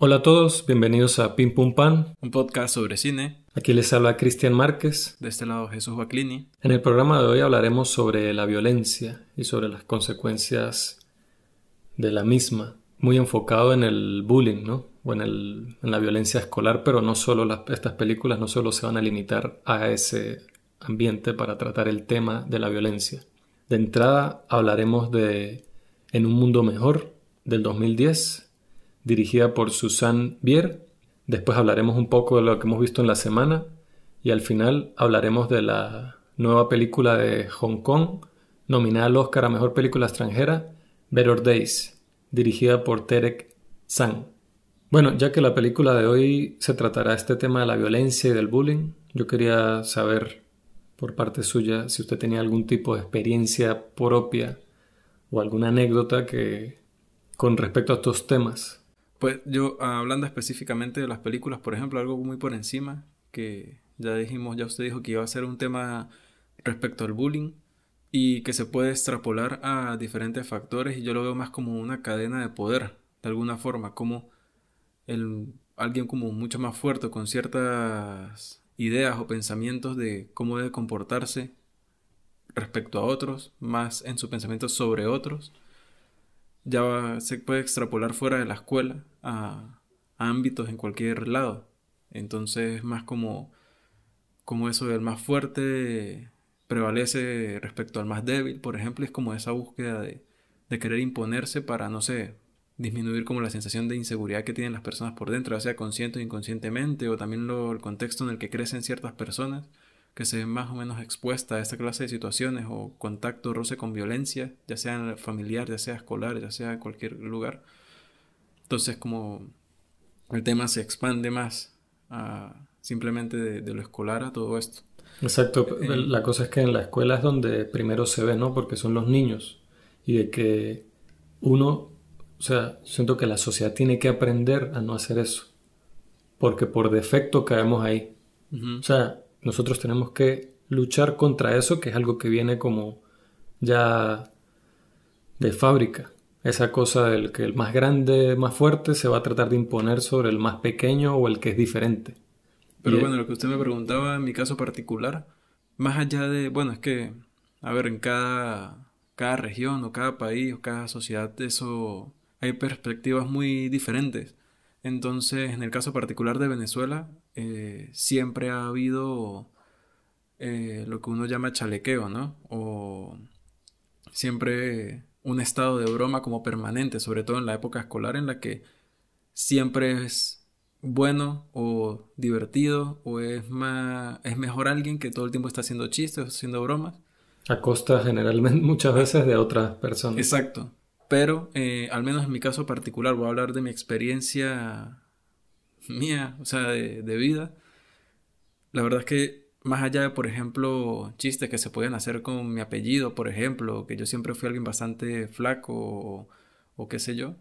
Hola a todos, bienvenidos a Pim Pum Pan, un podcast sobre cine. Aquí les habla Cristian Márquez. De este lado Jesús Baclini. En el programa de hoy hablaremos sobre la violencia y sobre las consecuencias de la misma, muy enfocado en el bullying, ¿no? O en, el, en la violencia escolar, pero no solo las, estas películas no solo se van a limitar a ese ambiente para tratar el tema de la violencia. De entrada hablaremos de En un mundo mejor del 2010 dirigida por Susan Bier. Después hablaremos un poco de lo que hemos visto en la semana y al final hablaremos de la nueva película de Hong Kong, nominada al Oscar a Mejor Película Extranjera, Better Days, dirigida por Terek Zhang. Bueno, ya que la película de hoy se tratará este tema de la violencia y del bullying, yo quería saber por parte suya si usted tenía algún tipo de experiencia propia o alguna anécdota que con respecto a estos temas. Pues yo, hablando específicamente de las películas, por ejemplo, algo muy por encima, que ya dijimos, ya usted dijo que iba a ser un tema respecto al bullying y que se puede extrapolar a diferentes factores y yo lo veo más como una cadena de poder, de alguna forma, como el, alguien como mucho más fuerte con ciertas ideas o pensamientos de cómo debe comportarse respecto a otros, más en su pensamiento sobre otros. Ya se puede extrapolar fuera de la escuela a, ámbitos en cualquier lado. Entonces, más como, como eso del más fuerte prevalece respecto al más débil, por ejemplo, es como esa búsqueda de, de querer imponerse para, no sé, disminuir como la sensación de inseguridad que tienen las personas por dentro, ya sea consciente o inconscientemente, o también lo, el contexto en el que crecen ciertas personas que se ven más o menos expuestas a esta clase de situaciones o contacto, roce con violencia, ya sea familiar, ya sea escolar, ya sea en cualquier lugar. Entonces como el tema se expande más a simplemente de, lo escolar a todo esto. Exacto, eh, la cosa es que en la escuela es donde primero se ve, ¿no? Porque son los niños y de que uno, o sea, siento que la sociedad tiene que aprender a no hacer eso, porque por defecto caemos ahí. O sea, nosotros tenemos que luchar contra eso, que es algo que viene como ya de fábrica. Esa cosa del que el más grande, más fuerte, se va a tratar de imponer sobre el más pequeño o el que es diferente. Pero bueno, lo que usted me preguntaba en mi caso particular, más allá de, bueno, es que, a ver, en cada, cada región o cada país o cada sociedad, eso hay perspectivas muy diferentes. Entonces, en el caso particular de Venezuela, eh, siempre ha habido eh, lo que uno llama chalequeo, ¿no? O siempre un estado de broma como permanente, sobre todo en la época escolar en la que siempre es bueno o divertido o es más es mejor alguien que todo el tiempo está haciendo chistes o haciendo bromas. A costa generalmente muchas veces de otras personas. Exacto. Pero eh, al menos en mi caso particular voy a hablar de mi experiencia mía, o sea, de, vida. La verdad es que más allá de, por ejemplo, chistes que se pueden hacer con mi apellido, por ejemplo, que yo siempre fui alguien bastante flaco o, o, qué sé yo,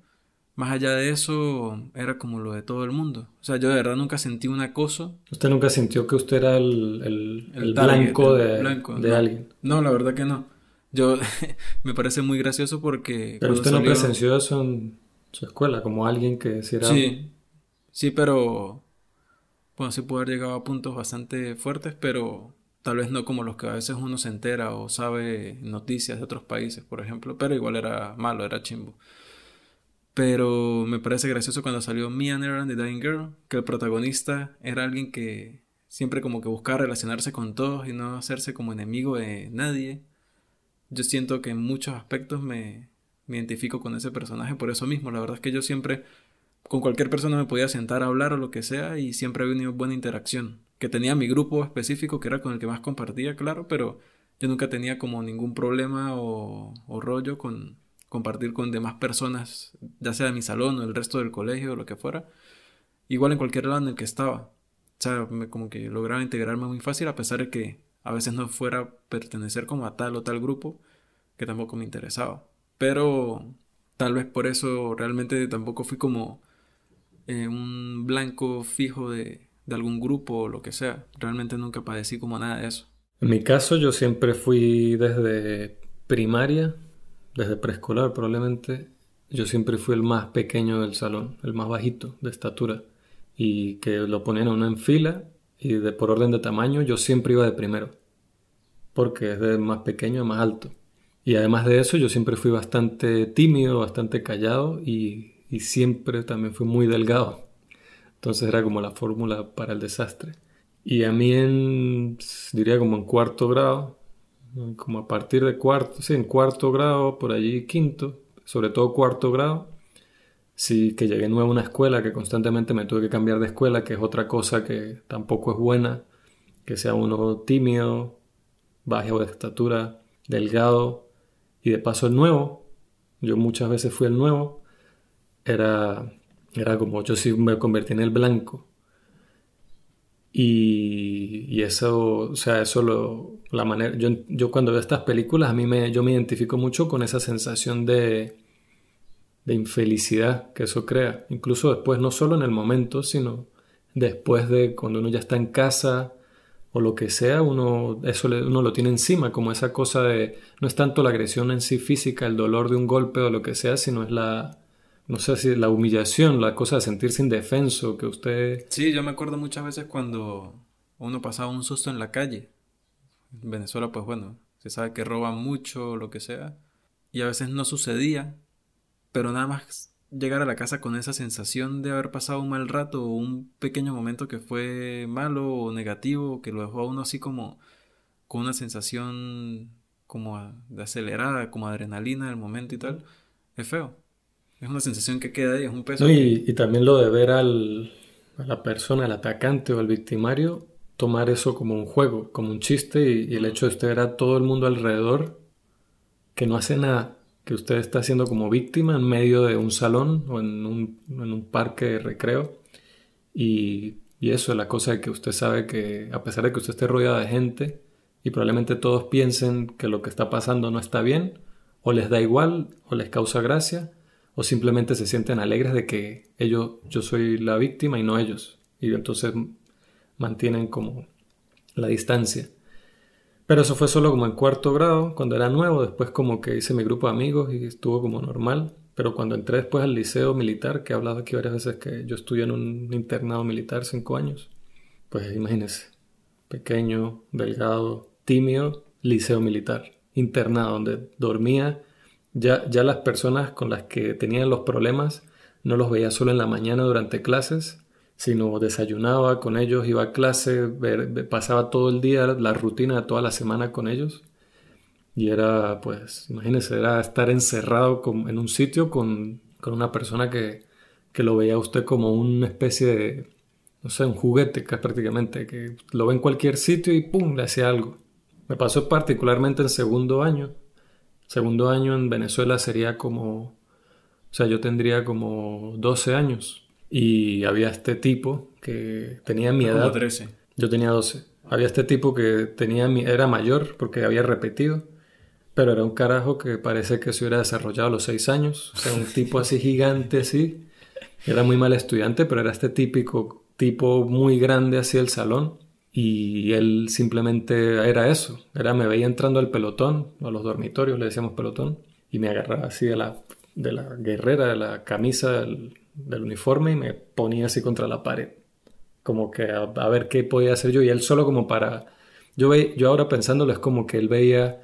más allá de eso era como lo de todo el mundo. O sea, yo de verdad nunca sentí un acoso. ¿Usted nunca sintió que usted era el, el, blanco, de, de alguien? No, la verdad que no. Yo me parece muy gracioso porque... Pero usted no presenció eso en su escuela, como alguien que si era... Sí, sí, pero... Bueno, sí pudo haber llegado a puntos bastante fuertes, pero tal vez no como los que a veces uno se entera o sabe noticias de otros países, por ejemplo, pero igual era malo, era chimbo. Pero me parece gracioso cuando salió Mia Neverland the Dying Girl, que el protagonista era alguien que siempre como que buscaba relacionarse con todos y no hacerse como enemigo de nadie yo siento que en muchos aspectos me, identifico con ese personaje por eso mismo. La verdad es que yo siempre, con cualquier persona me podía sentar a hablar o lo que sea y siempre había una buena interacción. Que tenía mi grupo específico que era con el que más compartía, claro, pero yo nunca tenía como ningún problema o, rollo con compartir con demás personas, ya sea de mi salón o el resto del colegio o lo que fuera. Igual en cualquier lado en el que estaba. O sea, como que lograba integrarme muy fácil a pesar de que a veces no fuera pertenecer como a tal o tal grupo que tampoco me interesaba. Pero tal vez por eso realmente tampoco fui como eh, un blanco fijo de, de algún grupo o lo que sea. Realmente nunca padecí como nada de eso. En mi caso yo siempre fui desde primaria, desde preescolar probablemente, yo siempre fui el más pequeño del salón, el más bajito de estatura, y que lo ponían a uno en fila y de, por orden de tamaño yo siempre iba de primero, porque es de más pequeño a más alto. Y además de eso yo siempre fui bastante tímido, bastante callado y, y siempre también fui muy delgado. Entonces era como la fórmula para el desastre. Y a mí en, diría como en cuarto grado, como a partir de cuarto, sí, en cuarto grado, por allí quinto, sobre todo cuarto grado, sí que llegué nuevo a una escuela, que constantemente me tuve que cambiar de escuela, que es otra cosa que tampoco es buena, que sea uno tímido, bajo de estatura, delgado, y de paso el nuevo, yo muchas veces fui el nuevo, era, era como yo sí me convertí en el blanco. Y, eso, o sea, eso lo, la manera, yo, yo cuando veo estas películas, a mí me, yo me identifico mucho con esa sensación de, de infelicidad que eso crea. Incluso después, no solo en el momento, sino después de cuando uno ya está en casa o lo que sea, uno, eso uno lo tiene encima, como esa cosa de, no es tanto la agresión en sí física, el dolor de un golpe o lo que sea, sino es la, no sé si la humillación, la cosa de sentirse indefenso, que usted... Sí, yo me acuerdo muchas veces cuando uno pasaba un susto en la calle. En Venezuela, pues bueno, se sabe que roban mucho lo que sea. Y a veces no sucedía, pero nada más llegar a la casa con esa sensación de haber pasado un mal rato o un pequeño momento que fue malo o negativo, que lo dejó a uno así como con una sensación como de acelerada, como adrenalina del momento y tal, es feo. Es una sensación que queda ahí, es un peso. y, también lo de ver al, a la persona, al atacante o al victimario, tomar eso como un juego, como un chiste y, el hecho de usted ver a todo el mundo alrededor que no hace nada, que usted está siendo como víctima en medio de un salón o en un, en un parque de recreo y, y eso es la cosa de que usted sabe que a pesar de que usted esté rodeado de gente y probablemente todos piensen que lo que está pasando no está bien, o les da igual, o les causa gracia, o simplemente se sienten alegres de que ellos, yo soy la víctima y no ellos. Y entonces mantienen como la distancia. Pero eso fue solo como en cuarto grado, cuando era nuevo, después como que hice mi grupo de amigos y estuvo como normal. Pero cuando entré después al liceo militar, que he hablado aquí varias veces que yo estudié en un internado militar cinco años, pues imagínense, pequeño, delgado, tímido, liceo militar, internado, donde dormía ya, ya las personas con las que tenían los problemas no los veía solo en la mañana durante clases, sino desayunaba con ellos, iba a clase, pasaba todo el día, la rutina de toda la semana con ellos. Y era, pues, imagínese, era estar encerrado en un sitio con, con una persona que, que, lo veía usted como una especie de, no sé, un juguete que prácticamente, que lo ve en cualquier sitio y ¡pum! le hacía algo. Me pasó particularmente en segundo año, Segundo año en Venezuela sería como, o sea, yo tendría como 12 años y había este tipo que tenía mi edad. 13. Yo tenía 12. Había este tipo que tenía mi, era mayor porque había repetido, pero era un carajo que parece que se hubiera desarrollado a los 6 años. O sea, un tipo así gigante así. Era muy mal estudiante, pero era este típico tipo muy grande así el salón y él simplemente era eso, era me veía entrando al pelotón, a los dormitorios le decíamos pelotón, y me agarraba así de la, de la guerrera, de la camisa del, uniforme y me ponía así contra la pared, como que a, ver qué podía hacer yo, y él solo como para... Yo, ve, yo ahora pensándolo es como que él veía,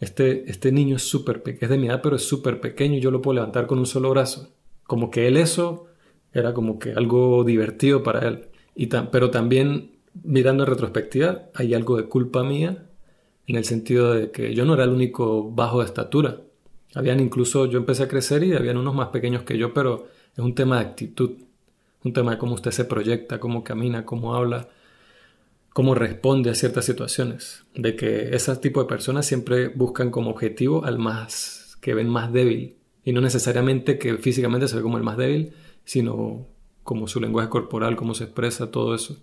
este, este niño es súper pequeño, es de mi edad, pero es súper pequeño y yo lo puedo levantar con un solo brazo. Como que él eso era como que algo divertido para él. Y pero también mirando en retrospectiva, hay algo de culpa mía en el sentido de que yo no era el único bajo de estatura. Habían incluso, yo empecé a crecer y habían unos más pequeños que yo, pero es un tema de actitud, un tema de cómo usted se proyecta, cómo camina, cómo habla, cómo responde a ciertas situaciones. De que ese tipo de personas siempre buscan como objetivo al más, que ven más débil. Y no necesariamente que físicamente se ve como el más débil, sino como su lenguaje corporal, cómo se expresa, todo eso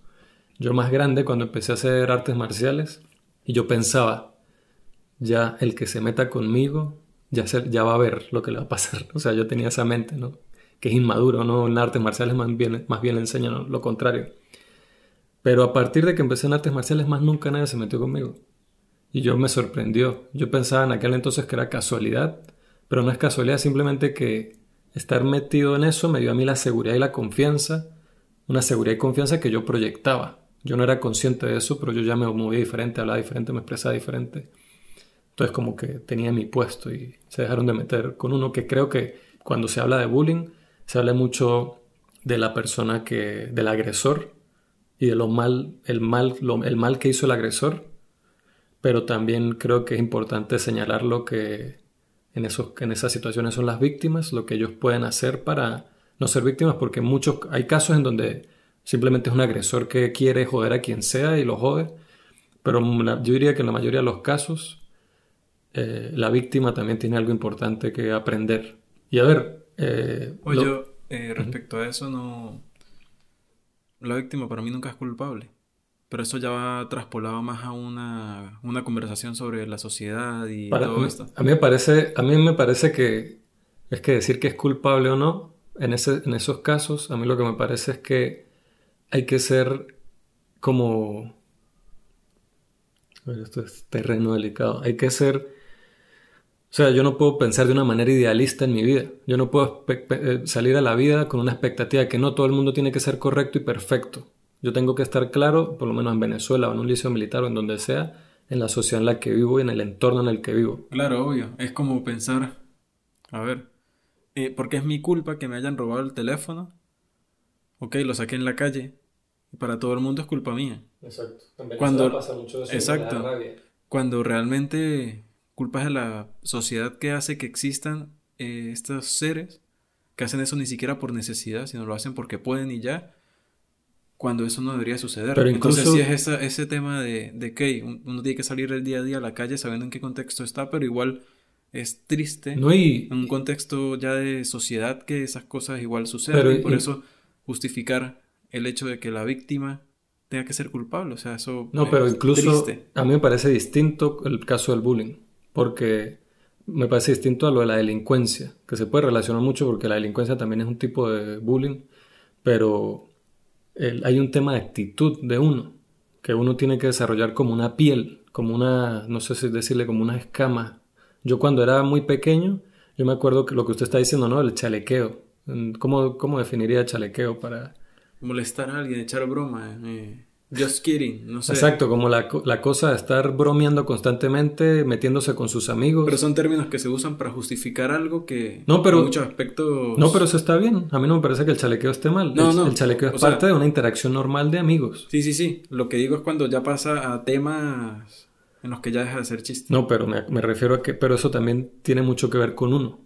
yo más grande cuando empecé a hacer artes marciales y yo pensaba, ya el que se meta conmigo, ya, ya va a ver lo que le va a pasar. O sea, yo tenía esa mente, ¿no? Que es inmaduro, ¿no? En artes marciales más bien, más bien le enseñan lo contrario. Pero a partir de que empecé en artes marciales, más nunca nadie se metió conmigo. Y yo me sorprendió. Yo pensaba en aquel entonces que era casualidad, pero no es casualidad, simplemente que estar metido en eso me dio a mí la seguridad y la confianza, una seguridad y confianza que yo proyectaba. Yo no era consciente de eso, pero yo ya me movía diferente, hablaba diferente, me expresaba diferente. Entonces como que tenía mi puesto y se dejaron de meter con uno que creo que cuando se habla de bullying se habla mucho de la persona que del agresor y de lo mal el mal el mal que hizo el agresor, pero también creo que es importante señalar lo que en esos en esas situaciones son las víctimas, lo que ellos pueden hacer para no ser víctimas porque muchos hay casos en donde simplemente es un agresor que quiere joder a quien sea y lo jode, pero yo diría que en la mayoría de los casos eh, la víctima también tiene algo importante que aprender. Y a ver... Eh, Oye, eh, respecto a eso, no... La víctima para mí nunca es culpable. Pero eso ya va traspolado más a una, una conversación sobre la sociedad y todo esto. A mí, me parece, a mí me parece que es que decir que es culpable o no, en, ese, en esos casos, a mí lo que me parece es que hay que ser como... esto es terreno delicado. Hay que ser o sea, yo no puedo pensar de una manera idealista en mi vida. Yo no puedo eh, salir a la vida con una expectativa de que no todo el mundo tiene que ser correcto y perfecto. Yo tengo que estar claro, por lo menos en Venezuela o en un liceo militar o en donde sea, en la sociedad en la que vivo y en el entorno en el que vivo. Claro, obvio. Es como pensar, a ver, eh, porque es mi culpa que me hayan robado el teléfono. Ok, lo saqué en la calle. Y para todo el mundo es culpa mía. Exacto. Cuando, pasa mucho eso exacto. Cuando realmente culpas de la sociedad que hace que existan eh, estos seres que hacen eso ni siquiera por necesidad, sino lo hacen porque pueden y ya, cuando eso no debería suceder. Pero Entonces sí es ese tema de, que uno tiene que salir el día a día a la calle sabiendo en qué contexto está, pero igual es triste no en un contexto ya de sociedad que esas cosas igual suceden y por eso justificar el hecho de que la víctima tenga que ser culpable, o sea, eso No, pero incluso a mí me parece distinto el caso del bullying porque me parece distinto a lo de la delincuencia, que se puede relacionar mucho porque la delincuencia también es un tipo de bullying, pero hay un tema de actitud de uno, que uno tiene que desarrollar como una piel, como una, no sé si decirle, como una escama. Yo cuando era muy pequeño, yo me acuerdo que lo que usted está diciendo, ¿no? El chalequeo. ¿Cómo, cómo definiría chalequeo para...? Molestar a alguien, echar broma. Eh. Just kidding, no sé. Exacto, como la, cosa de estar bromeando constantemente, metiéndose con sus amigos. Pero son términos que se usan para justificar algo que no, pero, en muchos aspectos... No, pero eso está bien. A mí no me parece que el chalequeo esté mal. No, el, no. El chalequeo es parte de una interacción normal de amigos. Sí, sí, sí. Lo que digo es cuando ya pasa a temas en los que ya deja de ser chiste. No, pero me, me refiero a que... Pero eso también tiene mucho que ver con uno.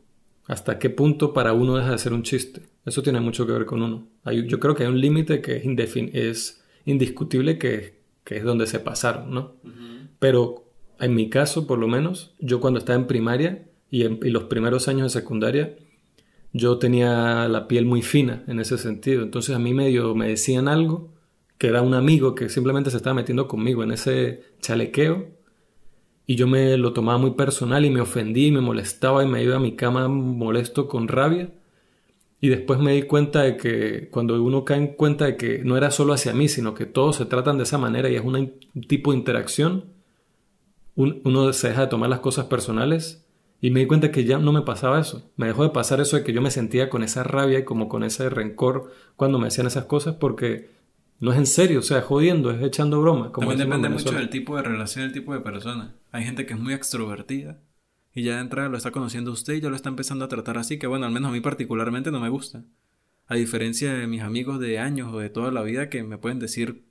¿Hasta qué punto para uno deja de ser un chiste? Eso tiene mucho que ver con uno. Hay, yo creo que hay un límite que es, indefin es indiscutible que, es donde se pasaron, ¿no? Pero en mi caso, por lo menos, yo cuando estaba en primaria y, en, los primeros años de secundaria, yo tenía la piel muy fina en ese sentido. Entonces a mí medio me decían algo que era un amigo que simplemente se estaba metiendo conmigo en ese chalequeo y yo me lo tomaba muy personal y me ofendí y me molestaba y me iba a mi cama molesto con rabia y después me di cuenta de que cuando uno cae en cuenta de que no era solo hacia mí, sino que todos se tratan de esa manera y es un tipo de interacción, uno se deja de tomar las cosas personales y me di cuenta que ya no me pasaba eso. Me dejó de pasar eso de que yo me sentía con esa rabia y como con ese rencor cuando me hacían esas cosas porque no es en serio, o sea, jodiendo, es echando broma. Como También depende mucho del tipo de relación, el tipo de persona. Hay gente que es muy extrovertida y ya de entrada lo está conociendo usted y ya lo está empezando a tratar así, que bueno, al menos a mí particularmente no me gusta. A diferencia de mis amigos de años o de toda la vida que me pueden decir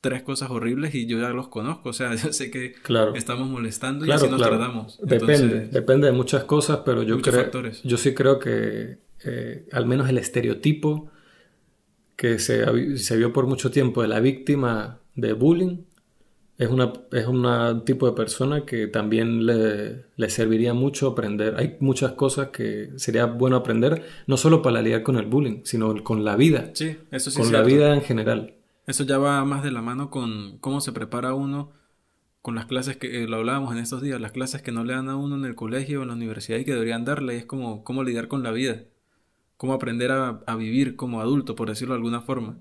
tres cosas horribles y yo ya los conozco, o sea, yo sé que estamos molestando y así nos tratamos. Depende, depende de muchas cosas, pero yo creo, yo sí creo que eh, al menos el estereotipo que se, se vio por mucho tiempo de la víctima de bullying es una es un tipo de persona que también le, le, serviría mucho aprender. Hay muchas cosas que sería bueno aprender, no solo para lidiar con el bullying, sino con la vida. Sí, eso sí. Con la vida en general. Eso ya va más de la mano con cómo se prepara uno con las clases que eh, lo hablábamos en estos días, las clases que no le dan a uno en el colegio o en la universidad y que deberían darle, es como cómo lidiar con la vida, cómo aprender a, a vivir como adulto, por decirlo de alguna forma.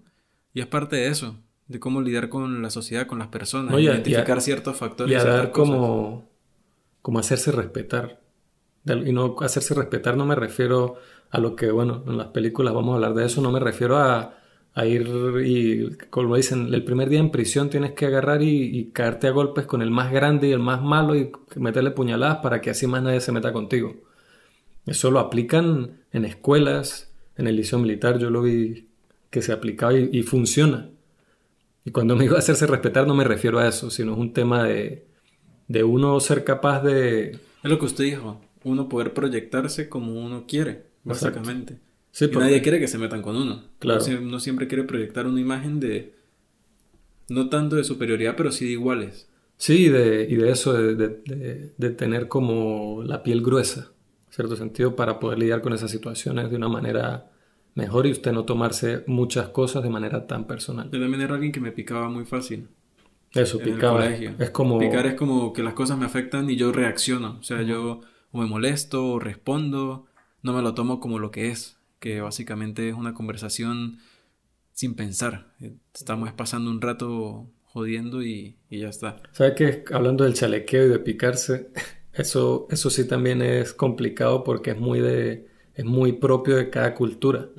Y es parte de eso, de cómo lidiar con la sociedad, con las personas, identificar ciertos factores. Y a dar como, como hacerse respetar. Y no hacerse respetar no me refiero a lo que, bueno, en las películas vamos a hablar de eso, no me refiero a, ir y, como dicen, el primer día en prisión tienes que agarrar y, caerte a golpes con el más grande y el más malo y meterle puñaladas para que así más nadie se meta contigo. Eso lo aplican en escuelas, en el liceo militar, yo lo vi que se aplicaba y, funciona. Y cuando me digo hacerse respetar no me refiero a eso, sino es un tema de, de uno ser capaz de... Es lo que usted dijo, uno poder proyectarse como uno quiere, básicamente. y nadie quiere que se metan con uno. Claro. Uno siempre quiere proyectar una imagen de, no tanto de superioridad, pero sí de iguales. Sí, de, y de eso, de, de, tener como la piel gruesa, cierto sentido, para poder lidiar con esas situaciones de una manera mejor y usted no tomarse muchas cosas de manera tan personal. Yo también era alguien que me picaba muy fácil. Eso, picaba. Es como... Picar es como que las cosas me afectan y yo reacciono. O sea, yo o me molesto o respondo, no me lo tomo como lo que es, que básicamente es una conversación sin pensar. Estamos pasando un rato jodiendo y, ya está. ¿Sabes que Hablando del chalequeo y de picarse, eso, eso sí también es complicado porque es muy, de, es muy propio de cada cultura.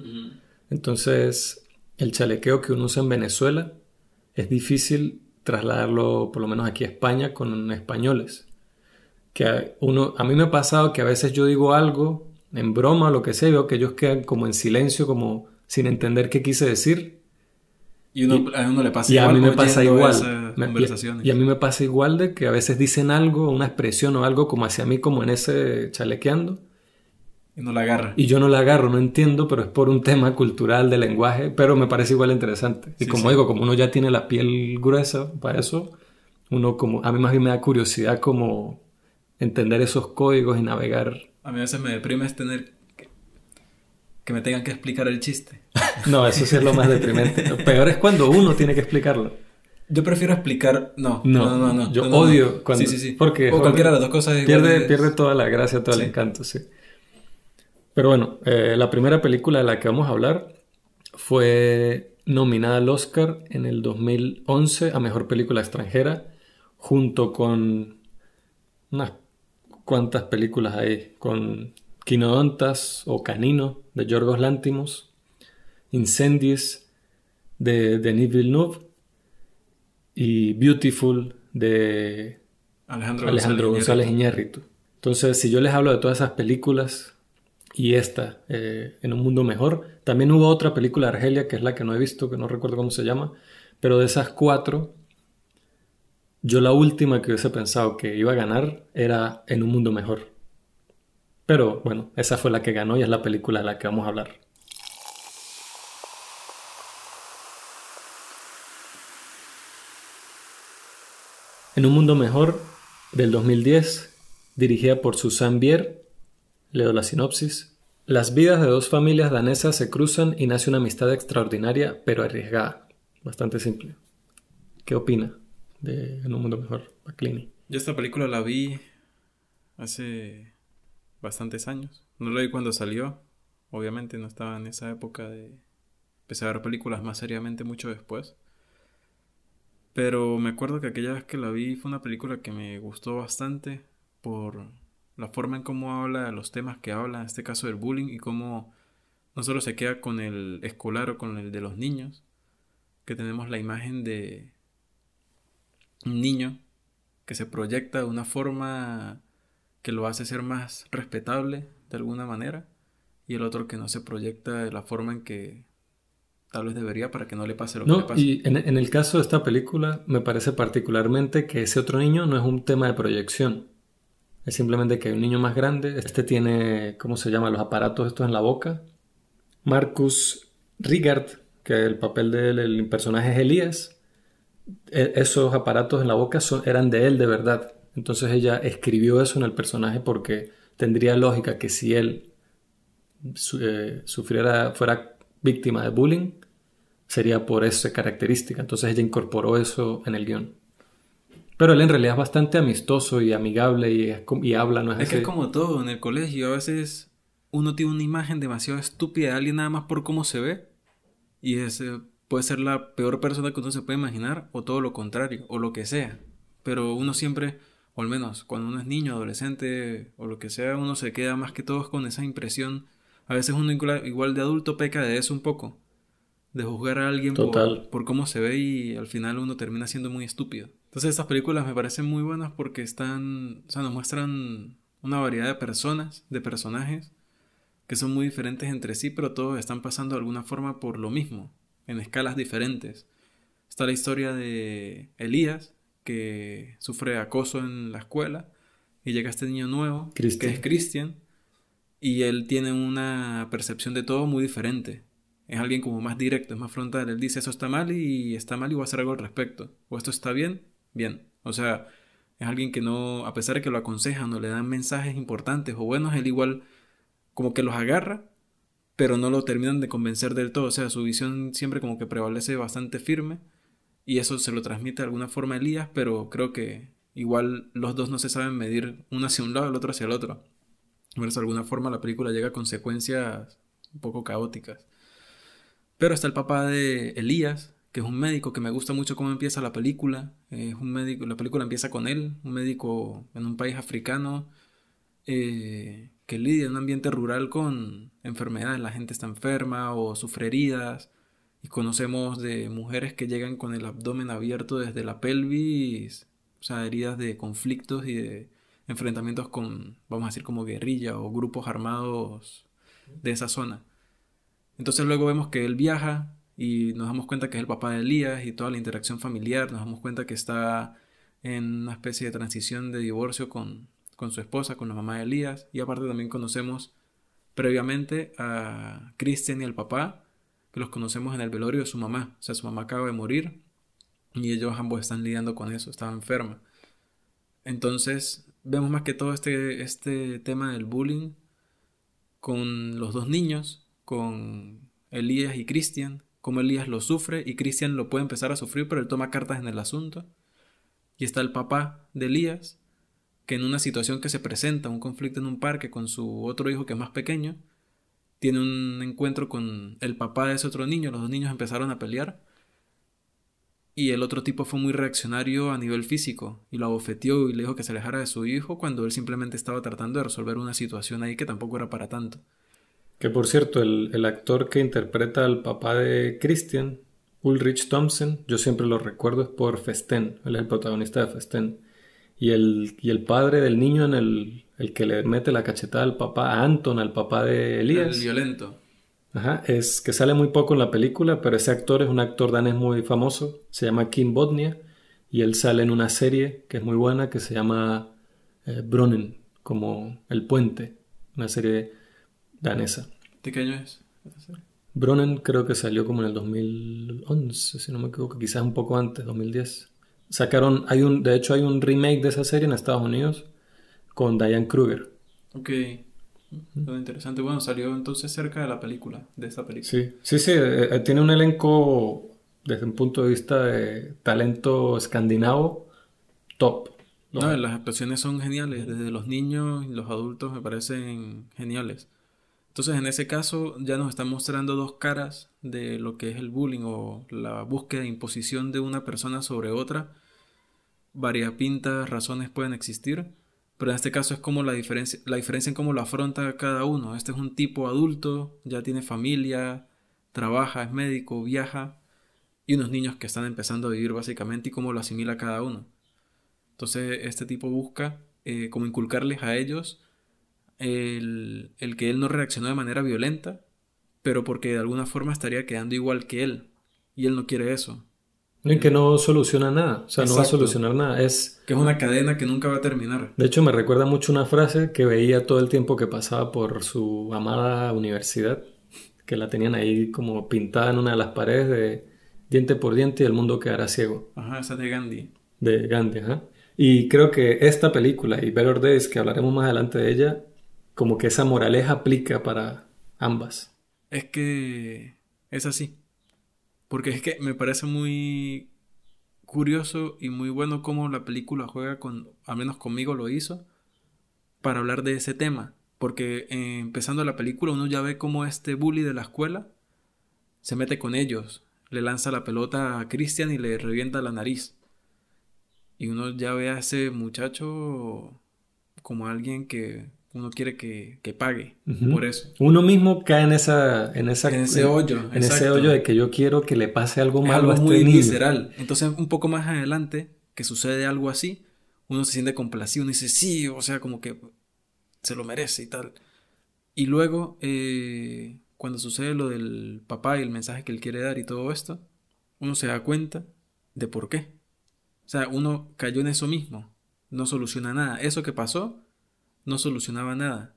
Entonces, el chalequeo que uno usa en Venezuela es difícil trasladarlo, por lo menos aquí a España, con españoles. Que uno, a mí me ha pasado que a veces yo digo algo en broma o lo que sea, veo que ellos quedan como en silencio, como sin entender qué quise decir. Y, uno, a uno le pasa igual. Y a mí me pasa igual. y, a mí me pasa igual de que a veces dicen algo, una expresión o algo como hacia mí, como en ese chalequeando. Y no la agarra. Y yo no la agarro, no entiendo, pero es por un tema cultural de lenguaje, pero me parece igual interesante. Y como digo, como uno ya tiene la piel gruesa para eso, uno como, a mí más bien me da curiosidad como entender esos códigos y navegar. A mí a veces me deprime es tener que, me tengan que explicar el chiste. no, eso sí es lo más deprimente. Lo peor es cuando uno tiene que explicarlo. Yo prefiero explicar. No, no, no, no. yo odio cuando. Sí, sí, sí. Porque. O cualquiera de las dos cosas. Pierde, pierde toda la gracia, todo el encanto, sí. Pero bueno, eh, la primera película de la que vamos a hablar fue nominada al Oscar en el 2011 a Mejor Película Extranjera, junto con unas cuantas películas hay, con Quinodontas o Canino de Yorgos Lántimos, Incendies de Denis Villeneuve y Beautiful de Alejandro, González Iñárritu. Entonces, si yo les hablo de todas esas películas, y esta, eh, En un mundo mejor. También hubo otra película, Argelia, que es la que no he visto, que no recuerdo cómo se llama, pero de esas cuatro, yo la última que hubiese pensado que iba a ganar era En un mundo mejor. Pero bueno, esa fue la que ganó y es la película de la que vamos a hablar. En un mundo mejor, del 2010, dirigida por Susan Bier Leo la sinopsis. Las vidas de dos familias danesas se cruzan y nace una amistad extraordinaria pero arriesgada. Bastante simple. ¿Qué opina de En un mundo mejor, McCleany? Yo esta película la vi hace bastantes años. No la vi cuando salió. Obviamente no estaba en esa época de... Empecé a ver películas más seriamente mucho después. Pero me acuerdo que aquella vez que la vi fue una película que me gustó bastante por la forma en cómo habla, los temas que habla, en este caso del bullying, y cómo no solo se queda con el escolar o con el de los niños, que tenemos la imagen de un niño que se proyecta de una forma que lo hace ser más respetable de alguna manera, y el otro que no se proyecta de la forma en que tal vez debería para que no le pase lo que le pasa. Y en, en el caso de esta película me parece particularmente que ese otro niño no es un tema de proyección es simplemente que hay un niño más grande. Este tiene, ¿cómo se llama? Los aparatos estos en la boca. Marcus Rigard, que el papel del personaje es Elías. E, esos aparatos en la boca son, eran de él de verdad. Entonces ella escribió eso en el personaje porque tendría lógica que si él eh, sufriera, fuera víctima de bullying, sería por esa característica. Entonces ella incorporó eso en el guion. Pero él en realidad es bastante amistoso y amigable y, y habla, ¿no es, es que es como todo en el colegio. A veces uno tiene una imagen demasiado estúpida de alguien nada más por cómo se ve. Y ese puede ser la peor persona que uno se puede imaginar o todo lo contrario, o lo que sea. Pero uno siempre, o al menos cuando uno es niño, adolescente o lo que sea, uno se queda más que todo con esa impresión A veces uno igual de adulto peca de eso un poco. De juzgar a alguien por, por, cómo se ve y al final uno termina siendo muy estúpido. Entonces estas películas me parecen muy buenas porque están, o sea, nos muestran una variedad de personas, de personajes, que son muy diferentes entre sí, pero todos están pasando de alguna forma por lo mismo, en escalas diferentes. Está la historia de Elías, que sufre acoso en la escuela, y llega este niño nuevo, que es Christian, y él tiene una percepción de todo muy diferente. Es alguien como más directo, es más frontal. Él dice eso está mal y está mal y voy a hacer algo al respecto. O esto está bien, bien. O sea, es alguien que no, a pesar de que lo aconsejan o le dan mensajes importantes o buenos, él igual como que los agarra, pero no lo terminan de convencer del todo. O sea, su visión siempre como que prevalece bastante firme y eso se lo transmite de alguna forma a Elías, pero creo que igual los dos no se saben medir uno hacia un lado, el otro hacia el otro. Por eso de alguna forma la película llega a consecuencias un poco caóticas. Pero está el papá de Elías, que es un médico que me gusta mucho cómo empieza la película. Es un médico, la película empieza con él, un médico en un país africano eh, que lidia en un ambiente rural con enfermedades. La gente está enferma o sufre heridas. Y conocemos de mujeres que llegan con el abdomen abierto desde la pelvis, o sea, heridas de conflictos y de enfrentamientos con, vamos a decir, como guerrilla o grupos armados de esa zona. Entonces luego vemos que él viaja y nos damos cuenta que es el papá de Elías y toda la interacción familiar, nos damos cuenta que está en una especie de transición de divorcio con, con su esposa, con la mamá de Elías, y aparte también conocemos previamente a Christian y al papá, los conocemos en el velorio de su mamá, o sea, su mamá acaba de morir y ellos ambos están lidiando con eso, estaba enferma. Entonces, vemos más que todo este, este tema del bullying con los dos niños, con Elías y Christian, como Elías lo sufre y Cristian lo puede empezar a sufrir, pero él toma cartas en el asunto. Y está el papá de Elías, que en una situación que se presenta, un conflicto en un parque con su otro hijo que es más pequeño, tiene un encuentro con el papá de ese otro niño, los dos niños empezaron a pelear y el otro tipo fue muy reaccionario a nivel físico y lo abofeteó y le dijo que se alejara de su hijo cuando él simplemente estaba tratando de resolver una situación ahí que tampoco era para tanto. Que por cierto, el, actor que interpreta al papá de Christian, Ulrich Thompson, yo siempre lo recuerdo es por Festen, él es el protagonista de Festen. Y el, y el padre del niño en el, el que le mete la cachetada al papá, a Anton, al papá de Elías. El violento. Ajá, es que sale muy poco en la película, pero ese actor es un actor danés muy famoso, se llama Kim Bodnia, y él sale en una serie que es muy buena que se llama eh, Brunnen, como El Puente, una serie danesa. ¿De qué año es? Bronen creo que salió como en el 2011, si no me equivoco, quizás un poco antes, 2010. Sacaron, hay un, de hecho hay un remake de esa serie en Estados Unidos con Diane Kruger. Ok. interesante. Bueno, salió entonces cerca de la película, de esta película. Sí, sí, sí. Eh, eh, tiene un elenco desde un punto de vista de talento escandinavo top. No, las actuaciones son geniales. Desde los niños y los adultos me parecen geniales. Entonces, en ese caso, ya nos están mostrando dos caras de lo que es el bullying o la búsqueda de imposición de una persona sobre otra. Variapintas razones pueden existir, pero en este caso es como la diferencia, la diferencia en cómo lo afronta cada uno. Este es un tipo adulto, ya tiene familia, trabaja, es médico, viaja, y unos niños que están empezando a vivir básicamente y cómo lo asimila cada uno. Entonces, este tipo busca eh, como inculcarles a ellos el, que él no reaccionó de manera violenta, pero porque de alguna forma estaría quedando igual que él. Y él no quiere eso. Y que no soluciona nada, o sea, no va a solucionar nada. Es que es una cadena que nunca va a terminar. De hecho, me recuerda mucho una frase que veía todo el tiempo que pasaba por su amada universidad, que la tenían ahí como pintada en una de las paredes de diente por diente y el mundo quedará ciego. Ajá, esa de Gandhi. De Gandhi, ajá. Y creo que esta película y Better Days, que hablaremos más adelante de ella, como que esa moraleja aplica para ambas. Es que es así. Porque es que me parece muy curioso y muy bueno cómo la película juega con, al menos conmigo lo hizo, para hablar de ese tema. Porque eh, empezando la película uno ya ve cómo este bully de la escuela se mete con ellos, le lanza la pelota a Christian y le revienta la nariz. Y uno ya ve a ese muchacho como alguien que uno quiere que, pague por eso. Uno mismo cae en esa, en esa, en ese hoyo, en ese hoyo de que yo quiero que le pase algo malo a este muy visceral. Entonces, un poco más adelante, que sucede algo así, uno se siente complacido, uno dice sí, o sea, como que se lo merece y tal. Y luego, eh, cuando sucede lo del papá y el mensaje que él quiere dar y todo esto, uno se da cuenta de por qué. O sea, uno cayó en eso mismo, no soluciona nada. Eso que pasó no solucionaba nada.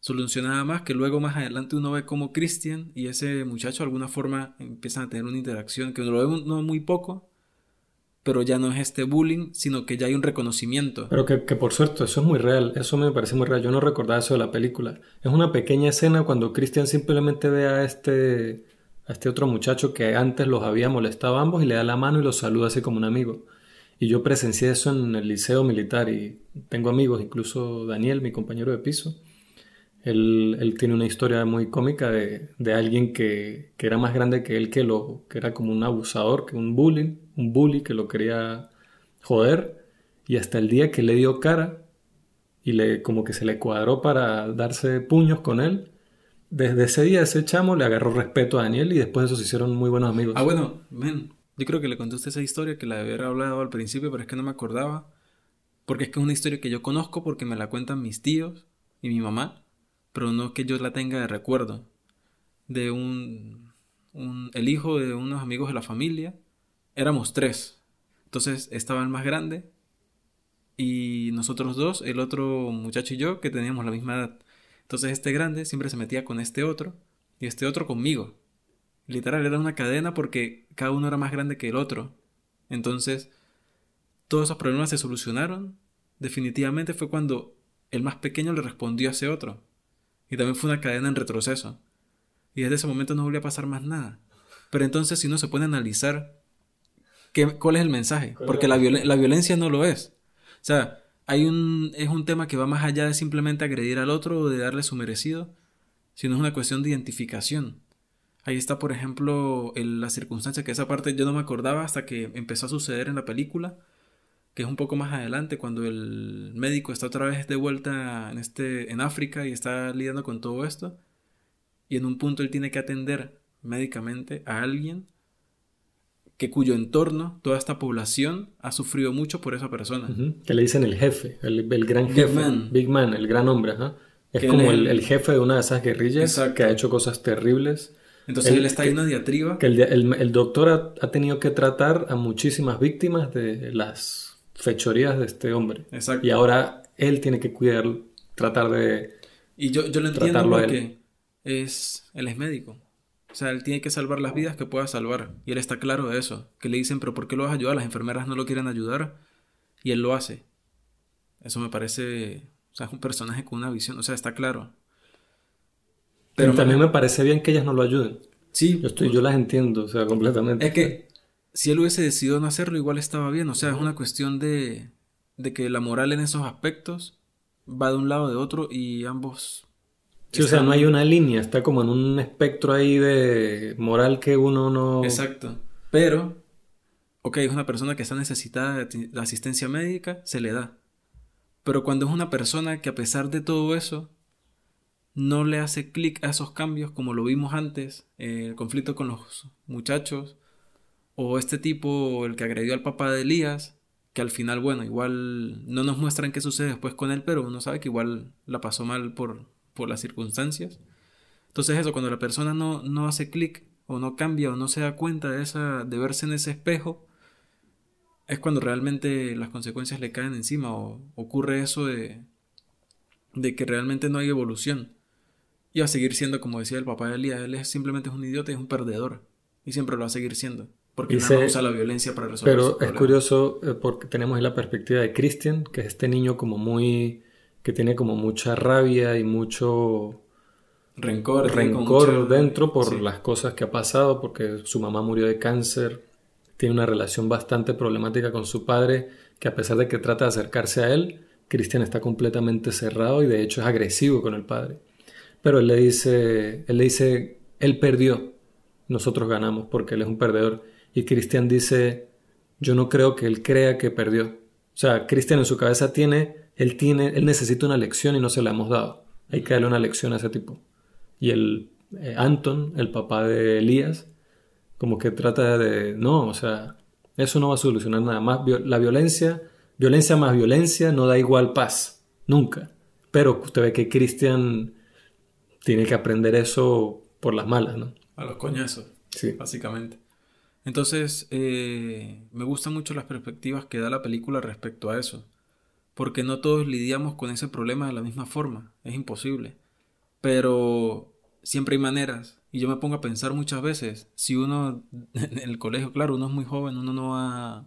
Solucionaba más que luego más adelante uno ve como Christian y ese muchacho de alguna forma empiezan a tener una interacción que lo ve no muy poco, pero ya no es este bullying, sino que ya hay un reconocimiento. Pero que, por cierto, eso es muy real, eso me parece muy real, yo no recordaba eso de la película. Es una pequeña escena cuando Christian simplemente ve a este, a este otro muchacho que antes los había molestado a ambos y le da la mano y los saluda así como un amigo. Y yo presencié eso en el liceo militar y tengo amigos, incluso Daniel, mi compañero de piso, él, tiene una historia muy cómica de, alguien que, era más grande que él, que, lo, que era como un abusador, que un bullying, un bully que lo quería joder. Y hasta el día que le dio cara y le, como que se le cuadró para darse puños con él, desde ese día ese chamo le agarró respeto a Daniel y después de eso se hicieron muy buenos amigos. Ah, bueno, men, yo creo que le contaste esa historia que la había hablado al principio, pero es que no me acordaba. Porque es que es una historia que yo conozco porque me la cuentan mis tíos y mi mamá pero no que yo la tenga de recuerdo, de un, el hijo de unos amigos de la familia, éramos tres, entonces estaba el más grande y nosotros dos, el otro muchacho y yo, que teníamos la misma edad. Entonces este grande siempre se metía con este otro y este otro conmigo. Literal, era una cadena porque cada uno era más grande que el otro. Entonces, todos esos problemas se solucionaron. Definitivamente fue cuando el más pequeño le respondió a ese otro. Y también fue una cadena en retroceso. Y desde ese momento no volvió a pasar más nada. Pero entonces si uno se pone a analizar qué, cuál es el mensaje, porque la, la violencia no lo es. O sea, hay un, es un tema que va más allá de simplemente agredir al otro o de darle su merecido, sino es una cuestión de identificación. Ahí está, por ejemplo, la circunstancia que esa parte yo no me acordaba hasta que empezó a suceder en la película, que es un poco más adelante, cuando el médico está otra vez de vuelta en, este, en África y está lidiando con todo esto, y en un punto él tiene que atender médicamente a alguien que cuyo entorno, toda esta población, ha sufrido mucho por esa persona. Que le dicen el jefe, el, gran jefe. Big Man. Big Man, el gran hombre. Es como el, jefe de una de esas guerrillas que ha hecho cosas terribles. Entonces él, está ahí en una diatriba. Que el, doctor ha, tenido que tratar a muchísimas víctimas de las fechorías de este hombre. Exacto. Y ahora él tiene que cuidar, tratar de. Y yo, yo lo entiendo porque es, él es médico. O sea, él tiene que salvar las vidas que pueda salvar. Y él está claro de eso. Que le dicen, pero ¿por qué lo vas a ayudar? Las enfermeras no lo quieren ayudar. Y él lo hace. Eso me parece. O sea, es un personaje con una visión. O sea, está claro. Pero también me parece bien que ellas no lo ayuden. Sí. Yo, estoy, yo las entiendo, o sea, completamente. Es que si él hubiese decidido no hacerlo, igual estaba bien. O sea, es una cuestión de, de que la moral en esos aspectos va de un lado o de otro y ambos... Sí, o sea, no hay una línea, está como en un espectro ahí de moral que uno no... Exacto. Pero, ok, es una persona que está necesitada de asistencia médica, se le da. Pero cuando es una persona que a pesar de todo eso, no le hace clic a esos cambios como lo vimos antes, eh, el conflicto con los muchachos, o este tipo, el que agredió al papá de Elías, que al final, bueno, igual no nos muestran qué sucede después con él, pero uno sabe que igual la pasó mal por, por las circunstancias. Entonces eso, cuando la persona no, no hace clic o no cambia o no se da cuenta de, esa, de verse en ese espejo, es cuando realmente las consecuencias le caen encima o ocurre eso de, de que realmente no hay evolución. Y va a seguir siendo, como decía el papá de Elías, él es simplemente un idiota y es un perdedor. Y siempre lo va a seguir siendo. Porque no usa la violencia para resolver Pero es curioso eh, porque tenemos la perspectiva de Christian, que es este niño como muy... que tiene como mucha rabia y mucho... Rencor. Rencor dentro por las cosas que ha pasado, porque su mamá murió de cáncer, tiene una relación bastante problemática con su padre, que a pesar de que trata de acercarse a él, Christian está completamente cerrado y de hecho es agresivo con el padre. Pero él le dice, él le dice, él perdió, nosotros ganamos porque él es un perdedor. Y Cristian dice, yo no creo que él crea que perdió. O sea, Cristian en su cabeza tiene él tiene, él necesita una lección y no se la hemos dado. Hay que darle una lección a ese tipo. Y el eh, Anton, el papá de Elías, como que trata de, no, o sea, eso no va a solucionar nada más. La violencia, violencia más violencia no da igual paz, nunca. Pero usted ve que Cristian tiene que aprender eso por las malas, ¿no? A los coñazos, Sí. básicamente. Entonces, eh, me gustan mucho las perspectivas que da la película respecto a eso. Porque no todos lidiamos con ese problema de la misma forma. Es imposible. Pero siempre hay maneras. Y yo me pongo a pensar muchas veces, si uno en el colegio, claro, uno es muy joven, uno no ha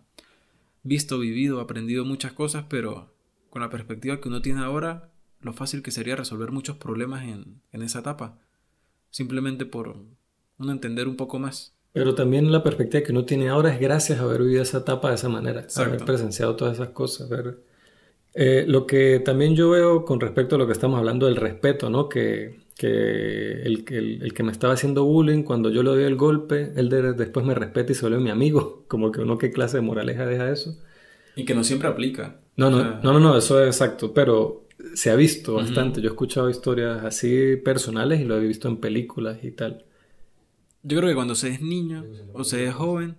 visto, vivido, aprendido muchas cosas, pero con la perspectiva que uno tiene ahora, lo fácil que sería resolver muchos problemas en, en esa etapa. Simplemente por uno entender un poco más. Pero también la perspectiva que uno tiene ahora es gracias a haber vivido esa etapa de esa manera, Exacto. haber presenciado todas esas cosas. ver- Eh, lo que también yo veo con respecto a lo que estamos hablando del respeto, ¿no? Que, que el, que el- el que me estaba haciendo bullying, cuando yo le doy el golpe, él de- después me respeta y se vuelve mi amigo. Como que uno qué clase de moraleja deja eso. Y que no siempre aplica. No, no, O sea, no, no, no, eso es exacto, pero se ha visto bastante. Yo he escuchado historias así personales y lo he visto en películas y tal. Yo creo que cuando se es niño o se es joven,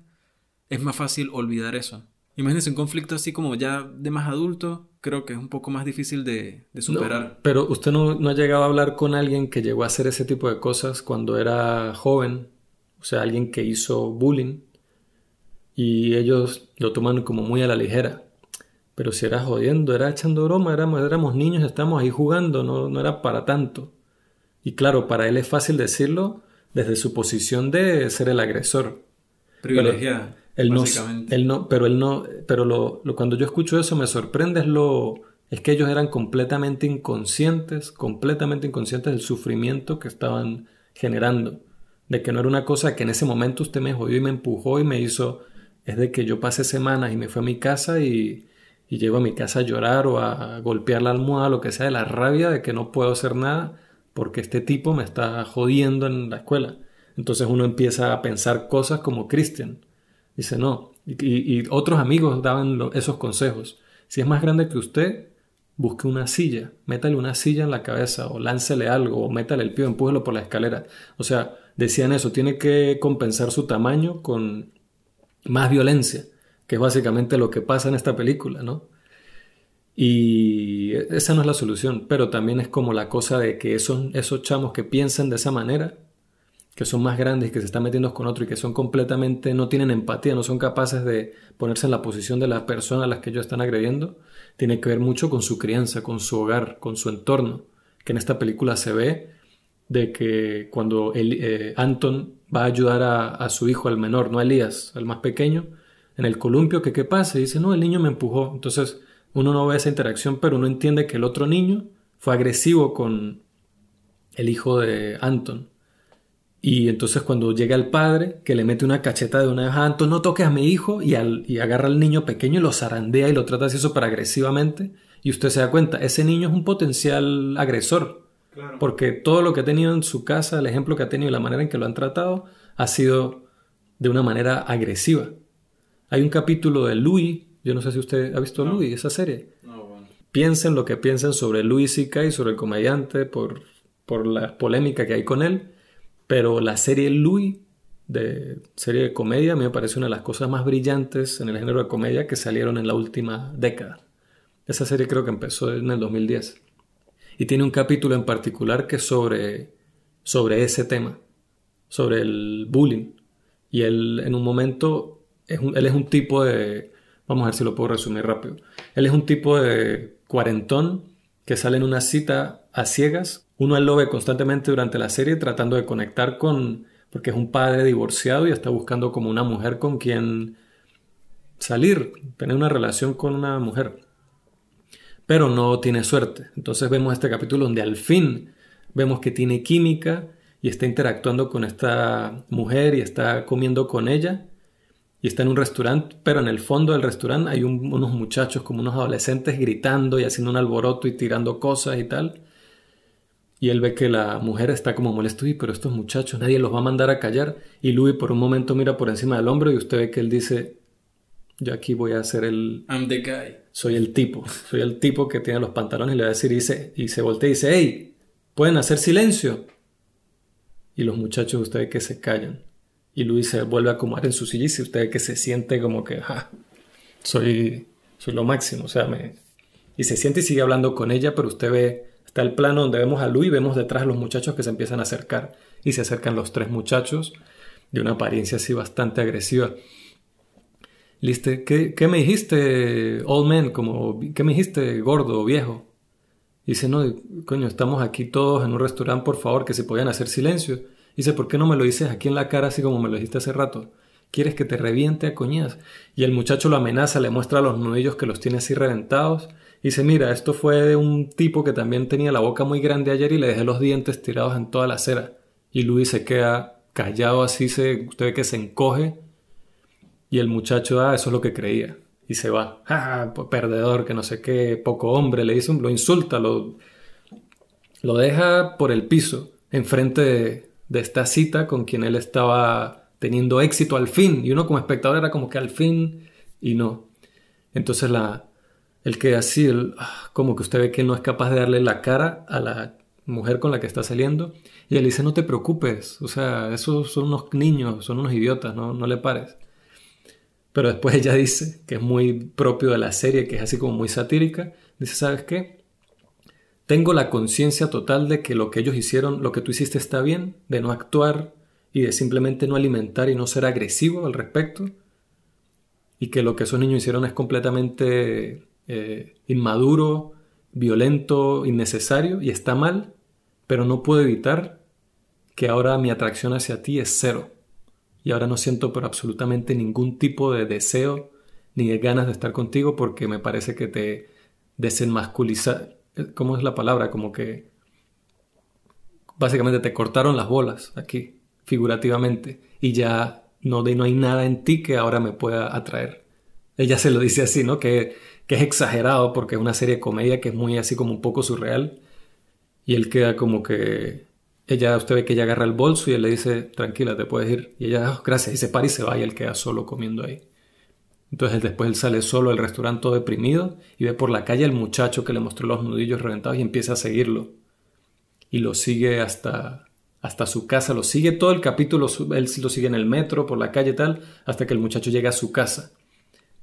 es más fácil olvidar eso. Imagínense un conflicto así como ya de más adulto, creo que es un poco más difícil de, de No, superar. pero usted no, no ha llegado a hablar con alguien que llegó a hacer ese tipo de cosas cuando era joven, o sea, alguien que hizo bullying y ellos lo toman como muy a la ligera. Pero si era jodiendo, era echando broma, éramos, éramos niños, estábamos ahí jugando, no, no era para tanto. Y claro, para él es fácil decirlo desde su posición de ser el agresor. Privilegiada, Él no, él no, pero él no, pero lo, lo- cuando yo escucho eso me sorprende es lo, es que ellos eran completamente inconscientes, completamente inconscientes del sufrimiento que estaban generando, de que no era una cosa que en ese momento usted me jodió y me empujó y me hizo, es de que yo pasé semanas y me fui a mi casa y, y llego a mi casa a llorar o a golpear la almohada, lo que sea, de la rabia de que no puedo hacer nada porque este tipo me está jodiendo en la escuela. Entonces uno empieza a pensar cosas como Christian. Dice, no. Y, otros amigos daban esos consejos. Si es más grande que usted, busque una silla, métale una silla en la cabeza o láncele algo o métale el pie, empújelo por la escalera. O sea, decían eso, tiene que compensar su tamaño con más violencia, que es básicamente lo que pasa en esta película, ¿no? Y esa no es la solución, pero también es como la cosa de que esos, chamos que piensan de esa manera, que son más grandes, que se están metiendo con otro y que son completamente, no tienen empatía, no son capaces de ponerse en la posición de las personas a las que ellos están agrediendo, tiene que ver mucho con su crianza, con su hogar, con su entorno, que en esta película se ve de que cuando eh, Anton va a ayudar a, a su hijo, al menor, no a Elías, al más pequeño, en el columpio, que qué pasa, y dice, no, el niño me empujó. Entonces uno no ve esa interacción, pero uno entiende que el otro niño fue agresivo con el hijo de Anton. Y entonces cuando llega el padre, que le mete una cacheta de una vez a Anton, no toques a mi hijo, y, al, y agarra al niño pequeño y lo zarandea y lo trata así súper agresivamente, y usted se da cuenta, ese niño es un potencial agresor. Claro. Porque todo lo que ha tenido en su casa, el ejemplo que ha tenido y la manera en que lo han tratado, ha sido de una manera agresiva. Hay un capítulo de Louis, yo no sé si usted ha visto No. Louis, esa serie. No, bueno. Piensen lo que piensen sobre Louis C.K. y sobre el comediante por, por la polémica que hay con él, pero la serie Louis, de serie de comedia, a mí me parece una de las cosas más brillantes en el género de comedia que salieron en la última década. Esa serie creo que empezó en el 2010. Y tiene un capítulo en particular que es sobre, sobre ese tema, sobre el bullying. Y él en un momento, es un- él es un tipo de, vamos a ver si lo puedo resumir rápido. Él es un tipo de cuarentón que sale en una cita a ciegas. Uno lo ve constantemente durante la serie tratando de conectar con, porque es un padre divorciado y está buscando como una mujer con quien salir, tener una relación con una mujer pero no tiene suerte. Entonces vemos este capítulo donde al fin vemos que tiene química y está interactuando con esta mujer y está comiendo con ella y está en un restaurante, pero en el fondo del restaurante hay un- unos muchachos como unos adolescentes gritando y haciendo un alboroto y tirando cosas y tal. Y él ve que la mujer está como molesto, y pero estos muchachos nadie los va a mandar a callar. Y Louis por un momento mira por encima del hombro y usted ve que él dice, Yo aquí voy a ser el... I'm the guy. Soy el tipo. Soy el tipo que tiene los pantalones y le va a decir y se, y se voltea y dice, hey, ¿pueden hacer silencio? Y los muchachos, ustedes que se callan. Y Luis se vuelve a acomodar en su silla y usted que se siente como que, soy, soy lo máximo. O sea, me... Y se siente y sigue hablando con ella, pero usted ve, está el plano donde vemos a Luis y vemos detrás a los muchachos que se empiezan a acercar. Y se acercan los tres muchachos de una apariencia así bastante agresiva. Listo, ¿qué, ¿qué, me dijiste, old man? Como, ¿Qué me dijiste, gordo, viejo? dice, no, coño, estamos aquí todos en un restaurante, por favor, que se podían hacer silencio. Dice, ¿por qué no me lo dices aquí en la cara así como me lo dijiste hace rato? ¿Quieres que te reviente a coñas? Y el muchacho lo amenaza, le muestra los nudillos que los tiene así reventados. dice, mira, esto fue de un tipo que también tenía la boca muy grande ayer y le dejé los dientes tirados en toda la acera. Y Luis se queda callado así, se, usted ve que se encoge. Y el muchacho, ah, eso es lo que creía. Y se va. Ah, perdedor, que no sé qué, poco hombre, le dice, lo insulta, lo, lo deja por el piso, enfrente de, de esta cita con quien él estaba teniendo éxito al fin. Y uno como espectador era como que al fin y no. Entonces la, el que así, ah, como que usted ve que no es capaz de darle la cara a la mujer con la que está saliendo. Y él dice, no te preocupes, o sea, esos son unos niños, son unos idiotas, no, no le pares. Pero después ella dice, que es muy propio de la serie, que es así como muy satírica, dice, ¿sabes qué? Tengo la conciencia total de que lo que ellos hicieron, lo que tú hiciste está bien, de no actuar y de simplemente no alimentar y no ser agresivo al respecto, y que lo que esos niños hicieron es completamente eh, inmaduro, violento, innecesario y está mal, pero no puedo evitar que ahora mi atracción hacia ti es cero. Y ahora no siento por absolutamente ningún tipo de deseo ni de ganas de estar contigo porque me parece que te desenmasculiza, ¿Cómo es la palabra? Como que básicamente te cortaron las bolas aquí, figurativamente, y ya no, no hay nada en ti que ahora me pueda atraer. Ella se lo dice así, ¿no? Que, es exagerado porque es una serie de comedia que es muy así como un poco surreal. Y él queda como que ella, usted ve que ella agarra el bolso y él le dice, tranquila, te puedes ir. Y ella, oh, gracias, y se para y se va y él queda solo comiendo ahí. Entonces después él sale solo del restaurante todo deprimido y ve por la calle al muchacho que le mostró los nudillos reventados y empieza a seguirlo. Y lo sigue hasta, hasta su casa, lo sigue todo el capítulo, él lo sigue en el metro, por la calle tal, hasta que el muchacho llega a su casa.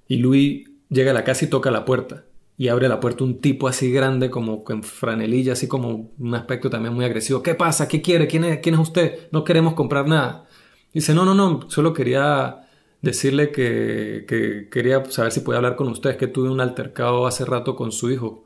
Y Luis llega a la casa y toca la puerta. Y abre la puerta un tipo así grande, como con franelilla, así como un aspecto también muy agresivo. ¿Qué pasa? ¿Qué quiere? ¿Quién es, quién es usted? No queremos comprar nada. Dice, no, no, no, solo quería decirle que, quería saber si podía hablar con ustedes, que tuve un altercado hace rato con su hijo.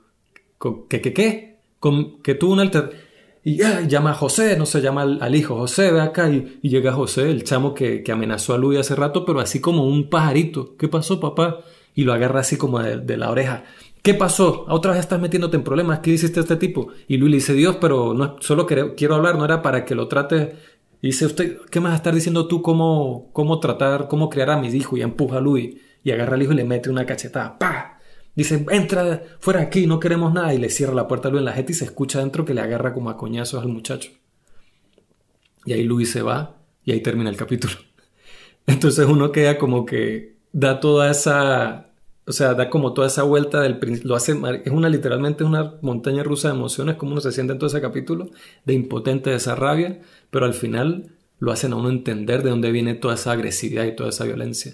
¿Qué, qué, qué? Con, que tuvo un altercado. Y llama a José, no se llama al, hijo, José, ve acá. Y, llega José, el chamo que, amenazó a Luis hace rato, pero así como un pajarito. ¿Qué pasó, papá? Y lo agarra así como de, la oreja. ¿Qué pasó? ¿Otra vez estás metiéndote en problemas? ¿Qué hiciste a este tipo? Y Luis le dice, Dios, pero no, solo quiero hablar, no era para que lo trate y dice usted, ¿qué a estar diciendo tú cómo, cómo tratar, cómo criar a mis hijos? Y empuja a Luis y agarra al hijo y le mete una cachetada. ¡Pah! Dice, entra fuera aquí, no queremos nada. Y le cierra la puerta a Luis en la jeta y se escucha dentro que le agarra como a coñazos al muchacho. Y ahí Luis se va y ahí termina el capítulo. Entonces uno queda como que da toda esa o sea, da como toda esa vuelta del lo hace es una literalmente una montaña rusa de emociones como uno se siente en todo ese capítulo de impotente de esa rabia, pero al final lo hacen a uno entender de dónde viene toda esa agresividad y toda esa violencia.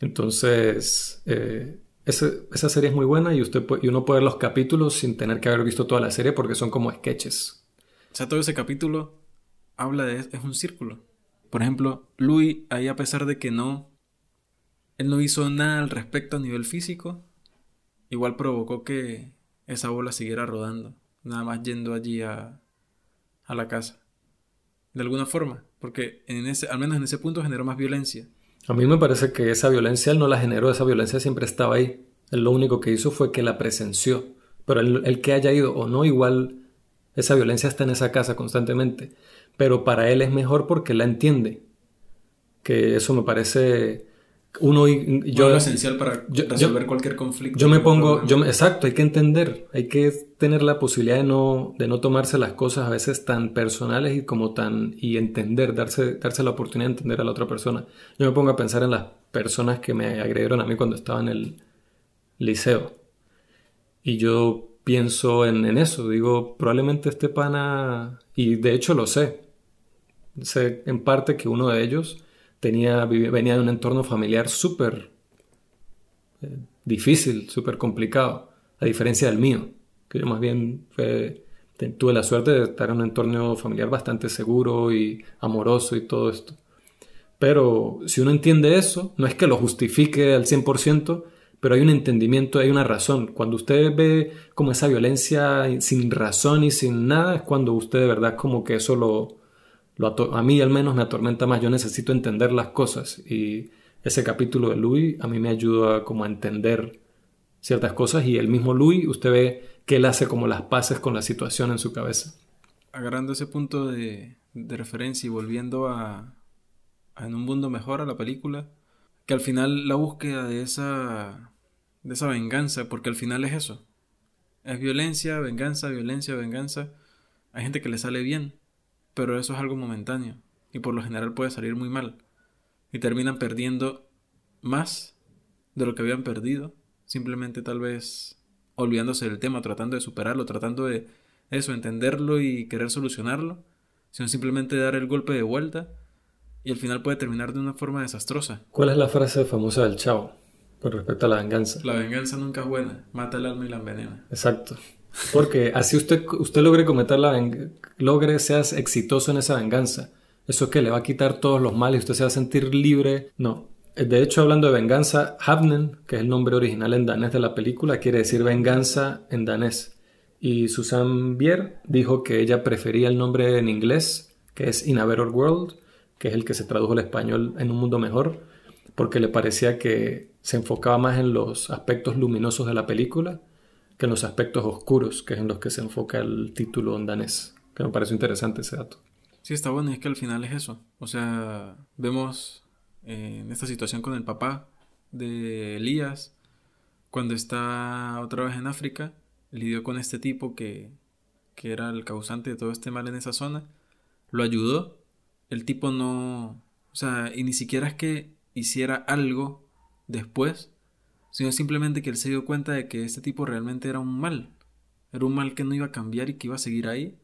Entonces, eh, esa, serie es muy buena y usted y uno puede ver los capítulos sin tener que haber visto toda la serie porque son como sketches. O sea, todo ese capítulo habla de es un círculo. Por ejemplo, Louis ahí a pesar de que no él no hizo nada al respecto a nivel físico. Igual provocó que esa bola siguiera rodando. Nada más yendo allí a, a la casa. De alguna forma. Porque en ese, al menos en ese punto generó más violencia. A mí me parece que esa violencia él no la generó. Esa violencia siempre estaba ahí. Él lo único que hizo fue que la presenció. Pero el, el que haya ido o no, igual esa violencia está en esa casa constantemente. Pero para él es mejor porque la entiende. Que eso me parece uno y yo esencial para resolver cualquier conflicto. Yo me pongo, yo exacto, hay que entender, hay que tener la posibilidad de no, de no tomarse las cosas a veces tan personales y como tan y entender, darse, darse la oportunidad de entender a la otra persona. Yo me pongo a pensar en las personas que me agredieron a mí cuando estaba en el liceo. Y yo pienso en, en eso, digo, probablemente este pana, y de hecho lo sé, sé en parte que uno de ellos tenía, venía de un entorno familiar súper eh, difícil, súper complicado, a diferencia del mío, que yo más bien tuve la suerte de estar en un entorno familiar bastante seguro y amoroso y todo esto. Pero si uno entiende eso, no es que lo justifique al 100%, pero hay un entendimiento, hay una razón. Cuando usted ve como esa violencia sin razón y sin nada, es cuando usted de verdad como que eso lo, lo a mí al menos me atormenta más. Yo necesito entender las cosas y ese capítulo de Louis a mí me ayuda como a entender ciertas cosas y el mismo Louis, usted ve que él hace como las paces con la situación en su cabeza. Agarrando ese punto de, de referencia y volviendo a, en un mundo mejor a la película, que al final la búsqueda de esa de esa venganza, porque al final es eso. Es violencia, venganza, violencia, venganza. Hay gente que le sale bien, pero eso es algo momentáneo y por lo general puede salir muy mal y terminan perdiendo más de lo que habían perdido, simplemente tal vez olvidándose del tema, tratando de superarlo, tratando de eso, entenderlo y querer solucionarlo, sino simplemente dar el golpe de vuelta y al final puede terminar de una forma desastrosa. ¿Cuál es la frase famosa del chavo con respecto a la venganza? La venganza nunca es buena, mata el alma y la envenena. Exacto. Porque así usted, usted logre cometer la logre, seas exitoso en esa venganza. ¿Eso que le va a quitar todos los males usted se va a sentir libre? No. De hecho, hablando de venganza, Havnen, que es el nombre original en danés de la película, quiere decir venganza en danés. Y Susan Bier dijo que ella prefería el nombre en inglés, que es In a Better World, que es el que se tradujo al español en un mundo mejor, porque le parecía que se enfocaba más en los aspectos luminosos de la película que en los aspectos oscuros, que es en los que se enfoca el título en danés, que me parece interesante ese dato. Sí, está bueno, es que al final es eso. O sea, vemos eh, en esta situación con el papá de Elías, cuando está otra vez en África, lidió con este tipo que, que era el causante de todo este mal en esa zona, lo ayudó el tipo no, o sea, y ni siquiera es que hiciera algo después, sino simplemente que él se dio cuenta de que este tipo realmente era un mal, era un mal que no iba a cambiar y que iba a seguir ahí,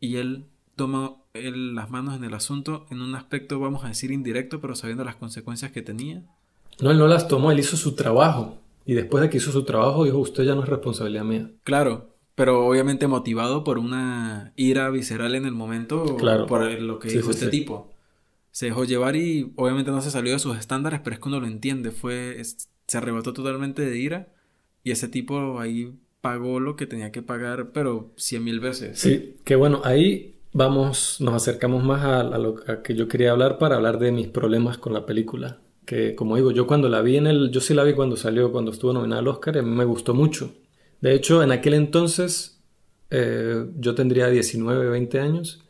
y él toma las manos en el asunto en un aspecto, vamos a decir, indirecto, pero sabiendo las consecuencias que tenía. No, él no las tomó, él hizo su trabajo. Y después de que hizo su trabajo, dijo, usted ya no es responsabilidad mía. Claro, pero obviamente motivado por una ira visceral en el momento claro. por lo que dijo este tipo. Se dejó llevar y obviamente no se salió de sus estándares, pero es que uno lo entiende, fue se arrebató totalmente de ira y ese tipo ahí pagó lo que tenía que pagar, pero cien mil veces. Sí, que bueno, ahí vamos, nos acercamos más a, lo que yo quería hablar para hablar de mis problemas con la película. Que como digo, yo cuando la vi en el, yo sí la vi cuando salió, cuando estuvo nominada al Oscar, a mí me gustó mucho. De hecho, en aquel entonces eh, yo tendría 19, 20 años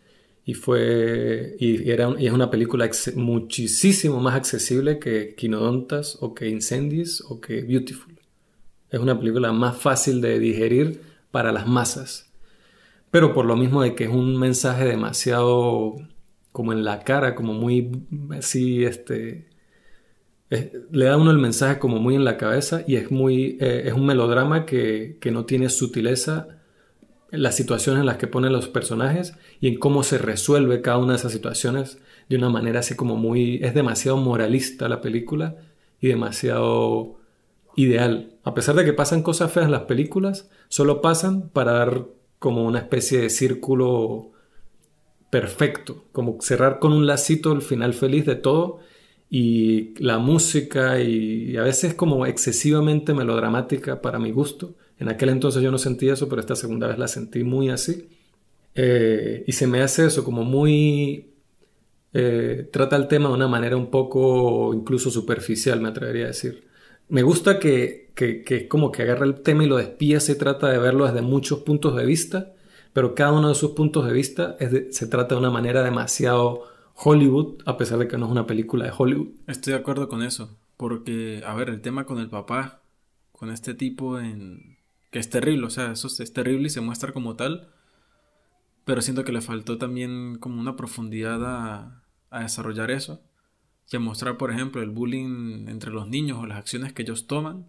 y fue y, era, y es una película muchísimo más accesible que Quinodontas o que Incendies o que Beautiful. Es una película más fácil de digerir para las masas. Pero por lo mismo de que es un mensaje demasiado como en la cara, como muy así, este, le da uno el mensaje como muy en la cabeza y es muy eh, es un melodrama que, que, no tiene sutileza las situaciones en las que ponen los personajes y en cómo se resuelve cada una de esas situaciones de una manera así como muy es demasiado moralista la película y demasiado ideal a pesar de que pasan cosas feas en las películas solo pasan para dar como una especie de círculo perfecto como cerrar con un lacito el final feliz de todo y la música y, a veces como excesivamente melodramática para mi gusto. En aquel entonces yo no sentí eso, pero esta segunda vez la sentí muy así. Eh, y se me hace eso como muy... Eh, trata el tema de una manera un poco incluso superficial, me atrevería a decir. Me gusta que, que, como que agarra el tema y lo despía, se trata de verlo desde muchos puntos de vista, pero cada uno de sus puntos de vista es se trata de una manera demasiado Hollywood, a pesar de que no es una película de Hollywood. Estoy de acuerdo con eso, porque, a ver, el tema con el papá, con este tipo en... que es terrible, o sea, eso es terrible y se muestra como tal, pero siento que le faltó también como una profundidad a, a desarrollar eso, y a mostrar, por ejemplo, el bullying entre los niños o las acciones que ellos toman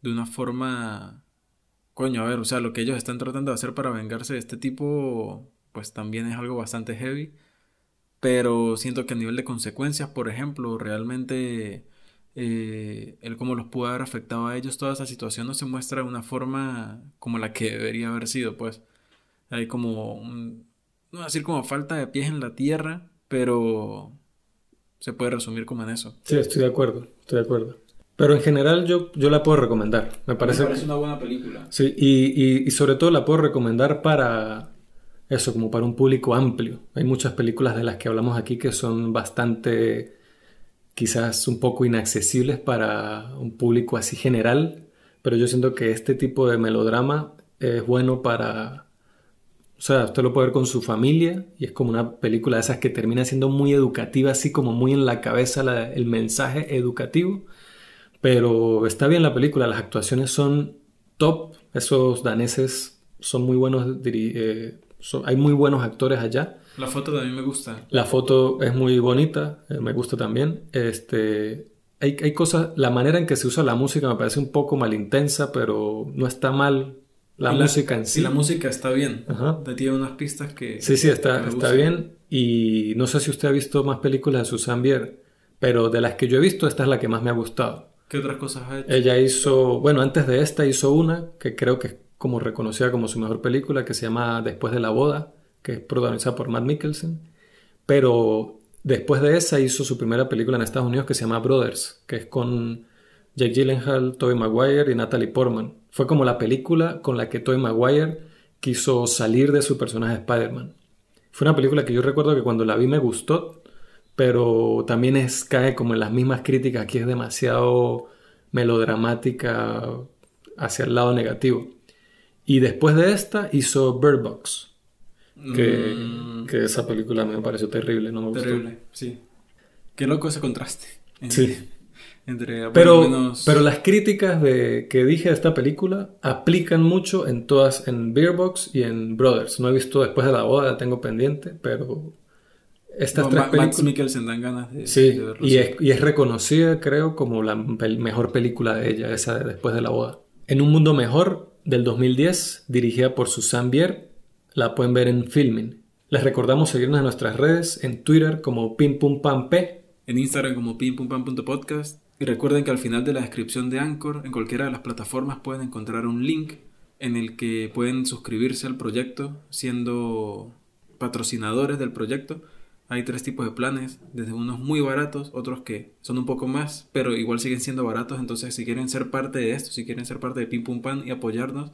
de una forma, coño, a ver, o sea, lo que ellos están tratando de hacer para vengarse de este tipo, pues también es algo bastante heavy, pero siento que a nivel de consecuencias, por ejemplo, realmente eh, el cómo los pudo haber afectado a ellos, toda esa situación no se muestra de una forma como la que debería haber sido, pues hay como, un, no decir como falta de pies en la tierra, pero se puede resumir como en eso. Sí, estoy de acuerdo, estoy de acuerdo. Pero en general yo, yo la puedo recomendar. Me parece, Me parece una buena película. Sí, y, y, y, sobre todo la puedo recomendar para eso, como para un público amplio. Hay muchas películas de las que hablamos aquí que son bastante, quizás un poco inaccesibles para un público así general, pero yo siento que este tipo de melodrama es bueno para o sea, usted lo puede ver con su familia y es como una película de esas que termina siendo muy educativa, así como muy en la cabeza el mensaje educativo. Pero está bien la película, las actuaciones son top, esos daneses son muy buenos, eh, son, hay muy buenos actores allá. La foto también me gusta. La foto es muy bonita, eh, me gusta también. Este, hay, hay cosas, la manera en que se usa la música me parece un poco mal intensa, pero no está mal la, la, música en sí. Y la música está bien. Ajá. Te tiene unas pistas que. Sí, sí, está, está bien. Y no sé si usted ha visto más películas de Susan Bier, pero de las que yo he visto, esta es la que más me ha gustado. ¿Qué otras cosas ha hecho? Ella hizo, bueno, antes de esta hizo una que creo que como reconocida como su mejor película, que se llama Después de la boda, que es protagonizada por Matt Mikkelsen. Pero después de esa hizo su primera película en Estados Unidos que se llama Brothers, que es con Jake Gyllenhaal, Tobey Maguire y Natalie Portman. Fue como la película con la que Tobey Maguire quiso salir de su personaje Spider-Man. Fue una película que yo recuerdo que cuando la vi me gustó, pero también es, cae como en las mismas críticas, aquí es demasiado melodramática hacia el lado negativo. Y después de esta hizo Bird Box, que, mm. que esa película me pareció terrible, no me gustó. Terrible, sí. Qué loco ese contraste. Sí. Entre, pero, menos... pero las críticas de, que dije de esta película aplican mucho en todas, en Beerbox y en Brothers. No he visto después de la boda, la tengo pendiente, pero estas no, tres Ma películas... Max Mikkelsen dan ganas de, sí, de verlo. Y es, y es reconocida, creo, como la pel mejor película de ella, esa de después de la boda. En un mundo mejor, del 2010, dirigida por Susan Bier, la pueden ver en Filming. Les recordamos seguirnos en nuestras redes, en Twitter como pimpumpamp, en Instagram como pimpumpam.podcast y recuerden que al final de la descripción de Anchor, en cualquiera de las plataformas pueden encontrar un link en el que pueden suscribirse al proyecto siendo patrocinadores del proyecto. Hay tres tipos de planes, desde unos muy baratos, otros que son un poco más, pero igual siguen siendo baratos. Entonces, si quieren ser parte de esto, si quieren ser parte de Pim Pum Pan y apoyarnos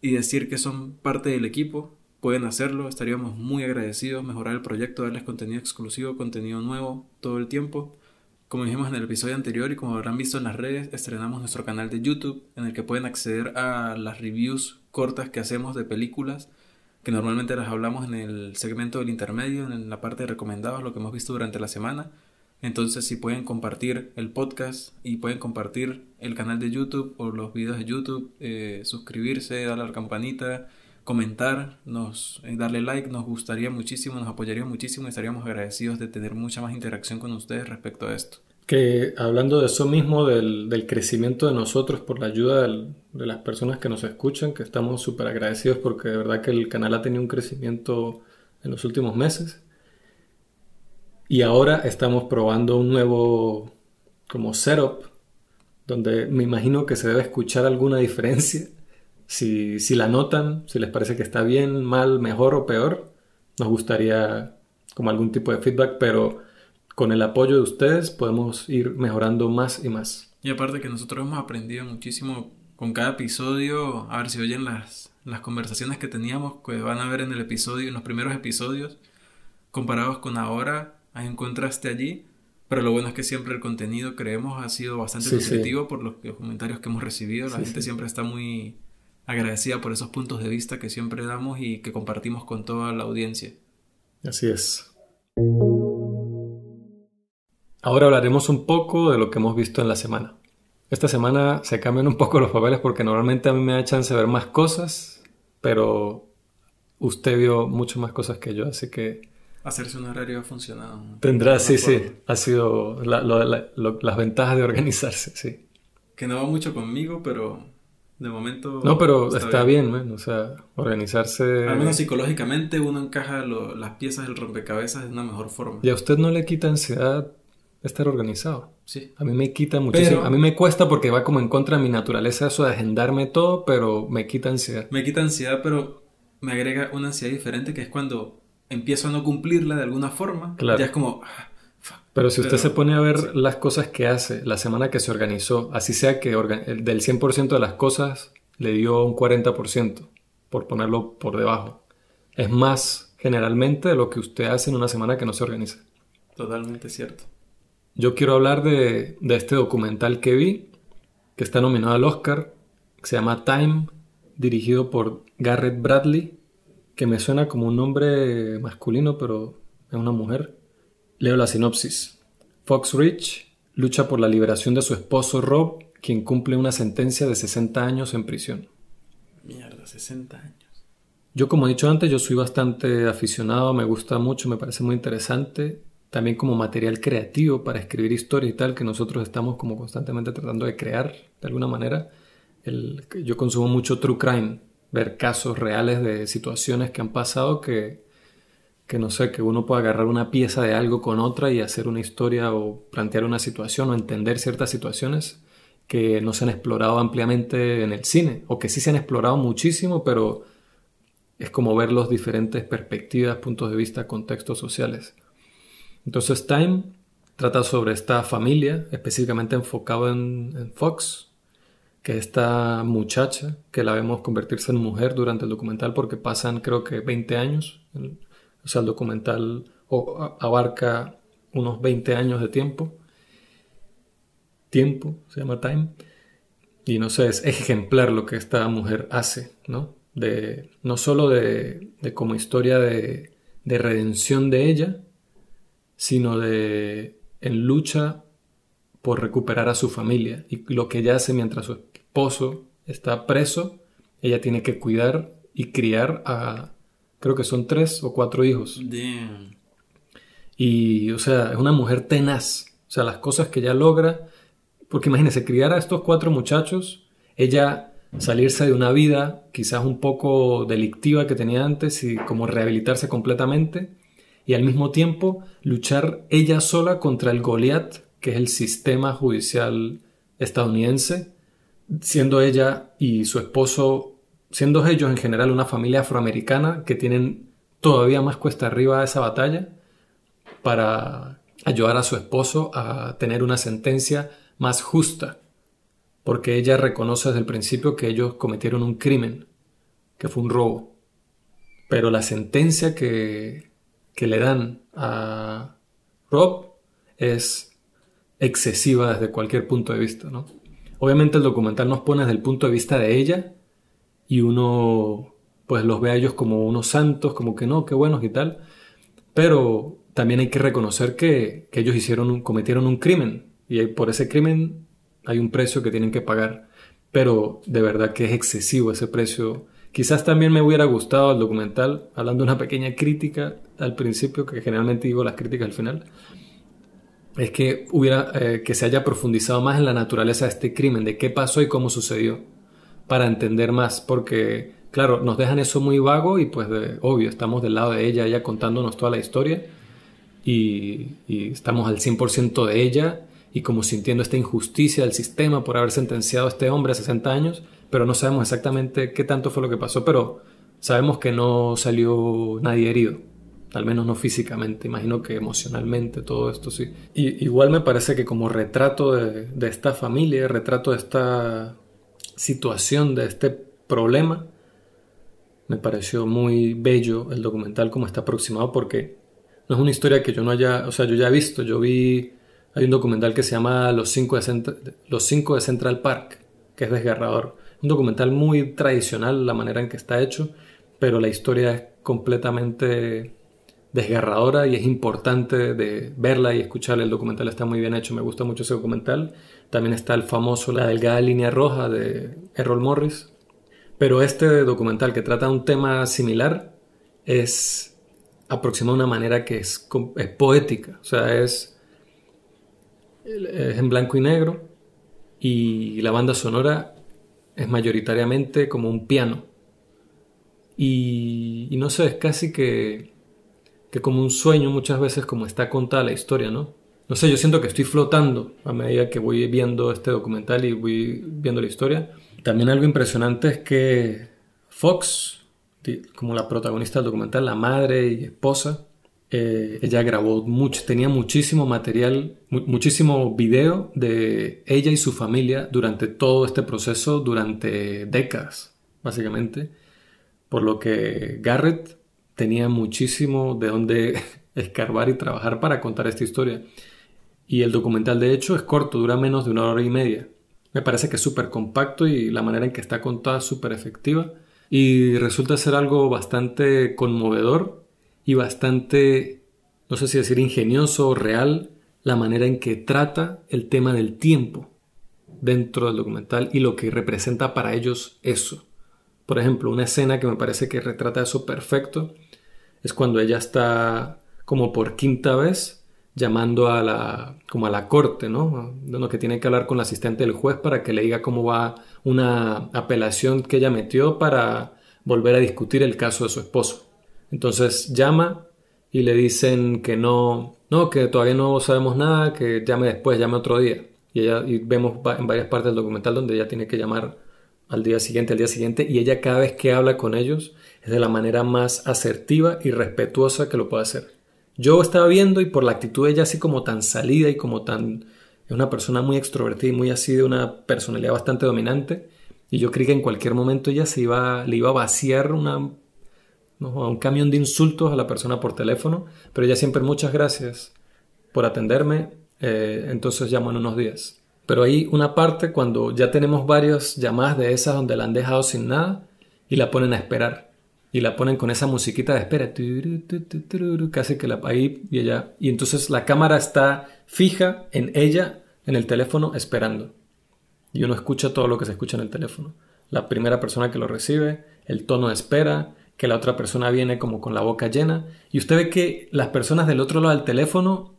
y decir que son parte del equipo, pueden hacerlo. Estaríamos muy agradecidos, mejorar el proyecto, darles contenido exclusivo, contenido nuevo todo el tiempo. Como dijimos en el episodio anterior y como habrán visto en las redes, estrenamos nuestro canal de YouTube en el que pueden acceder a las reviews cortas que hacemos de películas que normalmente las hablamos en el segmento del intermedio, en la parte de recomendados, lo que hemos visto durante la semana. Entonces, si pueden compartir el podcast y pueden compartir el canal de YouTube o los videos de YouTube, eh, suscribirse, darle a la campanita, comentar, nos, eh, darle like, nos gustaría muchísimo, nos apoyaría muchísimo y estaríamos agradecidos de tener mucha más interacción con ustedes respecto a esto. Que hablando de eso mismo, del, del crecimiento de nosotros por la ayuda de las personas que nos escuchan, que estamos súper agradecidos porque de verdad que el canal ha tenido un crecimiento en los últimos meses. Y ahora estamos probando un nuevo como setup donde me imagino que se debe escuchar alguna diferencia si, si la notan, si les parece que está bien, mal, mejor o peor, nos gustaría como algún tipo de feedback, pero con el apoyo de ustedes podemos ir mejorando más y más. Y aparte que nosotros hemos aprendido muchísimo con cada episodio, a ver si oyen las, las conversaciones que teníamos, que van a ver en el episodio, en los primeros episodios, comparados con ahora, hay un contraste allí, pero lo bueno es que siempre el contenido, creemos, ha sido bastante Sí, positivo sí. por los, los, comentarios que hemos recibido, la Sí, gente siempre está muy agradecida por esos puntos de vista que siempre damos y que compartimos con toda la audiencia. Así es. Ahora hablaremos un poco de lo que hemos visto en la semana. Esta semana se cambian un poco los papeles porque normalmente a mí me da chance de ver más cosas, pero usted vio mucho más cosas que yo, así que Hacerse un horario ha funcionado. Tendrá, sí, sí. Ha sido las ventajas de organizarse, sí. Que no va mucho conmigo, pero de momento. No, pero está, bien, o sea, organizarse. Al menos psicológicamente uno encaja las piezas del rompecabezas de una mejor forma. ¿Y a usted no le quita ansiedad estar organizado? Sí. A mí me quita muchísimo. A mí me cuesta porque va como en contra de mi naturaleza eso de agendarme todo, pero me quita ansiedad. Me quita ansiedad, pero me agrega una ansiedad diferente que es cuando empiezo a no cumplirla de alguna forma, claro. ya es como... Ah, pero si usted se pone a ver las cosas que hace, la semana que se organizó, así sea que del 100% de las cosas le dio un 40%, por ponerlo por debajo. Es más generalmente de lo que usted hace en una semana que no se organiza. Totalmente cierto. Yo quiero hablar de, de este documental que vi, que está nominado al Oscar, que se llama Time, dirigido por Garrett Bradley que me suena como un nombre masculino, pero es una mujer. Leo la sinopsis. Fox Rich lucha por la liberación de su esposo Rob, quien cumple una sentencia de 60 años en prisión. Mierda, 60 años. Yo, como he dicho antes, yo soy bastante aficionado, me gusta mucho, me parece muy interesante. También como material creativo para escribir historias y tal, que nosotros estamos como constantemente tratando de crear de alguna manera. El, yo consumo mucho true crime, ver casos reales de situaciones que han pasado que, que no sé, que uno pueda agarrar una pieza de algo con otra y hacer una historia o plantear una situación o entender ciertas situaciones que no se han explorado ampliamente en el cine o que sí se han explorado muchísimo, pero es como ver los diferentes perspectivas, puntos de vista, contextos sociales. Entonces Time. Trata sobre esta familia, específicamente enfocado en, Fox, que esta muchacha, que la vemos convertirse en mujer durante el documental porque pasan creo que 20 años, o sea, el documental abarca unos 20 años de tiempo, tiempo, se llama time, y no sé, es ejemplar lo que esta mujer hace, ¿no? De, no solo de, de como historia de, de redención de ella, sino de en lucha por recuperar a su familia y lo que ella hace mientras su esposo está preso, ella tiene que cuidar y criar a, creo que son tres o cuatro hijos. Y, o sea, es una mujer tenaz. O sea, las cosas que ella logra, porque imagínese, criar a estos cuatro muchachos, ella salirse de una vida quizás un poco delictiva que tenía antes y como rehabilitarse completamente y al mismo tiempo luchar ella sola contra el Goliat, que es el sistema judicial estadounidense, siendo ella y su esposo, siendo ellos en general una familia afroamericana que tienen todavía más cuesta arriba esa batalla para ayudar a su esposo a tener una sentencia más justa, porque ella reconoce desde el principio que ellos cometieron un crimen, que fue un robo. Pero la sentencia que, que le dan a Rob es excesiva desde cualquier punto de vista, ¿no? Obviamente el documental nos pone desde el punto de vista de ella y uno pues los ve a ellos como unos santos, como que no, qué buenos y tal, pero también hay que reconocer que, ellos hicieron cometieron un crimen y por ese crimen hay un precio que tienen que pagar, pero de verdad que es excesivo ese precio. Quizás también me hubiera gustado el documental, hablando de una pequeña crítica al principio, que generalmente digo las críticas al final, es que hubiera eh, que se haya profundizado más en la naturaleza de este crimen, de qué pasó y cómo sucedió, para entender más, porque claro, nos dejan eso muy vago y pues obvio, estamos del lado de ella, ella contándonos toda la historia y, y estamos al 100% de ella y como sintiendo esta injusticia del sistema por haber sentenciado a este hombre a 60 años, pero no sabemos exactamente qué tanto fue lo que pasó, pero sabemos que no salió nadie herido al menos no físicamente, imagino que emocionalmente todo esto sí. Y, igual me parece que como retrato de, de, esta familia, retrato de esta situación, de este problema, me pareció muy bello el documental como está aproximado porque no es una historia que yo no haya, o sea, yo ya he visto, yo vi, hay un documental que se llama Los cinco de, Los cinco de Central Park, que es desgarrador. Un documental muy tradicional, la manera en que está hecho, pero la historia es completamente desgarradora y es importante de verla y escuchar. El documental está muy bien hecho, me gusta mucho ese documental. También está el famoso La delgada línea roja de Errol Morris. Pero este documental que trata un tema similar es aproximado de una manera que es, es poética, o sea, es, es en blanco y negro y la banda sonora es mayoritariamente como un piano. Y, y no sé, es casi que, que como un sueño muchas veces como está contada la historia, ¿no? No sé, yo siento que estoy flotando a medida que voy viendo este documental y voy viendo la historia. También algo impresionante es que Fox, como la protagonista del documental, la madre y esposa, eh, ella grabó mucho, tenía muchísimo material, muchísimo video de ella y su familia durante todo este proceso, durante décadas, básicamente. Por lo que Garrett tenía muchísimo de dónde escarbar y trabajar para contar esta historia. Y el documental, de hecho, es corto, dura menos de una hora y media. Me parece que es súper compacto y la manera en que está contada es súper efectiva. Y resulta ser algo bastante conmovedor y bastante, no sé si decir ingenioso o real, la manera en que trata el tema del tiempo dentro del documental y lo que representa para ellos eso. Por ejemplo, una escena que me parece que retrata eso perfecto es cuando ella está como por quinta vez llamando a la, como a la corte, ¿no? De que tiene que hablar con la asistente del juez para que le diga cómo va una apelación que ella metió para volver a discutir el caso de su esposo. Entonces llama y le dicen que no, no, que todavía no sabemos nada, que llame después, llame otro día. Y, ella, vemos en varias partes del documental donde ella tiene que llamar al día siguiente, al día siguiente, y ella cada vez que habla con ellos es de la manera más asertiva y respetuosa que lo puede hacer. Yo estaba viendo y por la actitud de ella así como tan salida y como tan... Es una persona muy extrovertida y muy así de una personalidad bastante dominante. Y yo creí que en cualquier momento ella se iba, le iba a vaciar una, un camión de insultos a la persona por teléfono. Pero ella siempre muchas gracias por atenderme. Eh, entonces llamo en unos días. Pero hay una parte cuando ya tenemos varias llamadas de esas donde la han dejado sin nada y la ponen a esperar y la ponen con esa musiquita de espera, casi que ahí y ella y entonces la cámara está fija en ella en el teléfono esperando. Y uno escucha todo lo que se escucha en el teléfono. La primera persona que lo recibe, el tono de espera, que la otra persona viene como con la boca llena y usted ve que las personas del otro lado del teléfono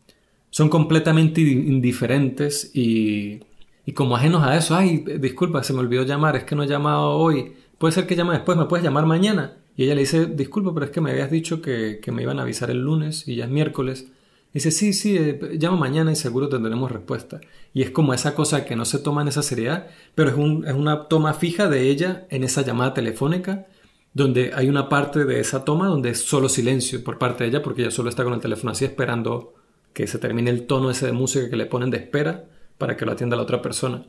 son completamente indiferentes y, y como ajenos a eso. Ay, disculpa, se me olvidó llamar, es que no he llamado hoy. Puede ser que llame después, me puedes llamar mañana. Y ella le dice, disculpa, pero es que me habías dicho que, me iban a avisar el lunes y ya es miércoles. dice, sí, sí, eh, llama mañana y seguro tendremos respuesta. Y es como esa cosa que no se toma en esa seriedad, pero es, un, es una toma fija de ella en esa llamada telefónica, donde hay una parte de esa toma donde es solo silencio por parte de ella, porque ella solo está con el teléfono así esperando que se termine el tono ese de música que le ponen de espera para que lo atienda la otra persona.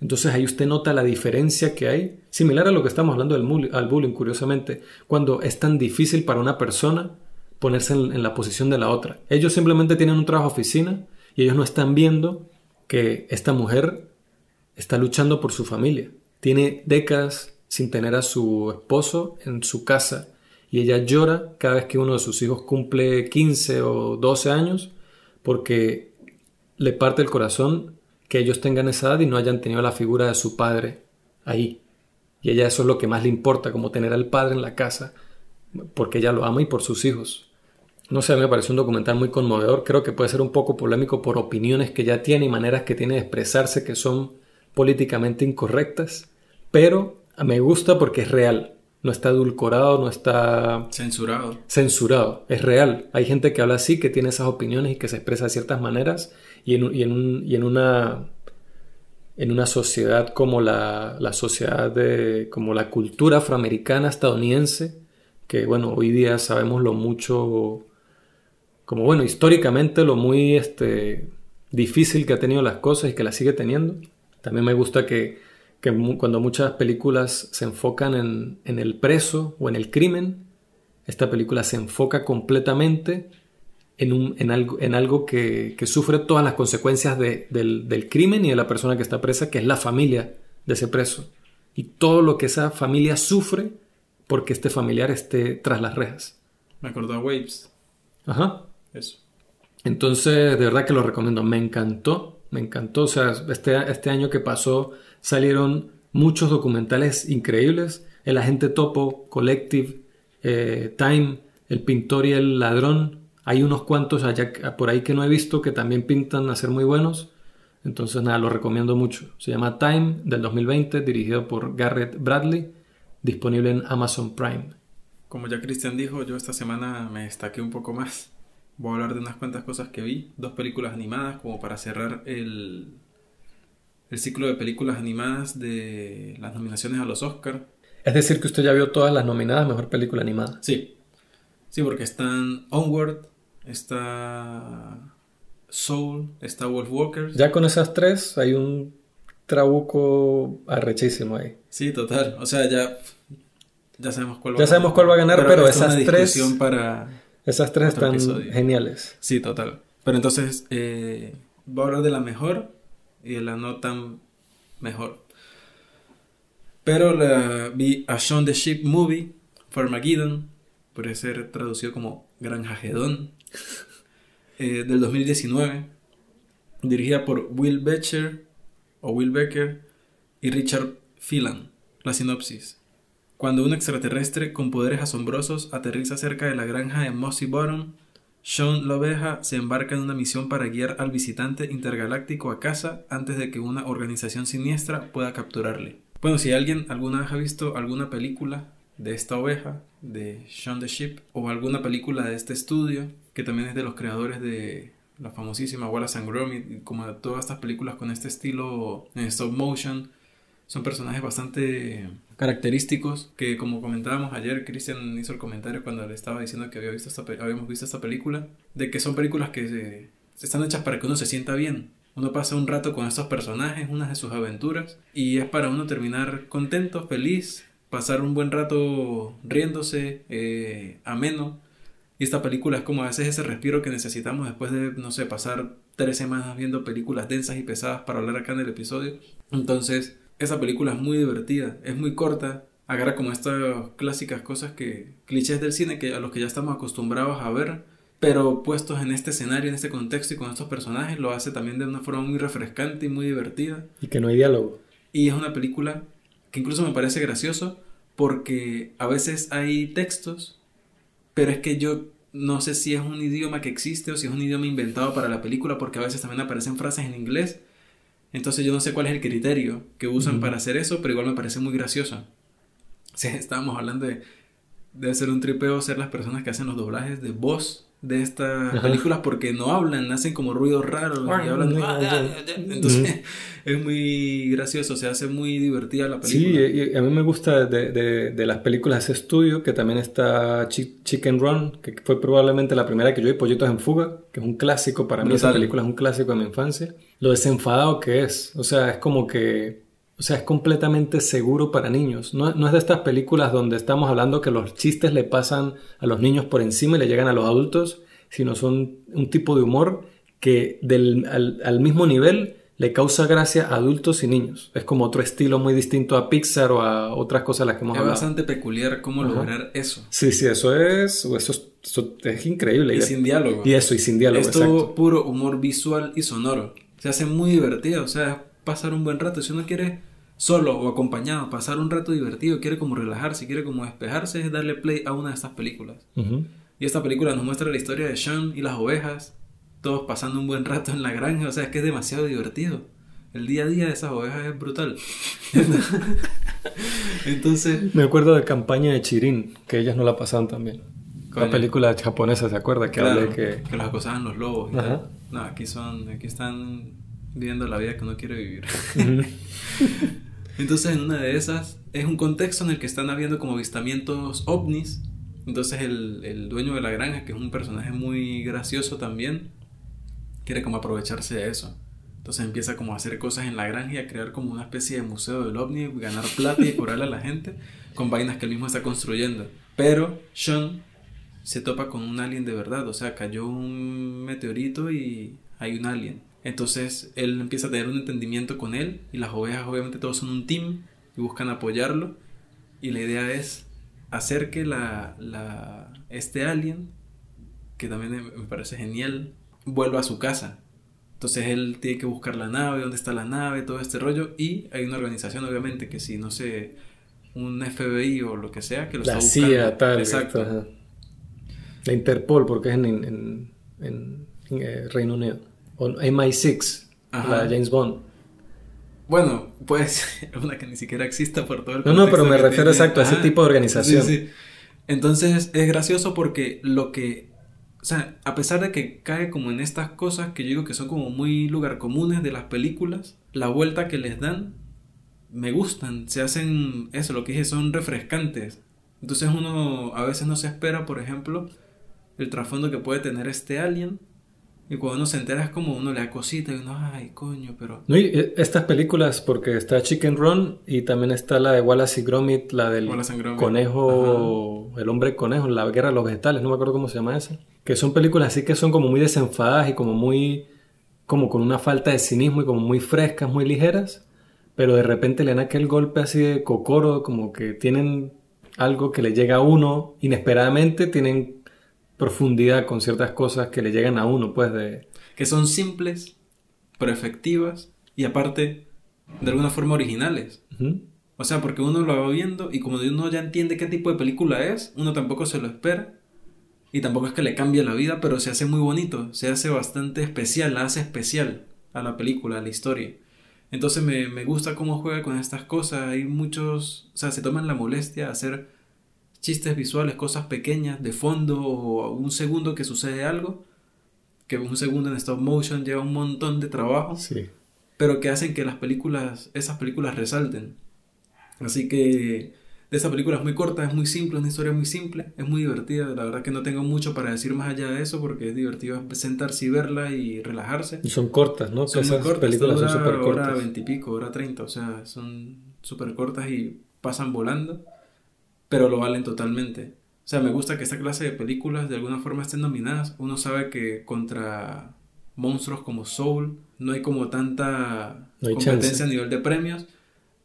Entonces ahí usted nota la diferencia que hay, similar a lo que estamos hablando del al bullying, curiosamente, cuando es tan difícil para una persona ponerse en, la posición de la otra. Ellos simplemente tienen un trabajo oficina y ellos no están viendo que esta mujer está luchando por su familia. Tiene décadas sin tener a su esposo en su casa y ella llora cada vez que uno de sus hijos cumple 15 o 12 años porque le parte el corazón que ellos tengan esa edad y no hayan tenido la figura de su padre ahí. Y ella eso es lo que más le importa, como tener al padre en la casa, porque ella lo ama y por sus hijos. No sé, me parece un documental muy conmovedor, creo que puede ser un poco polémico por opiniones que ya tiene y maneras que tiene de expresarse que son políticamente incorrectas, pero me gusta porque es real, no está edulcorado, no está censurado. Censurado, es real. Hay gente que habla así, que tiene esas opiniones y que se expresa de ciertas maneras y en, y en, y en una en una sociedad como la, la, sociedad de como la cultura afroamericana estadounidense que bueno hoy día sabemos lo mucho como bueno históricamente lo muy este difícil que ha tenido las cosas y que las sigue teniendo también me gusta que, que cuando muchas películas se enfocan en, en el preso o en el crimen esta película se enfoca completamente en, algo, en algo que, sufre todas las consecuencias del, crimen y de la persona que está presa, que es la familia de ese preso. Y todo lo que esa familia sufre porque este familiar esté tras las rejas. Me acordó a Waves. Ajá. Eso. Entonces, de verdad que lo recomiendo. Me encantó, me encantó. O sea, este, este año que pasó salieron muchos documentales increíbles. El Agente Topo, Collective, eh, Time, El pintor y el ladrón. Hay unos cuantos allá por ahí que no he visto que también pintan a ser muy buenos. Entonces, nada, lo recomiendo mucho. Se llama Time del 2020, dirigido por Garrett Bradley, disponible en Amazon Prime. Como ya Cristian dijo, yo esta semana me destaqué un poco más. Voy a hablar de unas cuantas cosas que vi, dos películas animadas como para cerrar el, el ciclo de películas animadas de las nominaciones a los Oscars. Es decir, que usted ya vio todas las nominadas Mejor Película Animada. Sí. Sí, porque están Onward, está Soul, está Wolf Walkers. Ya con esas tres hay un trabuco arrechísimo ahí. Sí, total. O sea, ya, ya sabemos cuál va ya sabemos cuál va a ganar, pero, esas tres. Para esas tres están geniales. Sí, total. Pero entonces, eh, voy a hablar de la mejor y la no tan mejor. Pero la, vi a Shaun the Sheep Movie, Farmageddon, puede ser traducido como Granja Gedón, eh, del 2019, dirigida por Will Becher, o Will Becker, y Richard Phelan. La sinopsis. Cuando un extraterrestre con poderes asombrosos aterriza cerca de la granja de Mossy Bottom, Sean la oveja se embarca en una misión para guiar al visitante intergaláctico a casa antes de que una organización siniestra pueda capturarle. Bueno, si alguien alguna vez ha visto alguna película de esta oveja, de Sean the Sheep, o alguna película de este estudio, que también es de los creadores de la famosísima Wallace and Gromit, como todas estas películas con este estilo en stop motion, son personajes bastante característicos que como comentábamos ayer, Christian hizo el comentario cuando le estaba diciendo que había visto esta, habíamos visto esta película, de que son películas que se, están hechas para que uno se sienta bien. Uno pasa un rato con estos personajes, unas de sus aventuras, y es para uno terminar contento, feliz, pasar un buen rato riéndose, eh, ameno. Y esta película es como a veces ese respiro que necesitamos después de, no sé, pasar tres semanas viendo películas densas y pesadas para hablar acá en el episodio. Entonces, esa película es muy divertida, es muy corta, agarra como estas clásicas cosas que, clichés del cine que a los que ya estamos acostumbrados a ver, pero puestos en este escenario, en este contexto y con estos personajes, lo hace también de una forma muy refrescante y muy divertida. Y que no hay diálogo. Y es una película que incluso me parece gracioso porque a veces hay textos, pero es que yo no sé si es un idioma que existe o si es un idioma inventado para la película porque a veces también aparecen frases en inglés entonces yo no sé cuál es el criterio que usan para hacer eso, pero igual me parece muy gracioso. Sí, estábamos hablando de... Debe ser un tripeo ser las personas que hacen los doblajes de voz de estas películas porque no hablan, hacen como ruidos raros y hablan. Entonces es muy gracioso, se hace muy divertida la película. Sí, y a mí me gusta de, de, las películas de ese estudio que también está Chicken Run, que fue probablemente la primera que yo vi, Pollitos en Fuga, que es un clásico para mí, esa película es un clásico de mi infancia. Lo desenfadado que es, o sea, es como que o sea, es completamente seguro para niños. No, no, es de estas películas donde estamos hablando que los chistes le pasan a los niños por encima y le llegan a los adultos, sino son un tipo de humor que del, al, mismo nivel le causa gracia a adultos y niños. Es como otro estilo muy distinto a Pixar o a otras cosas a las que hemos hablado. Es bastante peculiar cómo lograr eso. Sí, sí, eso es, eso es, increíble. Y, sin diálogo. Y eso, y sin diálogo. Es todo puro humor visual y sonoro. Se hace muy divertido, o sea, pasar un buen rato. Si uno quiere solo o acompañado, pasar un rato divertido, quiere como relajarse, quiere como despejarse, es darle play a una de estas películas. Y esta película nos muestra la historia de Sean y las ovejas, todos pasando un buen rato en la granja, o sea, es que es demasiado divertido. El día a día de esas ovejas es brutal. Entonces... Me acuerdo de campaña de Chirin, que ellas no la pasaban también. La película japonesa, ¿se acuerda? Que claro, que... que los acosaban los lobos. No, aquí son, aquí están viviendo la vida que uno quiere vivir. Entonces, en una de esas, es un contexto en el que están habiendo como avistamientos ovnis. Entonces, el, dueño de la granja, que es un personaje muy gracioso también, quiere como aprovecharse de eso. Entonces empieza como a hacer cosas en la granja y a crear como una especie de museo del ovni, ganar plata y curarle a la gente con vainas que él mismo está construyendo. Pero Sean se topa con un alien de verdad, o sea, cayó un meteorito y hay un alien. Entonces él empieza a tener un entendimiento con él y las ovejas obviamente todos son un team y buscan apoyarlo. Y la idea es hacer que la, la, este alien, que también me parece genial, vuelva a su casa. Entonces él tiene que buscar la nave, dónde está la nave, todo este rollo. Y hay una organización obviamente que si no sé, un FBI o lo que sea, que lo la está buscando. CIA, tal. Exacto. La Interpol, porque es en, en, en, eh, Reino Unido. O MI6, la James Bond. Bueno, pues una que ni siquiera exista por todo el No, no, pero me refiero exacto a ese tipo de organización. Sí, sí. Entonces es gracioso porque lo que, o sea, a pesar de que cae como en estas cosas que yo digo que son como muy lugar comunes de las películas, la vuelta que les dan me gustan, se hacen, eso, lo que dije, son refrescantes. Entonces uno a veces no se espera, por ejemplo, el trasfondo que puede tener este alien. Y cuando uno se entera es como uno le da cosita y uno, ay, coño, pero... No, y eh, estas películas, porque está Chicken Run y también está la de Wallace y Gromit, la del conejo, el hombre conejo, la guerra de los vegetales, no me acuerdo cómo se llama esa. Que son películas así que son como muy desenfadadas y como muy, como con una falta de cinismo y como muy frescas, muy ligeras. Pero de repente le dan aquel golpe así de cocoro, como que tienen algo que le llega a uno inesperadamente, tienen profundidad con ciertas cosas que le llegan a uno, pues de... Que son simples, pero efectivas y aparte de alguna forma originales. O sea, porque uno lo va viendo y como uno ya entiende qué tipo de película es, uno tampoco se lo espera y tampoco es que le cambie la vida, pero se hace muy bonito, se hace bastante especial, la hace especial a la película, a la historia. Entonces me, me gusta cómo juega con estas cosas, hay muchos, o sea, se toman la molestia de hacer chistes visuales, cosas pequeñas de fondo o un segundo que sucede algo, que un segundo en stop motion lleva un montón de trabajo, sí. pero que hacen que las películas, esas películas resalten. Así que de esa película es muy corta, es muy simple, es una historia muy simple, es muy divertida. La verdad que no tengo mucho para decir más allá de eso porque es divertido sentarse y verla y relajarse. Y son cortas, ¿no? Son muy cortas, películas son súper cortas. Hora veintipico, hora treinta, o sea, son súper cortas y pasan volando pero lo valen totalmente. O sea, me gusta que esta clase de películas de alguna forma estén nominadas. Uno sabe que contra monstruos como Soul no hay como tanta competencia a nivel de premios,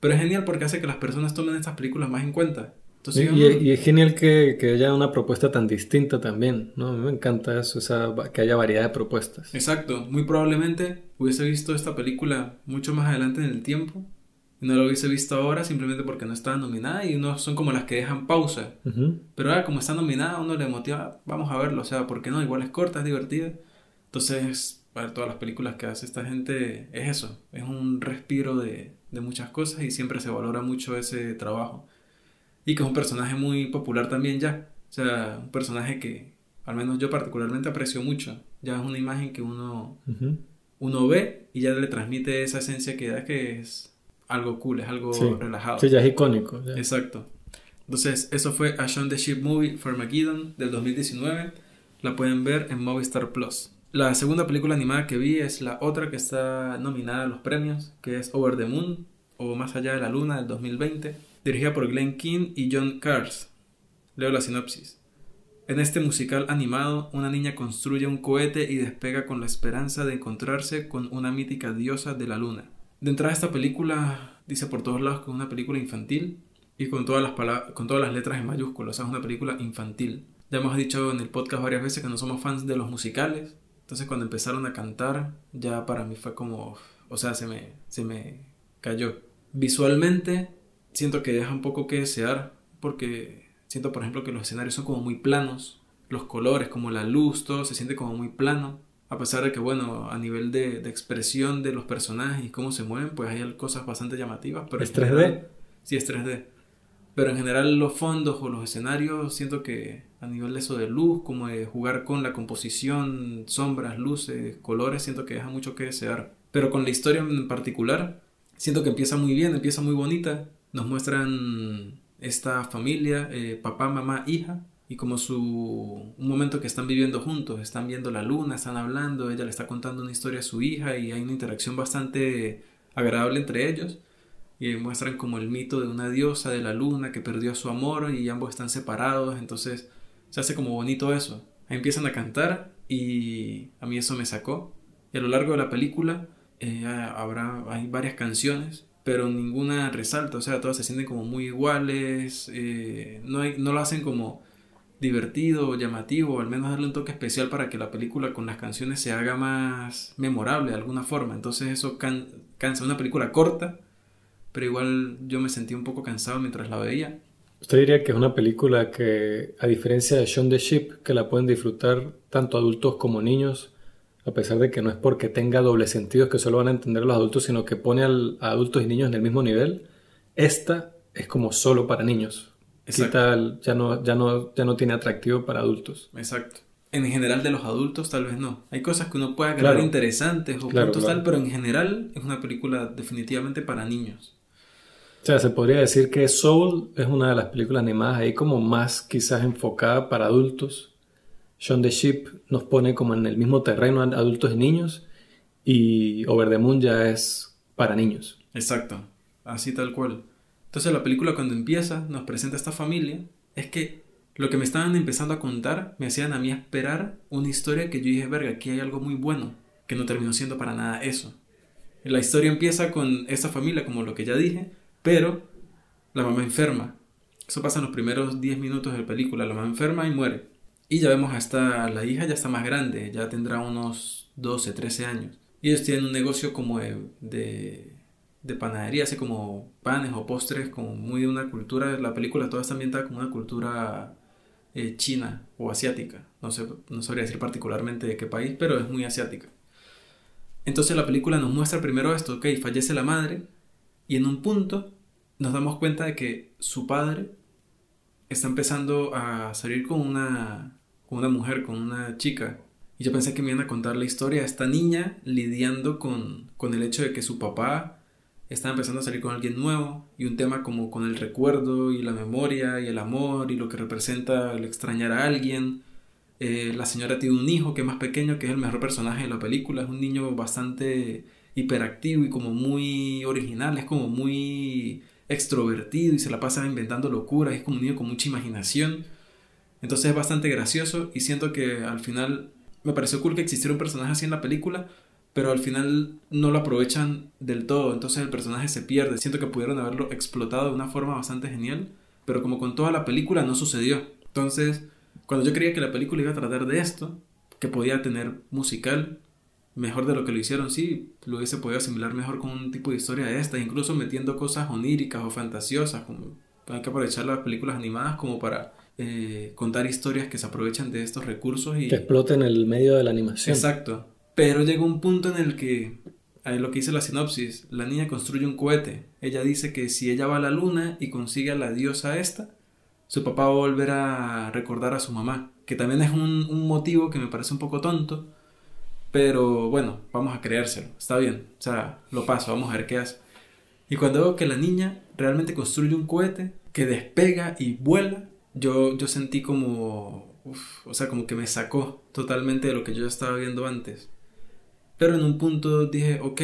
pero es genial porque hace que las personas tomen estas películas más en cuenta. y, es genial que, que, haya una propuesta tan distinta también, ¿no? A mí me encanta eso, que haya variedad de propuestas. Exacto, muy probablemente hubiese visto esta película mucho más adelante en el tiempo no lo hubiese visto ahora simplemente porque no estaba nominada y uno son como las que dejan pausa. Pero ahora como está nominada uno le motiva, vamos a verlo, o sea, ¿por qué no? Igual es corta, es divertida. Entonces, para todas las películas que hace esta gente es eso, es un respiro de, de muchas cosas y siempre se valora mucho ese trabajo. Y que es un personaje muy popular también ya, o sea, un personaje que al menos yo particularmente aprecio mucho. Ya es una imagen que uno, uno ve y ya le transmite esa esencia que da que es algo cool, es algo relajado. Sí, ya es icónico. Exacto. Entonces, eso fue A Shaun the Sheep Movie for Mageddon del 2019. La pueden ver en Movistar Plus. La segunda película animada que vi es la otra que está nominada a los premios, que es Over the Moon o Más allá de la luna del 2020, dirigida por Glenn King y John Cars. Leo la sinopsis. En este musical animado, una niña construye un cohete y despega con la esperanza de encontrarse con una mítica diosa de la luna. De entrada esta película dice por todos lados que es una película infantil y con todas las, con todas las letras en mayúsculas, o es una película infantil. Ya hemos dicho en el podcast varias veces que no somos fans de los musicales, entonces cuando empezaron a cantar ya para mí fue como, o sea, se me, se me cayó. Visualmente siento que deja un poco que desear porque siento por ejemplo que los escenarios son como muy planos, los colores, como la luz, todo se siente como muy plano a pesar de que, bueno, a nivel de, de, expresión de los personajes y cómo se mueven, pues hay cosas bastante llamativas. Pero ¿Es 3D? sí, es 3D. Pero en general los fondos o los escenarios, siento que a nivel de eso de luz, como de jugar con la composición, sombras, luces, colores, siento que deja mucho que desear. Pero con la historia en particular, siento que empieza muy bien, empieza muy bonita. Nos muestran esta familia, eh, papá, mamá, hija, y como su un momento que están viviendo juntos, están viendo la luna, están hablando, ella le está contando una historia a su hija y hay una interacción bastante agradable entre ellos y muestran como el mito de una diosa de la luna que perdió su amor y ambos están separados, entonces se hace como bonito eso. Ahí empiezan a cantar y a mí eso me sacó. Y a lo largo de la película eh, habrá hay varias canciones, pero ninguna resalta, o sea, todas se sienten como muy iguales, eh, no, hay, no lo hacen como divertido, llamativo, al menos darle un toque especial para que la película con las canciones se haga más memorable de alguna forma. Entonces eso cansa una película corta, pero igual yo me sentí un poco cansado mientras la veía. Usted diría que es una película que, a diferencia de Shaun the Sheep, que la pueden disfrutar tanto adultos como niños, a pesar de que no es porque tenga doble sentido que solo van a entender los adultos, sino que pone a adultos y niños en el mismo nivel, esta es como solo para niños. Quita ya, no, ya, no, ya no tiene atractivo para adultos. Exacto. En general de los adultos tal vez no. Hay cosas que uno puede agregar interesantes o puntos tal, pero en general es una película definitivamente para niños. O sea, se podría decir que Soul es una de las películas animadas ahí como más quizás enfocada para adultos. Shaun the Sheep nos pone como en el mismo terreno adultos y niños y Over the Moon ya es para niños. Exacto, así tal cual. Entonces la película cuando empieza nos presenta a esta familia, es que lo que me estaban empezando a contar me hacían a mí esperar una historia que yo dije, verga, aquí hay algo muy bueno, que no terminó siendo para nada eso. La historia empieza con esta familia, como lo que ya dije, pero la mamá enferma. Eso pasa en los primeros 10 minutos de la película, la mamá enferma y muere. Y ya vemos hasta la hija ya está más grande, ya tendrá unos 12, 13 años. Y ellos tienen un negocio como de de panadería, así como panes o postres, como muy de una cultura, la película toda está ambientada como una cultura eh, china o asiática, no, sé, no sabría decir particularmente de qué país, pero es muy asiática. Entonces la película nos muestra primero esto, ok, fallece la madre y en un punto nos damos cuenta de que su padre está empezando a salir con una, con una mujer, con una chica. Y yo pensé que me iban a contar la historia de esta niña lidiando con, con el hecho de que su papá está empezando a salir con alguien nuevo y un tema como con el recuerdo y la memoria y el amor y lo que representa el extrañar a alguien. Eh, la señora tiene un hijo que es más pequeño, que es el mejor personaje de la película, es un niño bastante hiperactivo y como muy original, es como muy extrovertido y se la pasa inventando locuras, es como un niño con mucha imaginación. Entonces es bastante gracioso y siento que al final me pareció cool que existiera un personaje así en la película pero al final no lo aprovechan del todo, entonces el personaje se pierde. Siento que pudieron haberlo explotado de una forma bastante genial, pero como con toda la película no sucedió. Entonces, cuando yo creía que la película iba a tratar de esto, que podía tener musical, mejor de lo que lo hicieron, sí, lo hubiese podido asimilar mejor con un tipo de historia de esta, incluso metiendo cosas oníricas o fantasiosas, como hay que aprovechar las películas animadas como para eh, contar historias que se aprovechan de estos recursos y... Que exploten el medio de la animación. Exacto. Pero llega un punto en el que, ahí lo que dice la sinopsis, la niña construye un cohete. Ella dice que si ella va a la luna y consigue a la diosa esta, su papá va a volver a recordar a su mamá. Que también es un, un motivo que me parece un poco tonto. Pero bueno, vamos a creérselo. Está bien. O sea, lo paso, vamos a ver qué hace. Y cuando veo que la niña realmente construye un cohete que despega y vuela, yo, yo sentí como... o sea, como que me sacó totalmente de lo que yo estaba viendo antes. Pero en un punto dije, ok,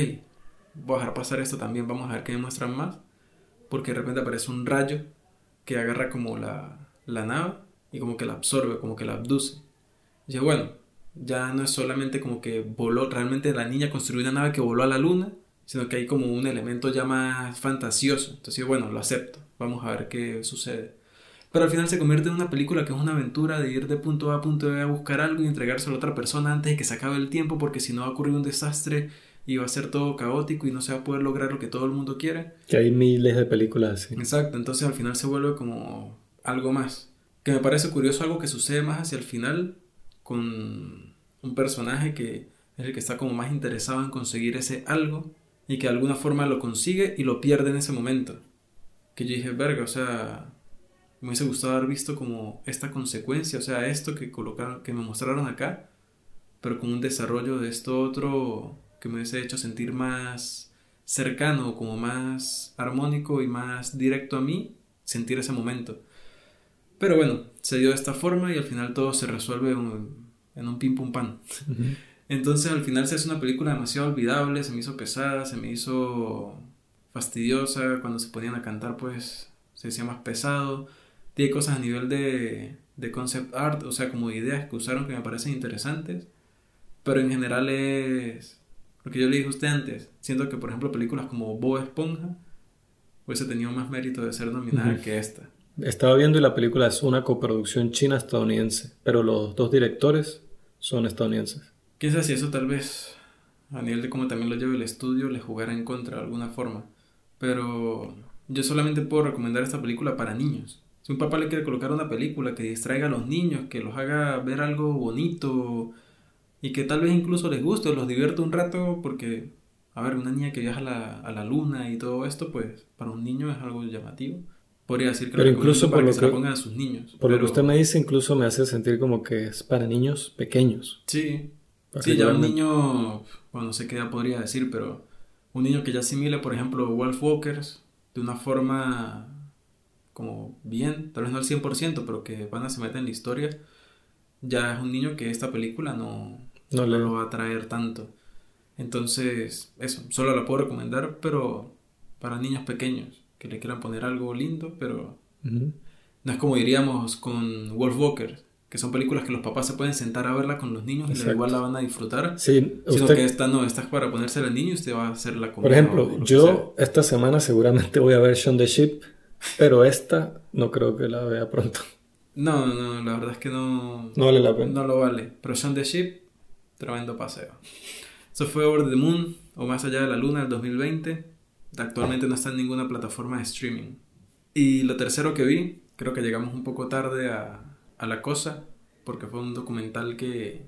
voy a dejar pasar esto también, vamos a ver qué me muestran más. Porque de repente aparece un rayo que agarra como la, la nave y como que la absorbe, como que la abduce. Y bueno, ya no es solamente como que voló, realmente la niña construyó una nave que voló a la luna, sino que hay como un elemento ya más fantasioso. Entonces, bueno, lo acepto, vamos a ver qué sucede. Pero al final se convierte en una película que es una aventura de ir de punto A a punto B a buscar algo y entregárselo a otra persona antes de que se acabe el tiempo, porque si no va a ocurrir un desastre y va a ser todo caótico y no se va a poder lograr lo que todo el mundo quiere. Que hay miles de películas así. Exacto, entonces al final se vuelve como algo más. Que me parece curioso algo que sucede más hacia el final con un personaje que es el que está como más interesado en conseguir ese algo y que de alguna forma lo consigue y lo pierde en ese momento. Que yo dije, verga, o sea, me hubiese gustado haber visto como esta consecuencia, o sea, esto que colocaron, que me mostraron acá, pero con un desarrollo de esto otro que me hubiese hecho sentir más cercano, como más armónico y más directo a mí, sentir ese momento. Pero bueno, se dio de esta forma y al final todo se resuelve en un pim pum pan. Entonces al final se hace una película demasiado olvidable, se me hizo pesada, se me hizo fastidiosa, cuando se ponían a cantar pues se decía más pesado tiene cosas a nivel de, de concept art, o sea, como ideas que usaron que me parecen interesantes, pero en general es lo que yo le dije a usted antes. Siento que, por ejemplo, películas como Bob Esponja hubiese tenido más mérito de ser nominada que esta. Estaba viendo y la película es una coproducción china-estadounidense, pero los dos directores son estadounidenses. Quizás si eso tal vez, a nivel de cómo también lo lleva el estudio, le jugara en contra de alguna forma. Pero yo solamente puedo recomendar esta película para niños. Si un papá le quiere colocar una película que distraiga a los niños, que los haga ver algo bonito y que tal vez incluso les guste o los divierta un rato, porque, a ver, una niña que viaja a la, a la luna y todo esto, pues para un niño es algo llamativo. Podría decir que Pero incluso por para lo que, se la pongan a sus niños. Por lo que usted me dice, incluso me hace sentir como que es para niños pequeños. Sí, sí, ya un niño, bueno, no sé qué ya podría decir, pero un niño que ya asimile, por ejemplo, Wolf Walkers de una forma como bien, tal vez no al 100%, pero que van a se mete en la historia, ya es un niño que esta película no, No le... lo va a atraer tanto. Entonces, eso, solo la puedo recomendar, pero para niños pequeños, que le quieran poner algo lindo, pero Ujú. no es como diríamos con Wolf Walkers, que son películas que los papás se pueden sentar a verla con los niños y Exacto. igual la van a disfrutar. Sí, Sino usted, que esta no, esta es para ponérsela al niño y usted va a hacer la comida. por ejemplo, yo esta semana seguramente voy a ver Shaun the Sheep, pero esta no creo que la vea pronto. No, no, la verdad es que no, No vale la pena. no lo vale. Pero Shaun the Sheep, tremendo paseo. Eso fue Over the Moon o Más allá de la Luna del 2020. Actualmente no está en ninguna plataforma de streaming. Y lo tercero que vi, creo que llegamos un poco tarde a, a la cosa, porque fue un documental que,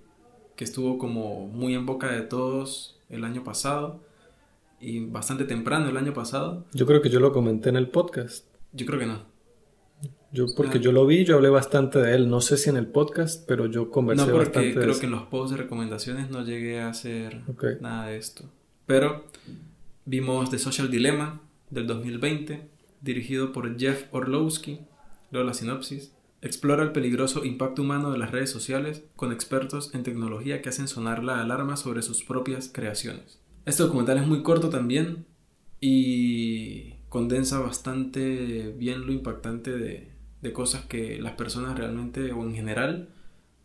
que estuvo como muy en boca de todos el año pasado y bastante temprano el año pasado. Yo creo que yo lo comenté en el podcast. Yo creo que no. Yo, porque Ah. yo lo vi, yo hablé bastante de él. No sé si en el podcast, pero yo conversé No, bastante de creo eso. que en los posts de recomendaciones no llegué a hacer Ok. nada de esto. Pero vimos The Social Dilemma del 2020, dirigido por Jeff Orlowski. Leo la sinopsis. Explora el peligroso impacto humano de las redes sociales con expertos en tecnología que hacen sonar la alarma sobre sus propias creaciones. Este documental es muy corto también y condensa bastante bien lo impactante de, de cosas que las personas realmente o en general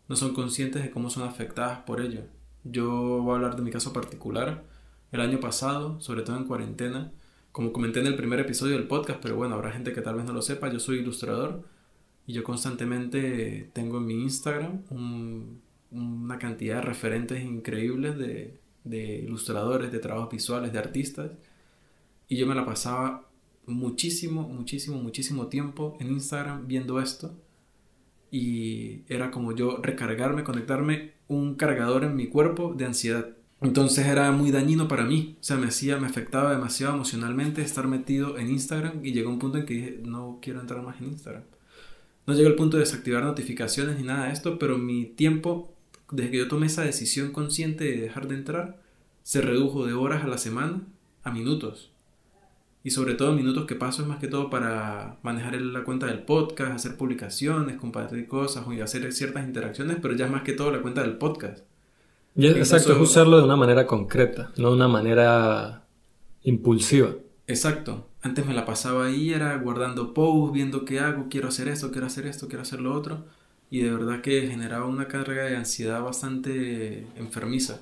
no son conscientes de cómo son afectadas por ello. Yo voy a hablar de mi caso particular. El año pasado, sobre todo en cuarentena, como comenté en el primer episodio del podcast, pero bueno, habrá gente que tal vez no lo sepa, yo soy ilustrador y yo constantemente tengo en mi Instagram un- una cantidad de referentes increíbles de, de ilustradores, de trabajos visuales, de artistas. Y yo me la pasaba muchísimo, muchísimo, muchísimo tiempo en Instagram viendo esto. Y era como yo recargarme, conectarme un cargador en mi cuerpo de ansiedad. Entonces era muy dañino para mí. O sea, me hacía, me afectaba demasiado emocionalmente estar metido en Instagram. Y llegó un punto en que dije, no quiero entrar más en Instagram. No llegó al punto de desactivar notificaciones ni nada de esto, pero mi tiempo, desde que yo tomé esa decisión consciente de dejar de entrar, se redujo de horas a la semana a minutos. Y sobre todo minutos que paso es más que todo para manejar la cuenta del podcast, hacer publicaciones, compartir cosas y hacer ciertas interacciones, pero ya es más que todo la cuenta del podcast. Y es- Incluso- exacto, es usarlo de una manera concreta, no de una manera impulsiva. Exacto. Antes me la pasaba ahí, era guardando posts, viendo qué hago, quiero hacer esto, quiero hacer esto, quiero hacer lo otro. Y de verdad que generaba una carga de ansiedad bastante enfermiza.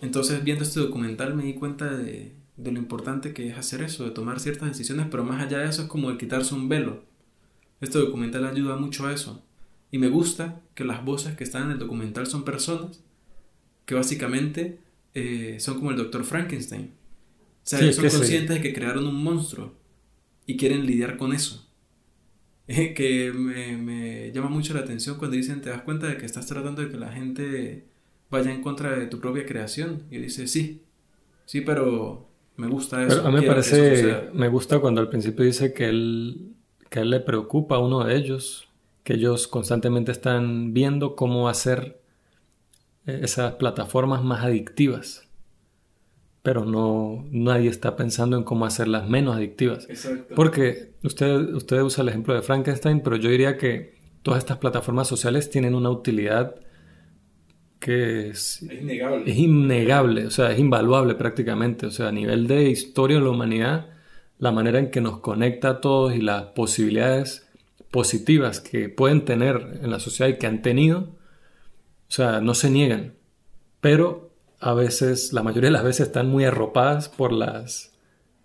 Entonces, viendo este documental me di cuenta de, de lo importante que es hacer eso, de tomar ciertas decisiones, pero más allá de eso es como el quitarse un velo. Este documental ayuda mucho a eso. Y me gusta que las voces que están en el documental son personas que básicamente eh, son como el doctor Frankenstein. O sea, Sí, ellos son conscientes de que crearon un monstruo y quieren lidiar con eso. Eh, que me, me llama mucho la atención cuando dicen, te das cuenta de que estás tratando de que la gente vaya en contra de tu propia creación. Y dice, sí, sí, pero me gusta eso. Pero a mí me parece, suceda". me gusta cuando al principio dice que él, que él le preocupa a uno de ellos, que ellos constantemente están viendo cómo hacer eh, esas plataformas más adictivas, pero no nadie está pensando en cómo hacerlas menos adictivas. Exacto. Porque usted, usted usa el ejemplo de Frankenstein, pero yo diría que todas estas plataformas sociales tienen una utilidad que es, Es innegable. es innegable, o sea, es invaluable prácticamente. O sea, a nivel de historia de la humanidad, la manera en que nos conecta a todos y las posibilidades positivas que pueden tener en la sociedad y que han tenido, o sea, no se niegan. Pero a veces, la mayoría de las veces están muy arropadas por las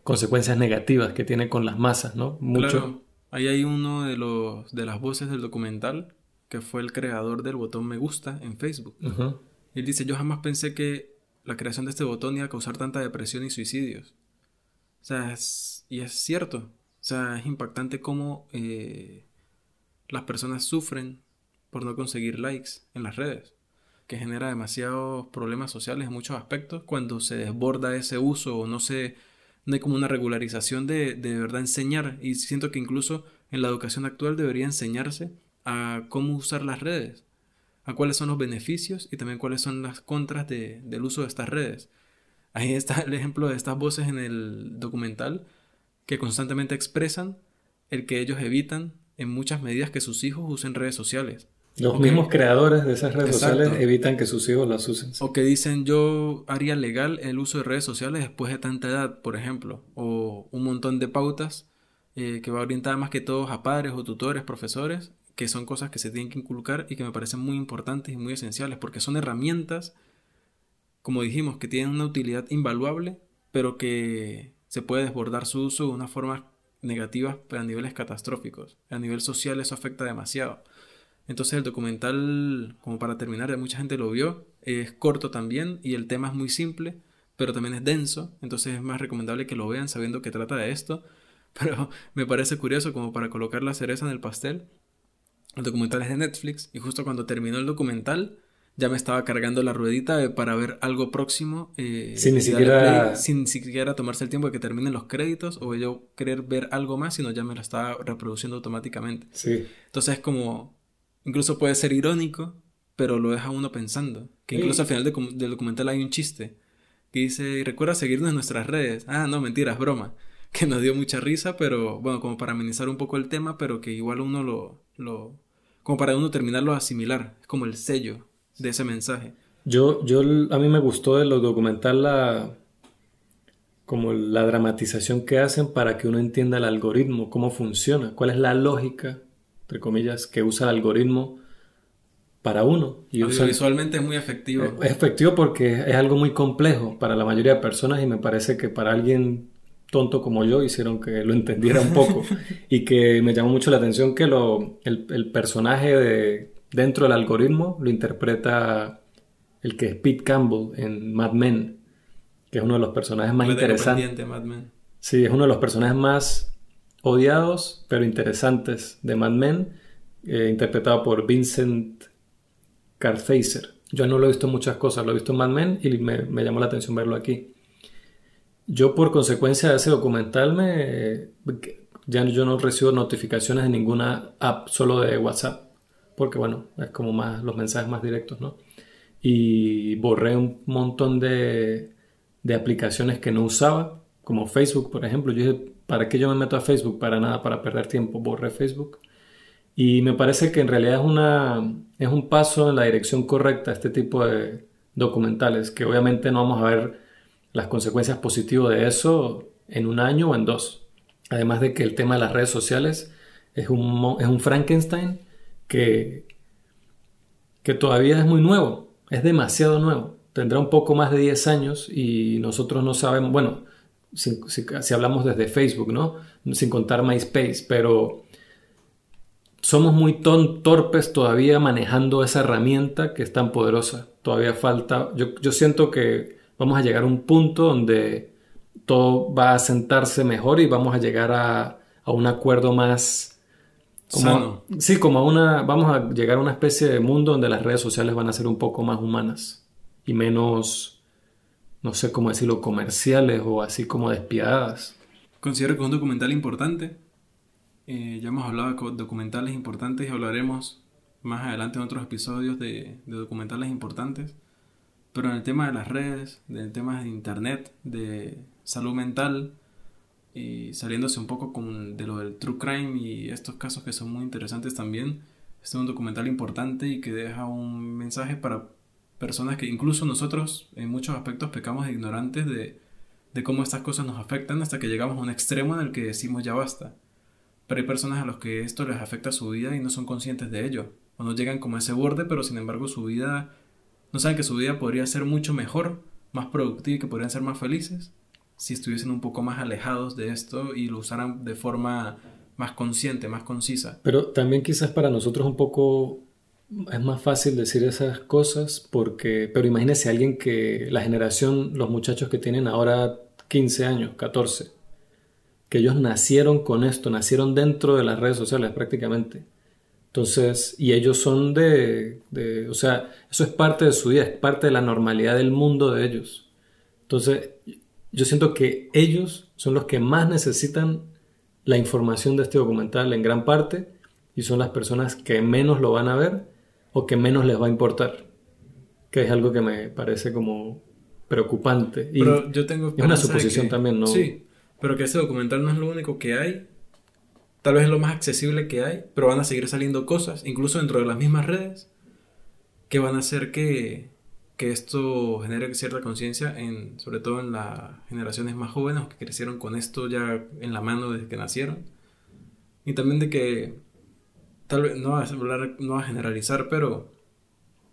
consecuencias negativas que tiene con las masas, ¿no? Mucho. Claro, ahí hay uno de los de las voces del documental que fue el creador del botón me gusta en Facebook. Y él dice, yo jamás pensé que la creación de este botón iba a causar tanta depresión y suicidios. O sea, es- y es cierto. O sea, es impactante cómo eh, las personas sufren por no conseguir likes en las redes, que genera demasiados problemas sociales en muchos aspectos cuando se desborda ese uso o no se no hay como una regularización de, de verdad enseñar y siento que incluso en la educación actual debería enseñarse a cómo usar las redes, a cuáles son los beneficios y también cuáles son las contras de, del uso de estas redes. Ahí está el ejemplo de estas voces en el documental que constantemente expresan el que ellos evitan en muchas medidas que sus hijos usen redes sociales. Los mismos creadores de esas redes sociales evitan que sus hijos las usen. O que dicen yo haría legal el uso de redes sociales después de tanta edad, por ejemplo. O un montón de pautas eh, que va orientada más que todos a padres o tutores, profesores, que son cosas que se tienen que inculcar y que me parecen muy importantes y muy esenciales porque son herramientas, como dijimos, que tienen una utilidad invaluable, pero que se puede desbordar su uso de una forma negativa pero a niveles catastróficos. A nivel social eso afecta demasiado. Entonces el documental, como para terminar, mucha gente lo vio, es corto también y el tema es muy simple, pero también es denso, entonces es más recomendable que lo vean sabiendo que trata de esto. Pero me parece curioso como para colocar la cereza en el pastel. El documental es de Netflix y justo cuando terminó el documental ya me estaba cargando la ruedita para ver algo próximo. Eh, sin ni siquiera... sin siquiera tomarse el tiempo de que terminen los créditos o yo querer ver algo más, sino ya me lo estaba reproduciendo automáticamente. Sí. Entonces es como incluso puede ser irónico, pero lo deja uno pensando. Que incluso al final del documental hay un chiste que dice, recuerda seguirnos en nuestras redes. Ah, no, mentira, es broma. Que nos dio mucha risa, pero bueno, como para amenizar un poco el tema, pero que igual uno lo, lo como para uno terminarlo a asimilar. Es como el sello de ese mensaje. Yo, yo, a mí me gustó de lo documental la, como la dramatización que hacen para que uno entienda el algoritmo, cómo funciona, cuál es la lógica entre comillas, que usa el algoritmo para uno. Y visualmente es muy efectivo. Es efectivo porque es algo muy complejo para la mayoría de personas y me parece que para alguien tonto como yo hicieron que lo entendiera un poco y que me llamó mucho la atención que lo, el, personaje de, dentro del algoritmo lo interpreta el que es Pete Campbell en Mad Men, que es uno de los personajes más interesantes. Mad Men. Sí, es uno de los personajes más odiados pero interesantes de Mad Men, eh, interpretado por Vincent Carthaser. Yo no lo he visto en muchas cosas, lo he visto en Mad Men y me, llamó la atención verlo aquí. Yo por consecuencia de ese documental me, ya yo no recibo notificaciones de ninguna app, solo de WhatsApp, porque bueno, es como más los mensajes más directos, ¿no? Y borré un montón de, de aplicaciones que no usaba, como Facebook, por ejemplo. Yo dije, ¿Para qué yo me meto a Facebook? Para nada, para perder tiempo. Borré Facebook. Y me parece que en realidad es, una, es un paso en la dirección correcta este tipo de documentales, que obviamente no vamos a ver las consecuencias positivas de eso en un año o en dos. Además de que el tema de las redes sociales es un, es un Frankenstein que, que todavía es muy nuevo, es demasiado nuevo. Tendrá un poco más de 10 años y nosotros no sabemos, bueno, si, hablamos desde Facebook, ¿no? Sin contar MySpace, pero somos muy torpes todavía manejando esa herramienta que es tan poderosa. Todavía falta, yo, siento que vamos a llegar a un punto donde todo va a sentarse mejor y vamos a llegar a, un acuerdo más como, Sí, como a una, vamos a llegar a una especie de mundo donde las redes sociales van a ser un poco más humanas y menos no sé cómo decirlo, comerciales o así como despiadadas. Considero que es un documental importante. Eh, ya hemos hablado de documentales importantes y hablaremos más adelante en otros episodios de, documentales importantes. Pero en el tema de las redes, del tema de internet, de salud mental, y saliéndose un poco con, de lo del true crime y estos casos que son muy interesantes también, este es un documental importante y que deja un mensaje para personas que incluso nosotros en muchos aspectos pecamos de ignorantes de, de cómo estas cosas nos afectan hasta que llegamos a un extremo en el que decimos ya basta. Pero hay personas a los que esto les afecta su vida y no son conscientes de ello. O no llegan como a ese borde, pero sin embargo su vida... No saben que su vida podría ser mucho mejor, más productiva y que podrían ser más felices si estuviesen un poco más alejados de esto y lo usaran de forma más consciente, más concisa. Pero también quizás para nosotros un poco es más fácil decir esas cosas porque, pero imagínese alguien que la generación, los muchachos que tienen ahora 15 años, 14, que ellos nacieron con esto, nacieron dentro de las redes sociales prácticamente. Entonces, y ellos son de, de, o sea, eso es parte de su vida, es parte de la normalidad del mundo de ellos. Entonces, yo siento que ellos son los que más necesitan la información de este documental en gran parte y son las personas que menos lo van a ver o que menos les va a importar, que es algo que me parece como preocupante. Y Pero yo tengo es una suposición que- también, ¿no? Sí, pero que ese documental no es lo único que hay. Tal vez es lo más accesible que hay, pero van a seguir saliendo cosas, incluso dentro de las mismas redes, que van a hacer que, que esto genere cierta conciencia, en, sobre todo en las generaciones más jóvenes que crecieron con esto ya en la mano desde que nacieron. Y también de que, tal vez, no va a, hablar- no va a generalizar, pero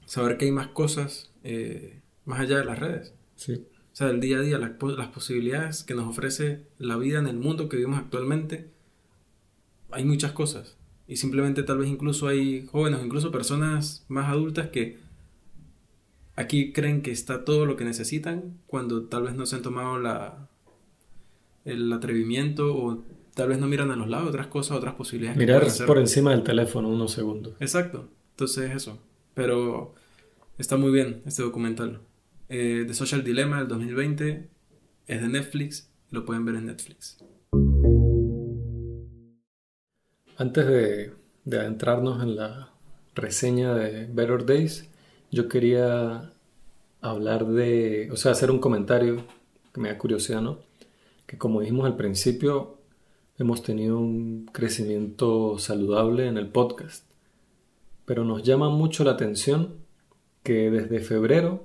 saber que hay más cosas eh, más allá de las redes. Sí. O sea, el día a día, las, las posibilidades que nos ofrece la vida en el mundo que vivimos actualmente, hay muchas cosas. Y simplemente tal vez incluso hay jóvenes, incluso personas más adultas que aquí creen que está todo lo que necesitan cuando tal vez no se han tomado la, el atrevimiento o tal vez no miran a los lados otras cosas, otras posibilidades. Mirar por encima del teléfono unos segundos. Exacto. Entonces eso. Pero está muy bien este documental. Eh, The Social Dilemma del 2020 es de Netflix. Lo pueden ver en Netflix. Antes de, de adentrarnos en la reseña de Better Days, yo quería hablar de, o sea, hacer un comentario que me da curiosidad, ¿no? Que como dijimos al principio, hemos tenido un crecimiento saludable en el podcast, pero nos llama mucho la atención que desde febrero,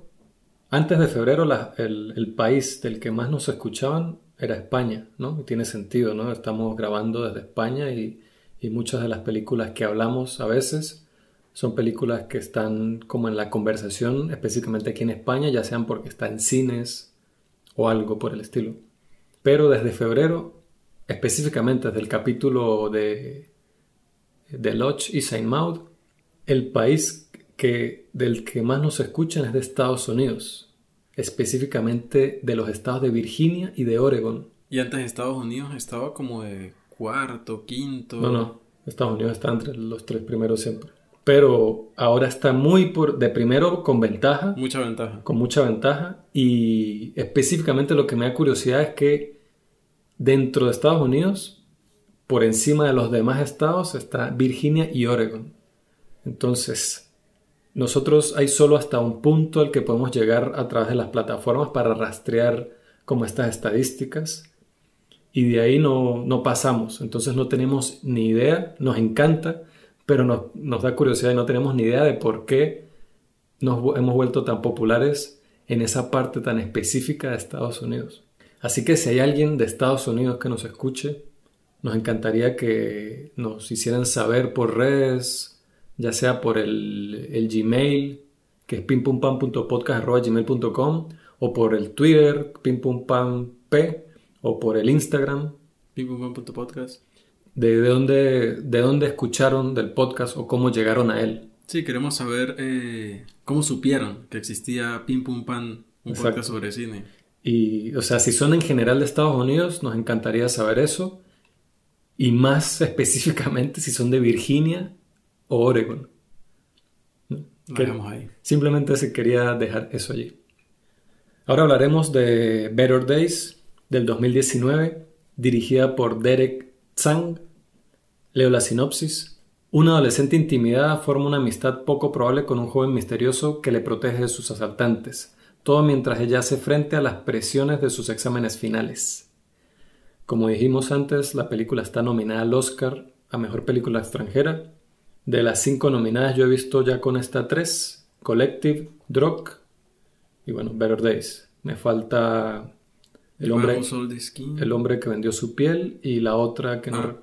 antes de febrero, el, el país del que más nos escuchaban era España, ¿no? Y tiene sentido, ¿no? Estamos grabando desde España y, y muchas de las películas que hablamos a veces son películas que están como en la conversación, específicamente aquí en España, ya sean porque está en cines o algo por el estilo. Pero desde febrero, específicamente desde el capítulo de, de Lodge y Saint Maud, el país que, del que más nos escuchan es de Estados Unidos, específicamente de los estados de Virginia y de Oregon. Y antes Estados Unidos estaba como de cuarto, quinto. No, no, Estados Unidos está entre los tres primeros siempre. Pero ahora está muy por, de primero con ventaja, Mucha ventaja. con mucha ventaja, y específicamente lo que me da curiosidad es que dentro de Estados Unidos, por encima de los demás estados, está Virginia y Oregon. Entonces, nosotros hay solo hasta un punto al que podemos llegar a través de las plataformas para rastrear como estas estadísticas y de ahí no, no pasamos. Entonces no tenemos ni idea, nos encanta, pero nos, nos da curiosidad y no tenemos ni idea de por qué nos hemos vuelto tan populares en esa parte tan específica de Estados Unidos. Así que si hay alguien de Estados Unidos que nos escuche, nos encantaría que nos hicieran saber por redes, ya sea por el, el Gmail, que es pimpumpam.podcast.gmail.com, o por el Twitter, pimpumpamp, o por el Instagram, Pimpupam.podcast. de, de, dónde, de dónde escucharon del podcast o cómo llegaron a él. Sí, queremos saber eh, cómo supieron que existía Pim Pum Pan, un Exacto. podcast sobre cine. Y, o sea, si son en general de Estados Unidos, nos encantaría saber eso. Y más específicamente si son de Virginia o Oregon. ¿No? Dejamos ahí. Simplemente se quería dejar eso allí. Ahora hablaremos de Better Days del 2019, dirigida por Derek Tsang. Leo la sinopsis. Una adolescente intimidada forma una amistad poco probable con un joven misterioso que le protege de sus asaltantes, todo mientras ella hace frente a las presiones de sus exámenes finales. Como dijimos antes, la película está nominada al Oscar a Mejor Película Extranjera. De las cinco nominadas yo he visto ya con esta tres, Collective, Drog y bueno, Better Days. Me falta el hombre, Skin. el hombre que vendió su piel y la otra que no Ah.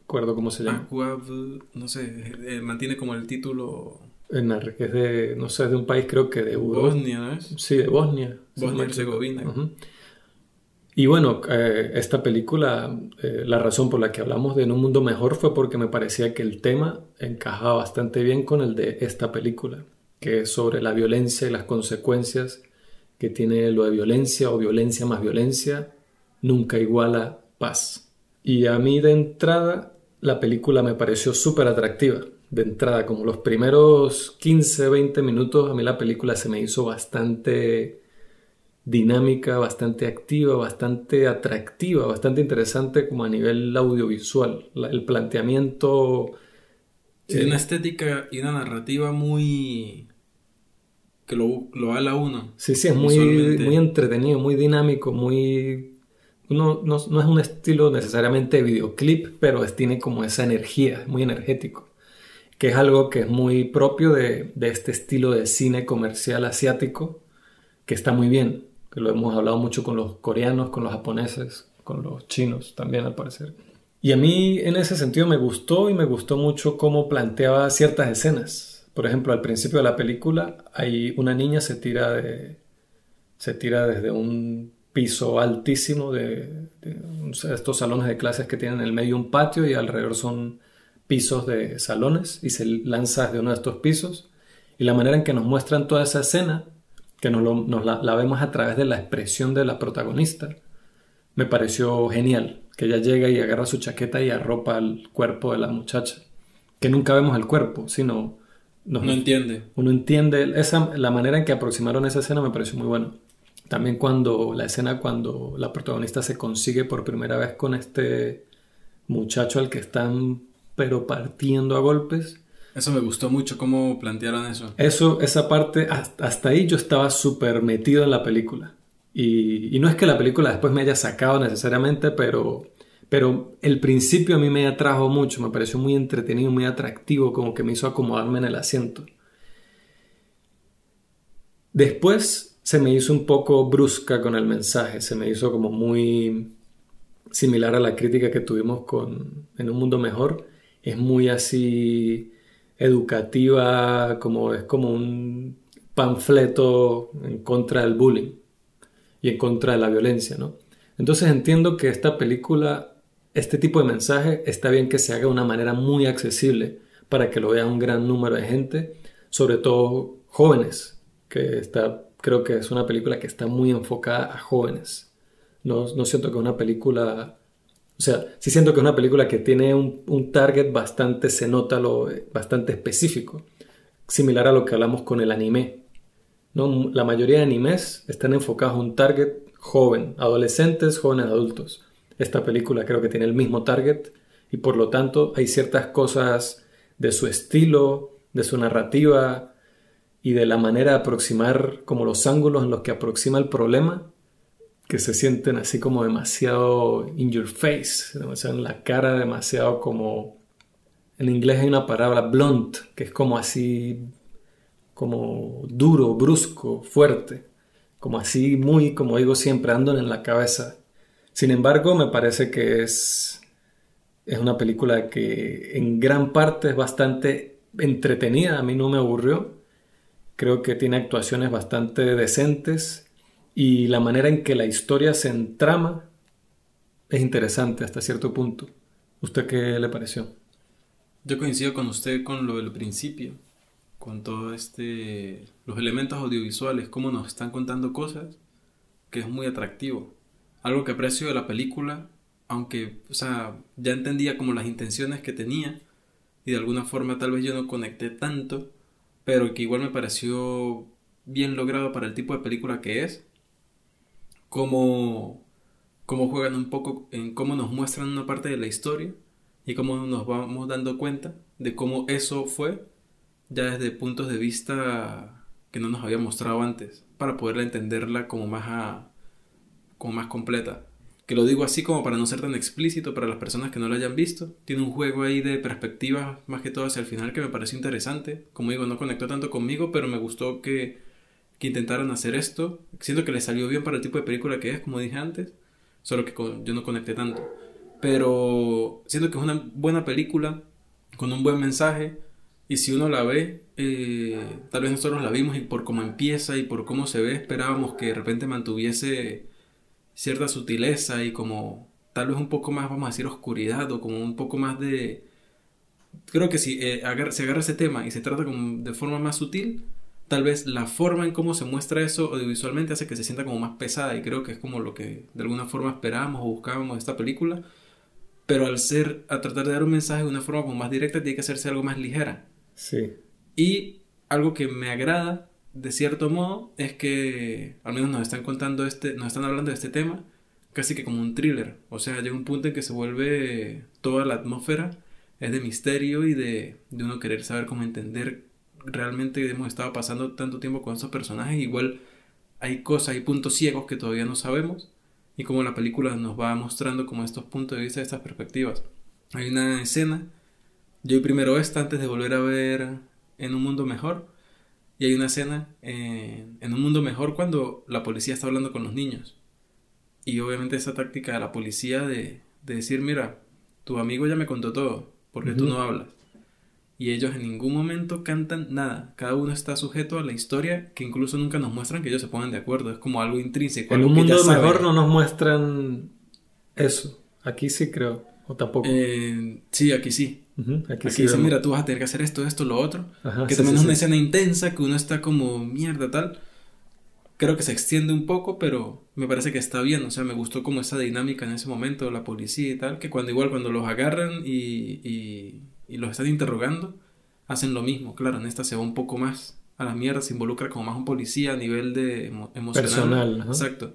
recuerdo cómo se llama. Aqua, no sé, eh, mantiene como el título En que es de, no sé, es de un país creo que de Europa. Bosnia, ¿no es? Sí, de Bosnia. Bosnia equivoco. Herzegovina. Y bueno, eh, esta película, eh, la razón por la que hablamos de En un mundo mejor fue porque me parecía que el tema encajaba bastante bien con el de esta película, que es sobre la violencia y las consecuencias que tiene lo de violencia o violencia más violencia, nunca iguala paz. Y a mí de entrada la película me pareció súper atractiva. de entrada, como los primeros 15, 20 minutos, a mí la película se me hizo bastante dinámica, bastante activa, bastante atractiva, bastante interesante como a nivel audiovisual. el planteamiento... Eh, una estética y una narrativa muy... que lo, lo a uno. Sí, sí, es muy, muy entretenido, muy dinámico, muy... No, no, no, es un estilo necesariamente de videoclip, pero tiene como esa energía, muy energético, que es algo que es muy propio de, de este estilo de cine comercial asiático, que está muy bien que lo hemos hablado mucho con los coreanos, con los japoneses, con los chinos también al parecer. Y a mí en ese sentido me gustó y me gustó mucho cómo planteaba ciertas escenas. Por ejemplo, al principio de la película hay una niña se tira de se tira desde un piso altísimo de, estos salones de clases que tienen en el medio un patio y alrededor son pisos de salones y se lanza de uno de estos pisos. Y la manera en que nos muestran toda esa escena que nos, la, vemos a través de la expresión de la protagonista, me pareció genial. Que ella llega y agarra su chaqueta y arropa el cuerpo de la muchacha. Que nunca vemos el cuerpo, sino... no entiende. Uno entiende. Esa, la manera en que aproximaron esa escena me pareció muy buena. También cuando la escena cuando la protagonista se consigue por primera vez con este muchacho al que están pero partiendo a golpes eso me gustó mucho, cómo plantearon eso. Eso, esa parte, hasta ahí yo estaba súper metido en la película. Y, no es que la película después me haya sacado necesariamente, pero, pero el principio a mí me atrajo mucho, me pareció muy entretenido, muy atractivo, como que me hizo acomodarme en el asiento. Después se me hizo un poco brusca con el mensaje, se me hizo como muy similar a la crítica que tuvimos con En un mundo mejor. Es muy así educativa, como es como un panfleto en contra del bullying y en contra de la violencia, ¿no? Entonces entiendo que esta película, este tipo de mensaje, está bien que se haga de una manera muy accesible para que lo vea un gran número de gente, sobre todo jóvenes, que está, creo que es una película que está muy enfocada a jóvenes. No, no siento que es una película o sea, sí siento que es una película que tiene un, target bastante, se nota lo, bastante específico, similar a lo que hablamos con el anime. ¿no? La mayoría de animes están enfocados a un target joven, adolescentes, jóvenes adultos. Esta película creo que tiene el mismo target y por lo tanto hay ciertas cosas de su estilo, de su narrativa y de la manera de aproximar como los ángulos en los que aproxima el problema que se sienten así como demasiado in your face, demasiado en la cara, demasiado como... En inglés hay una palabra blunt, que es como así, como duro, brusco, fuerte, como así muy, como digo siempre, ando en la cabeza. Sin embargo, me parece que es, es una película que en gran parte es bastante entretenida, a mí no me aburrió. Creo que tiene actuaciones bastante decentes y la manera en que la historia se entrama es interesante hasta cierto punto. ¿Usted qué le pareció? Yo coincido con usted con lo del principio, con todo este los elementos audiovisuales, cómo nos están contando cosas, que es muy atractivo. Algo que aprecio de la película, aunque, o sea, ya entendía como las intenciones que tenía y de alguna forma tal vez yo no conecté tanto, pero que igual me pareció bien logrado para el tipo de película que es cómo, cómo juegan un poco en cómo nos muestran una parte de la historia y cómo nos vamos dando cuenta de cómo eso fue ya desde puntos de vista que no nos había mostrado antes para poderla entenderla como más como más completa que lo digo así como para no ser tan explícito para las personas que no lo hayan visto tiene un juego ahí de perspectivas más que todo hacia el final que me pareció interesante como digo no conectó tanto conmigo pero me gustó que que intentaron hacer esto. Siento que le salió bien para el tipo de película que es, como dije antes, solo que yo no conecté tanto. Pero siento que es una buena película, con un buen mensaje, y si uno la ve, eh, tal vez nosotros la vimos y por cómo empieza y por cómo se ve, esperábamos que de repente mantuviese cierta sutileza y como tal vez un poco más, vamos a decir, oscuridad o como un poco más de... Creo que si eh, se agarra ese tema y se trata como de forma más sutil, tal vez la forma en cómo se muestra eso audiovisualmente hace que se sienta como más pesada y creo que es como lo que de alguna forma esperábamos o buscábamos de esta película. pero al ser, a tratar de dar un mensaje de una forma como más directa, tiene que hacerse algo más ligera. Sí. Y algo que me agrada, de cierto modo, es que al menos nos están contando este, nos están hablando de este tema casi que como un thriller. O sea, llega un punto en que se vuelve toda la atmósfera es de misterio y de, de uno querer saber cómo entender realmente hemos estado pasando tanto tiempo con estos personajes. Igual hay cosas, hay puntos ciegos que todavía no sabemos y como la película nos va mostrando como estos puntos de vista, estas perspectivas. Hay una escena, yo primero esta antes de volver a ver En un mundo mejor, y hay una escena en, en un mundo mejor cuando la policía está hablando con los niños. Y obviamente esa táctica de la policía de, de decir, mira, tu amigo ya me contó todo, porque tú no hablas? y ellos en ningún momento cantan nada. Cada uno está sujeto a la historia que incluso nunca nos muestran que ellos se pongan de acuerdo. Es como algo intrínseco. En un mundo mejor no nos muestran eso. Aquí sí creo. O tampoco. Eh, sí, aquí sí. Aquí, sí dicen, mira, tú vas a tener que hacer esto, esto, lo otro. que también es una escena intensa, que uno está como mierda, tal. Creo que se extiende un poco, pero me parece que está bien. O sea, me gustó como esa dinámica en ese momento, la policía y tal. Que cuando igual, cuando los agarran y y los están interrogando, hacen lo mismo. Claro, en esta se va un poco más a la mierda, se involucra como más un policía a nivel de emocional. Personal. Exacto.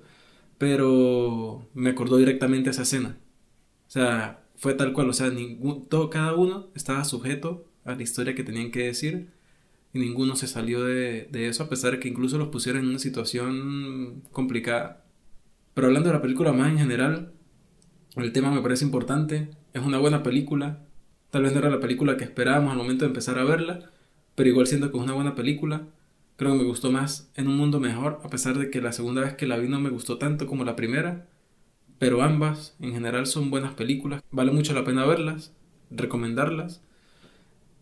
Pero me acordó directamente esa escena. O sea, fue tal cual. O sea, todo, cada uno estaba sujeto a la historia que tenían que decir y ninguno se salió de, de eso, a pesar de que incluso los pusieron en una situación complicada. Pero hablando de la película más en general, el tema me parece importante. Es una buena película. Tal vez no era la película que esperábamos al momento de empezar a verla, pero igual siento que es una buena película. Creo que me gustó más En un mundo mejor, a pesar de que la segunda vez que la vi no me gustó tanto como la primera. Pero ambas, en general, son buenas películas. Vale mucho la pena verlas, recomendarlas.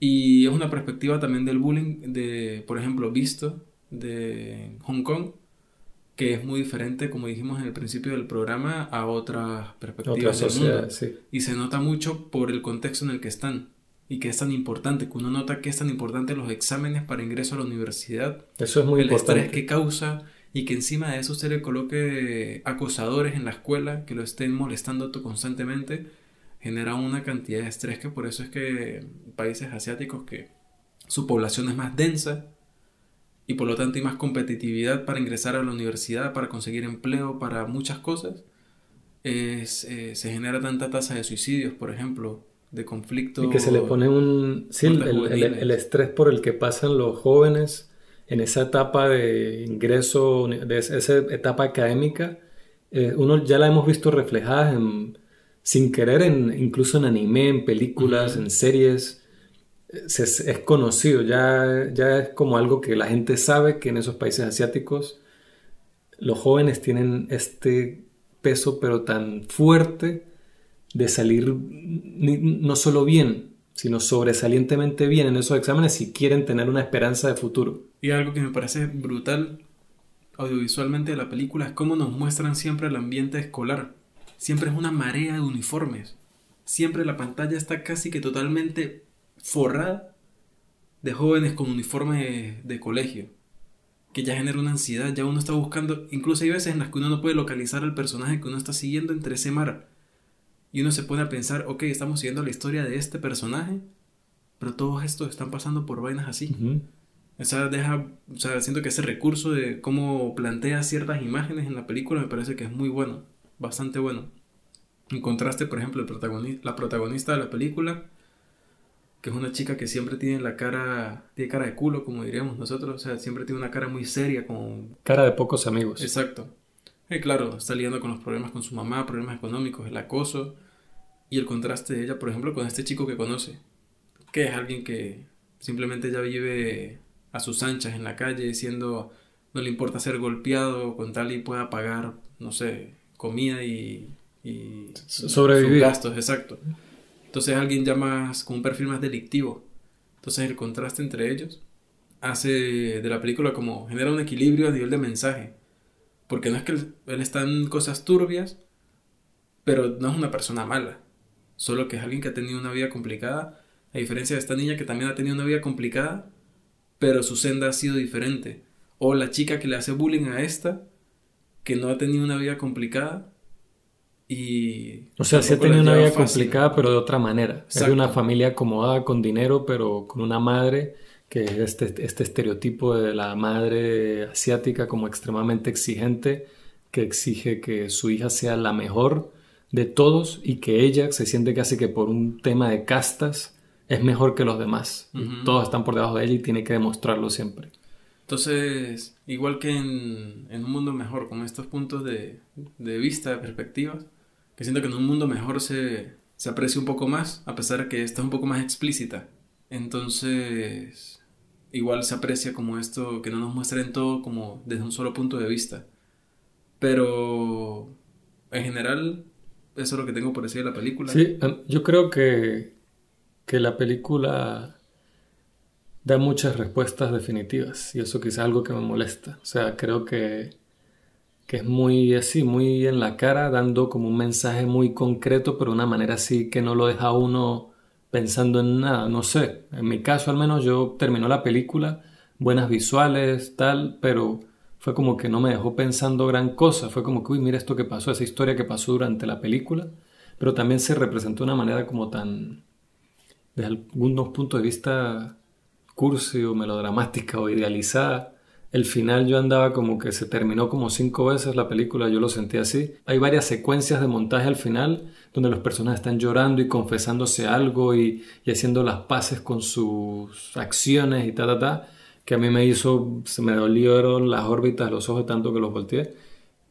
Y es una perspectiva también del bullying, de, por ejemplo, visto de Hong Kong que es muy diferente, como dijimos en el principio del programa, a otras perspectivas del mundo. Y se nota mucho por el contexto en el que están y que es tan importante, que uno nota que es tan importante los exámenes para ingreso a la universidad. Eso es muy importante. El estrés que causa y que encima de eso se le coloque acosadores en la escuela que lo estén molestando constantemente, genera una cantidad de estrés que por eso es que países asiáticos que su población es más densa, y por lo tanto hay más competitividad para ingresar a la universidad, para conseguir empleo, para muchas cosas, eh, se genera tanta tasa de suicidios, por ejemplo, de conflicto. Y que se le pone un... Sí, el, estrés por el que pasan los jóvenes en esa etapa de ingreso, de esa etapa académica, eh, uno ya la hemos visto reflejada en, sin querer, en, incluso en anime, en películas, en series es, conocido, ya, ya es como algo que la gente sabe que en esos países asiáticos los jóvenes tienen este peso pero tan fuerte de salir no solo bien, sino sobresalientemente bien en esos exámenes si quieren tener una esperanza de futuro. Y algo que me parece brutal audiovisualmente de la película es cómo nos muestran siempre el ambiente escolar. Siempre es una marea de uniformes. Siempre la pantalla está casi que totalmente forrada de jóvenes con uniforme de, colegio, que ya genera una ansiedad, ya uno está buscando, incluso hay veces en las que uno no puede localizar al personaje que uno está siguiendo entre ese mar. Y uno se pone a pensar, ok, estamos siguiendo la historia de este personaje, pero todos estos están pasando por vainas así. O sea, deja, o sea, siento que ese recurso de cómo plantea ciertas imágenes en la película me parece que es muy bueno, bastante bueno. En contraste, por ejemplo, el la protagonista de la película que es una chica que siempre tiene la cara, tiene cara de culo, como diríamos nosotros, o sea, siempre tiene una cara muy seria, con... Cara de pocos amigos. Exacto. Y claro, está lidiando con los problemas con su mamá, problemas económicos, el acoso, y el contraste de ella, por ejemplo, con este chico que conoce, que es alguien que simplemente ya vive a sus anchas en la calle, diciendo, no le importa ser golpeado con tal y pueda pagar, no sé, comida y... y sobrevivir. Sus gastos, exacto. Entonces alguien ya más con un perfil más delictivo. Entonces el contraste entre ellos hace de la película como genera un equilibrio a nivel de mensaje. Porque no es que él, está en cosas turbias, pero no es una persona mala. Solo que es alguien que ha tenido una vida complicada, a diferencia de esta niña que también ha tenido una vida complicada, pero su senda ha sido diferente. O la chica que le hace bullying a esta, que no ha tenido una vida complicada, Y o sea, sí tenía la una vida fácil. complicada, pero de otra manera. Es de Exacto. una familia acomodada con dinero, pero con una madre que es este, este estereotipo de la madre asiática como extremadamente exigente, que exige que su hija sea la mejor de todos y que ella se siente casi que por un tema de castas es mejor que los demás. Todos están por debajo de ella y tiene que demostrarlo siempre. Entonces, igual que en, en un mundo mejor, con estos puntos de, de vista, de perspectivas, que siento que en un mundo mejor se, se aprecia un poco más, a pesar de que esta es un poco más explícita. Entonces, igual se aprecia como esto, que no nos muestren todo como desde un solo punto de vista. Pero, en general, eso es lo que tengo por decir de la película. Sí, em, yo creo que, que la película da muchas respuestas definitivas y eso quizás es algo que me molesta. O sea, creo que, que es muy así, muy en la cara, dando como un mensaje muy concreto, pero de una manera así que no lo deja uno pensando en nada. No sé, en mi caso al menos yo terminó la película, buenas visuales, tal, pero fue como que no me dejó pensando gran cosa. Fue como que, uy, mira esto que pasó, esa historia que pasó durante la película, pero también se representó de una manera como tan, desde algunos puntos de vista, cursi o melodramática o idealizada. El final yo andaba como que se terminó como cinco veces la película, yo lo sentí así. Hay varias secuencias de montaje al final donde los personajes están llorando y confesándose algo y, haciendo las paces con sus acciones y ta, ta, ta, que a mí me hizo, se me dolieron las órbitas los ojos tanto que los volteé.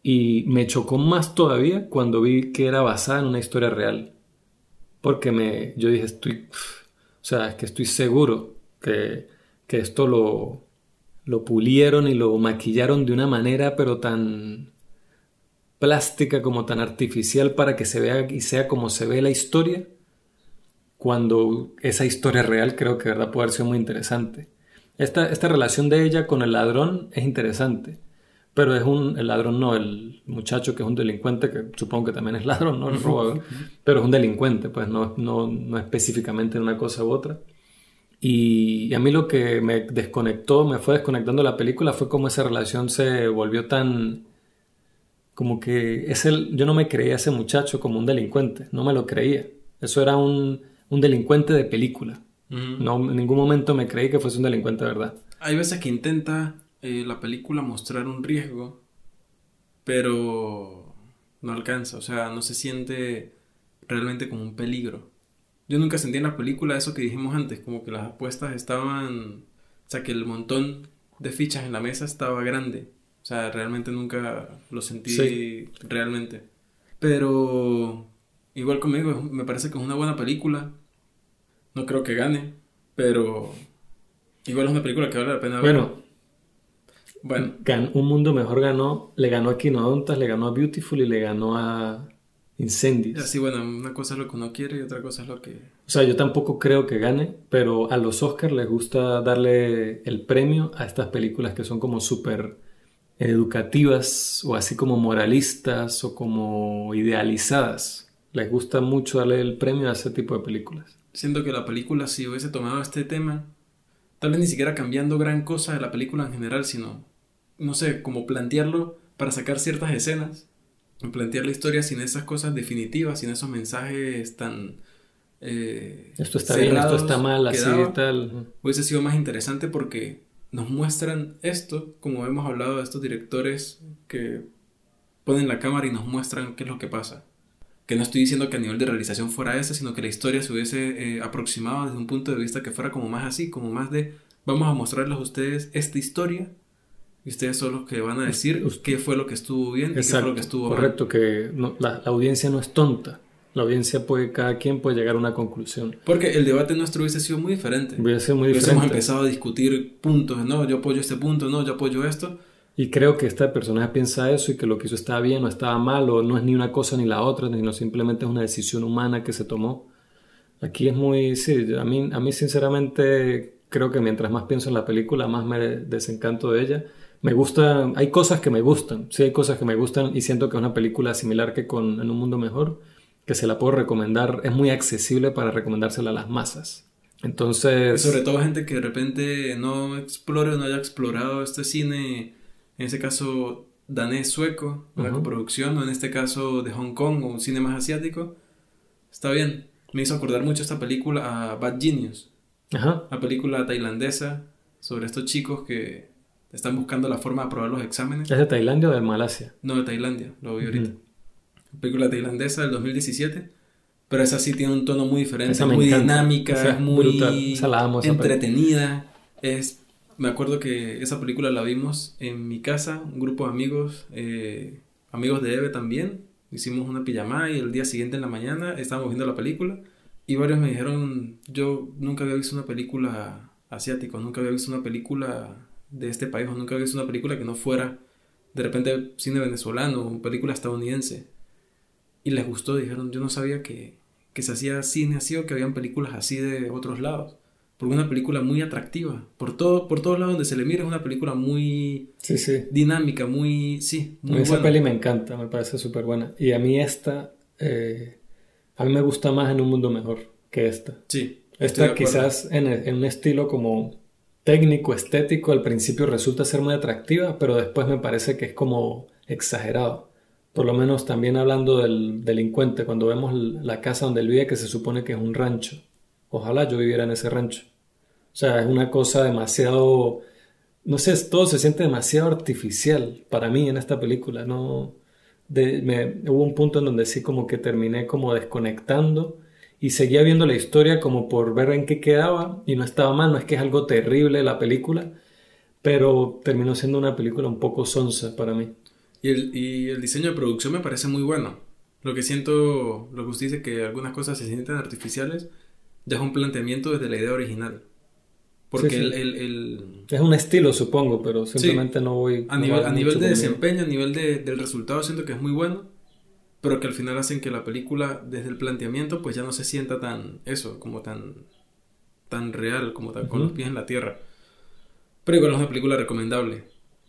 Y me chocó más todavía cuando vi que era basada en una historia real. Porque me, yo dije, estoy, sea, es que estoy seguro que, que esto lo, lo pulieron y lo maquillaron de una manera pero tan plástica como tan artificial para que se vea y sea como se ve la historia cuando esa historia real creo que verdad puede haber sido muy interesante. Esta, esta relación de ella con el ladrón es interesante, pero es un, el ladrón no, el muchacho que es un delincuente, que supongo que también es ladrón, no el robador, pero es un delincuente, pues no, no, no específicamente en una cosa u otra. Y a mí lo que me desconectó, me fue desconectando la película fue como esa relación se volvió tan... Como que es el, yo no me creía ese muchacho como un delincuente, no me lo creía. Eso era un, un delincuente de película. No, en ningún momento me creí que fuese un delincuente de verdad. Hay veces que intenta eh, la película mostrar un riesgo, pero no alcanza, o sea, no se siente realmente como un peligro. Yo nunca sentí en la película eso que dijimos antes, como que las apuestas estaban, o sea, que el montón de fichas en la mesa estaba grande. O sea, realmente nunca lo sentí Sí. realmente. Pero igual conmigo, me parece que es una buena película. No creo que gane, pero igual es una película que vale la pena ver. Bueno, Bueno, gan- Un Mundo Mejor ganó, le ganó a Quinodontas, le ganó a Beautiful y le ganó a Incendies. así bueno, una cosa es lo que uno quiere y otra cosa es lo que... O sea, yo tampoco creo que gane, pero a los Oscars les gusta darle el premio a estas películas que son como súper educativas o así como moralistas o como idealizadas. Les gusta mucho darle el premio a ese tipo de películas. Siento que la película si hubiese tomado este tema, tal vez ni siquiera cambiando gran cosa de la película en general, sino, no sé, como plantearlo para sacar ciertas escenas, plantear la historia sin esas cosas definitivas, sin esos mensajes tan... eh, Esto está bien, esto está mal, así daba. y tal. hubiese sido más interesante porque nos muestran esto, como hemos hablado de estos directores que ponen la cámara y nos muestran qué es lo que pasa. Que no estoy diciendo que a nivel de realización fuera ese, sino que la historia se hubiese eh, aproximado desde un punto de vista que fuera como más así, como más de vamos a mostrarles a ustedes esta historia y ustedes son los que van a decir qué fue lo que estuvo bien y qué fue lo que estuvo mal. correcto, que no- la, la audiencia no es tonta. La audiencia puede, cada quien puede llegar a una conclusión. Porque el debate nuestro hubiese sido muy diferente. A ser muy Hubiésemos diferente. empezado a discutir puntos, no, yo apoyo este punto, no, yo apoyo esto. Y creo que esta persona piensa eso y que lo que hizo estaba bien o estaba mal o no es ni una cosa ni la otra, sino simplemente es una decisión humana que se tomó. Aquí es muy, sí, a mí, a mí sinceramente creo que mientras más pienso en la película, más me desencanto de ella. Me gusta, hay cosas que me gustan, sí hay cosas que me gustan y siento que es una película similar que con En un mundo mejor, que se la puedo recomendar, es muy accesible para recomendársela a las masas. Entonces... Sobre todo gente que de repente no explore o no haya explorado este cine, en ese caso danés-sueco, una coproducción, o en este caso de Hong Kong o un cine más asiático, está bien. Me hizo acordar mucho esta película a Bad Genius, Ajá. la película tailandesa sobre estos chicos que están buscando la forma de aprobar los exámenes. ¿Es de Tailandia o de Malasia? No, de Tailandia, lo vi ahorita. Película tailandesa del 2017. Pero esa sí tiene un tono muy diferente, Esa muy dinámica, Esa es es muy. Esa la amo, esa entretenida. Es, me acuerdo que esa película la vimos en mi casa, un grupo de amigos, eh, amigos de Eve también. Hicimos una pijamada y el día siguiente en la mañana estábamos viendo la película. Y varios me dijeron, yo nunca había visto una película asiática, nunca había visto una película de este país, o nunca había visto una película que no fuera de repente cine venezolano o película estadounidense. Y les gustó, dijeron, yo no sabía que, que se hacía cine así o que habían películas así de otros lados. Porque una película muy atractiva. Por, todo, por todos lados donde se le mira es una película muy Sí, sí. dinámica, muy... Sí, A muy esa peli me encanta, me parece súper buena. Y a mí esta, eh, a mí me gusta más en un mundo mejor que esta. Sí, Esta quizás en, en un estilo como técnico, estético, al principio resulta ser muy atractiva, pero después me parece que es como exagerado. Por lo menos también hablando del delincuente, cuando vemos la casa donde él vive, que se supone que es un rancho. Ojalá yo viviera en ese rancho. O sea, es una cosa demasiado, no sé, todo se siente demasiado artificial para mí en esta película. No, me- hubo un punto en donde sí como que terminé como desconectando y seguía viendo la historia como por ver en qué quedaba y no estaba mal, no es que es algo terrible la película, pero terminó siendo una película un poco sonsa para mí. Y el, y el diseño de producción me parece muy bueno. Lo que siento, lo que usted dice, que algunas cosas se sienten artificiales, ya es un planteamiento desde la idea original. Porque Sí, sí. El, el- el- Es un estilo, supongo, pero simplemente no voy... a no nivel, a nivel de conmigo. desempeño, a nivel de- del resultado, siento que es muy bueno, pero que al final hacen que la película, desde el planteamiento, pues ya no se sienta tan, eso, como tan, tan real, como tan con Ujú. los pies en la tierra. Pero igual es una película recomendable,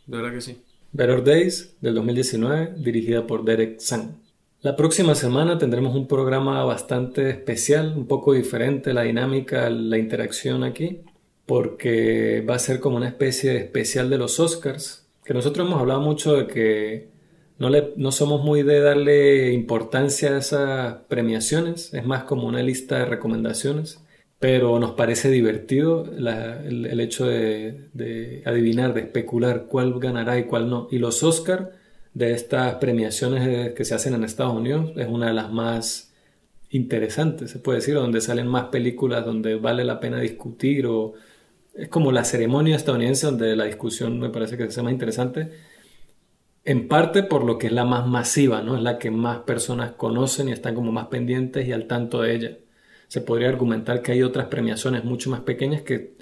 de verdad que sí. Better Days del 2019, dirigida por Derek Sang. La próxima semana tendremos un programa bastante especial, un poco diferente la dinámica, la interacción aquí, porque va a ser como una especie de especial de los Oscars, que nosotros hemos hablado mucho de que no, le, no somos muy de darle importancia a esas premiaciones, es más como una lista de recomendaciones, pero nos parece divertido el, hecho de, de adivinar, de especular cuál ganará y cuál no. Y los Oscar de estas premiaciones que se hacen en Estados Unidos es una de las más interesantes, se puede decir, donde salen más películas, donde vale la pena discutir o es como la ceremonia estadounidense donde la discusión me parece que es más interesante en parte por lo que es la más masiva, ¿no? Es la que más personas conocen y están como más pendientes y al tanto de ella. Se podría argumentar que hay otras premiaciones mucho más pequeñas que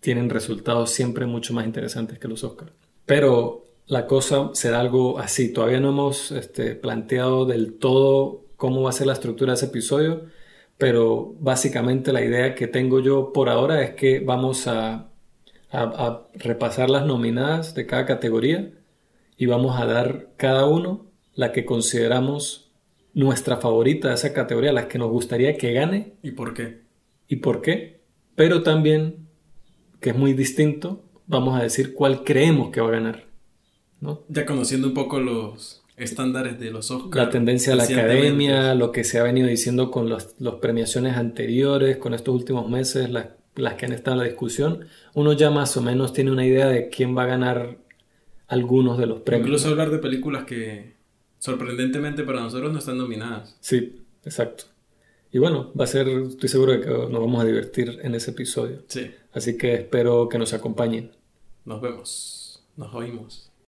tienen resultados siempre mucho más interesantes que los Oscars. Pero la cosa será algo así. Todavía no hemos este, planteado del todo cómo va a ser la estructura de ese episodio, pero básicamente la idea que tengo yo por ahora es que vamos a, a- a repasar las nominadas de cada categoría y vamos a dar cada uno la que consideramos nuestra favorita de esa categoría, las que nos gustaría que gane ¿Y por qué? y por qué, pero también, que es muy distinto, vamos a decir cuál creemos que va a ganar. ¿no? Ya conociendo un poco los estándares de los Oscars. La tendencia de la academia, lo que se ha venido diciendo con las las premiaciones anteriores, con estos últimos meses, las, las que han estado en la discusión, uno ya más o menos tiene una idea de quién va a ganar algunos de los premios. Incluso hablar de películas que sorprendentemente para nosotros no están nominadas. Sí, exacto. Y bueno, va a ser, estoy seguro de que nos vamos a divertir en ese episodio. Sí, Así que espero que nos acompañen. nos vemos, nos oímos.